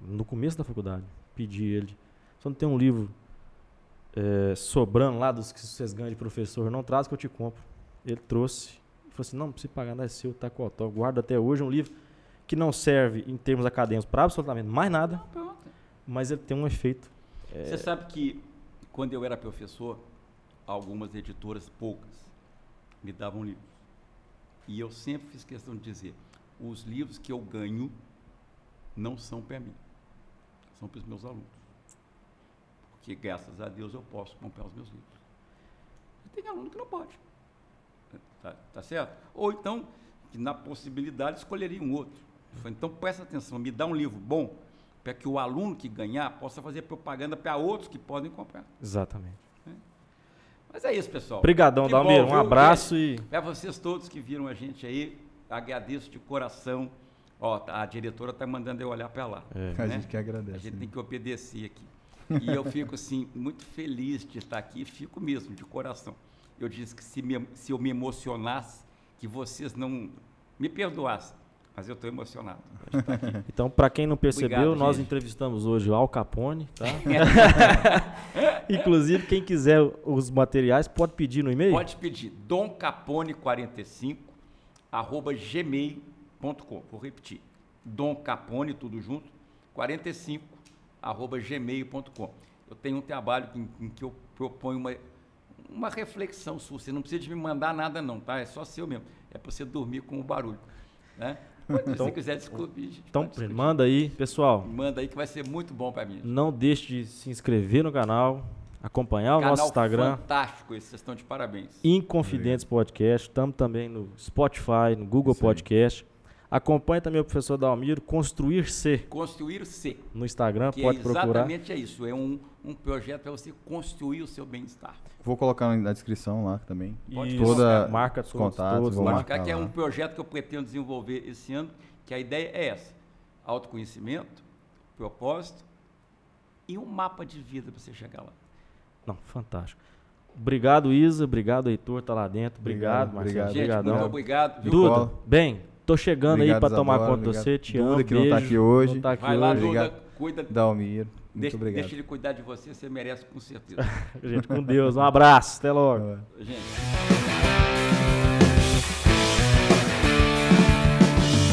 no começo da faculdade, pedi ele. Só não tem um livro é, sobrando lá dos que vocês ganham de professor, não traz que eu te compro. Ele trouxe. Falou assim, não, não precisa pagar, não é seu, tá com autor. Guardo até hoje um livro que não serve em termos acadêmicos para absolutamente mais nada, mas ele tem um efeito. é, Você sabe que quando eu era professor, algumas editoras, poucas, me davam livros. E eu sempre fiz questão de dizer: os livros que eu ganho não são para mim, são para os meus alunos. Porque graças a Deus eu posso comprar os meus livros. E tem aluno que não pode. Tá, tá certo? Ou então, que na possibilidade escolheria um outro. Falei, Então presta atenção, me dá um livro bom para que o aluno que ganhar possa fazer propaganda para outros que podem comprar. Exatamente. Mas é isso, pessoal. Obrigadão, Dalmir. Um abraço e. Para vocês todos que viram a gente aí, agradeço de coração. Ó, tá- a diretora está mandando eu olhar para lá. É. A né? gente que agradece. A gente né? tem que obedecer aqui. E eu fico, assim, muito feliz de estar aqui, fico mesmo, de coração. Eu disse que se, me- se eu me emocionasse, que vocês não me perdoassem, mas eu estou emocionado. Então, para quem não percebeu, Obrigado, nós gente. entrevistamos hoje o Al Capone, tá? Inclusive, quem quiser os materiais, pode pedir no e-mail? Pode pedir domcapone45 arroba gmail.com. Vou repetir. Domcapone, tudo junto, 45 arroba gmail.com. Eu tenho um trabalho em, em que eu proponho uma, uma reflexão sua. Você não precisa de me mandar nada, não, tá? É só seu mesmo. É para você dormir com o barulho. Né? Se Então- você quiser gente Então, manda aí, pessoal. Manda aí que vai ser muito bom para mim. Não deixe de se inscrever no canal, acompanhar o Canal nosso Instagram, fantástico esse, vocês estão de parabéns. Inconfidentes Podcast. Estamos também no Spotify, no Google Isso aí. Podcast. Acompanhe também o professor Dalmiro, Construir-se Construir o C, no Instagram, que pode é procurar. exatamente é isso. É um, um projeto para você construir o seu bem-estar. Vou colocar na descrição lá também. Pode Isso, Toda- marca os contatos, todos vou lá. Pode marcar que é lá. um projeto que eu pretendo desenvolver esse ano, que a ideia é essa: autoconhecimento, propósito e um mapa de vida para você chegar lá. Não, fantástico. Obrigado, Isa. Obrigado, Heitor, tá lá dentro. Obrigado, Obrigado, Marcelo. obrigado. Muito obrigado. viu? Duda, bem, tô chegando aí Obrigado, pra tomar Isadora, conta de obrigado. você. Te Duda, amo. que não tá beijo. aqui hoje. Não tá aqui Vai lá, hoje. Obrigado. Duda, cuida. Dalmir, muito Deixa, obrigado. deixa ele cuidar de você, você merece com certeza. Gente, com Deus. Um abraço. Até logo. Gente.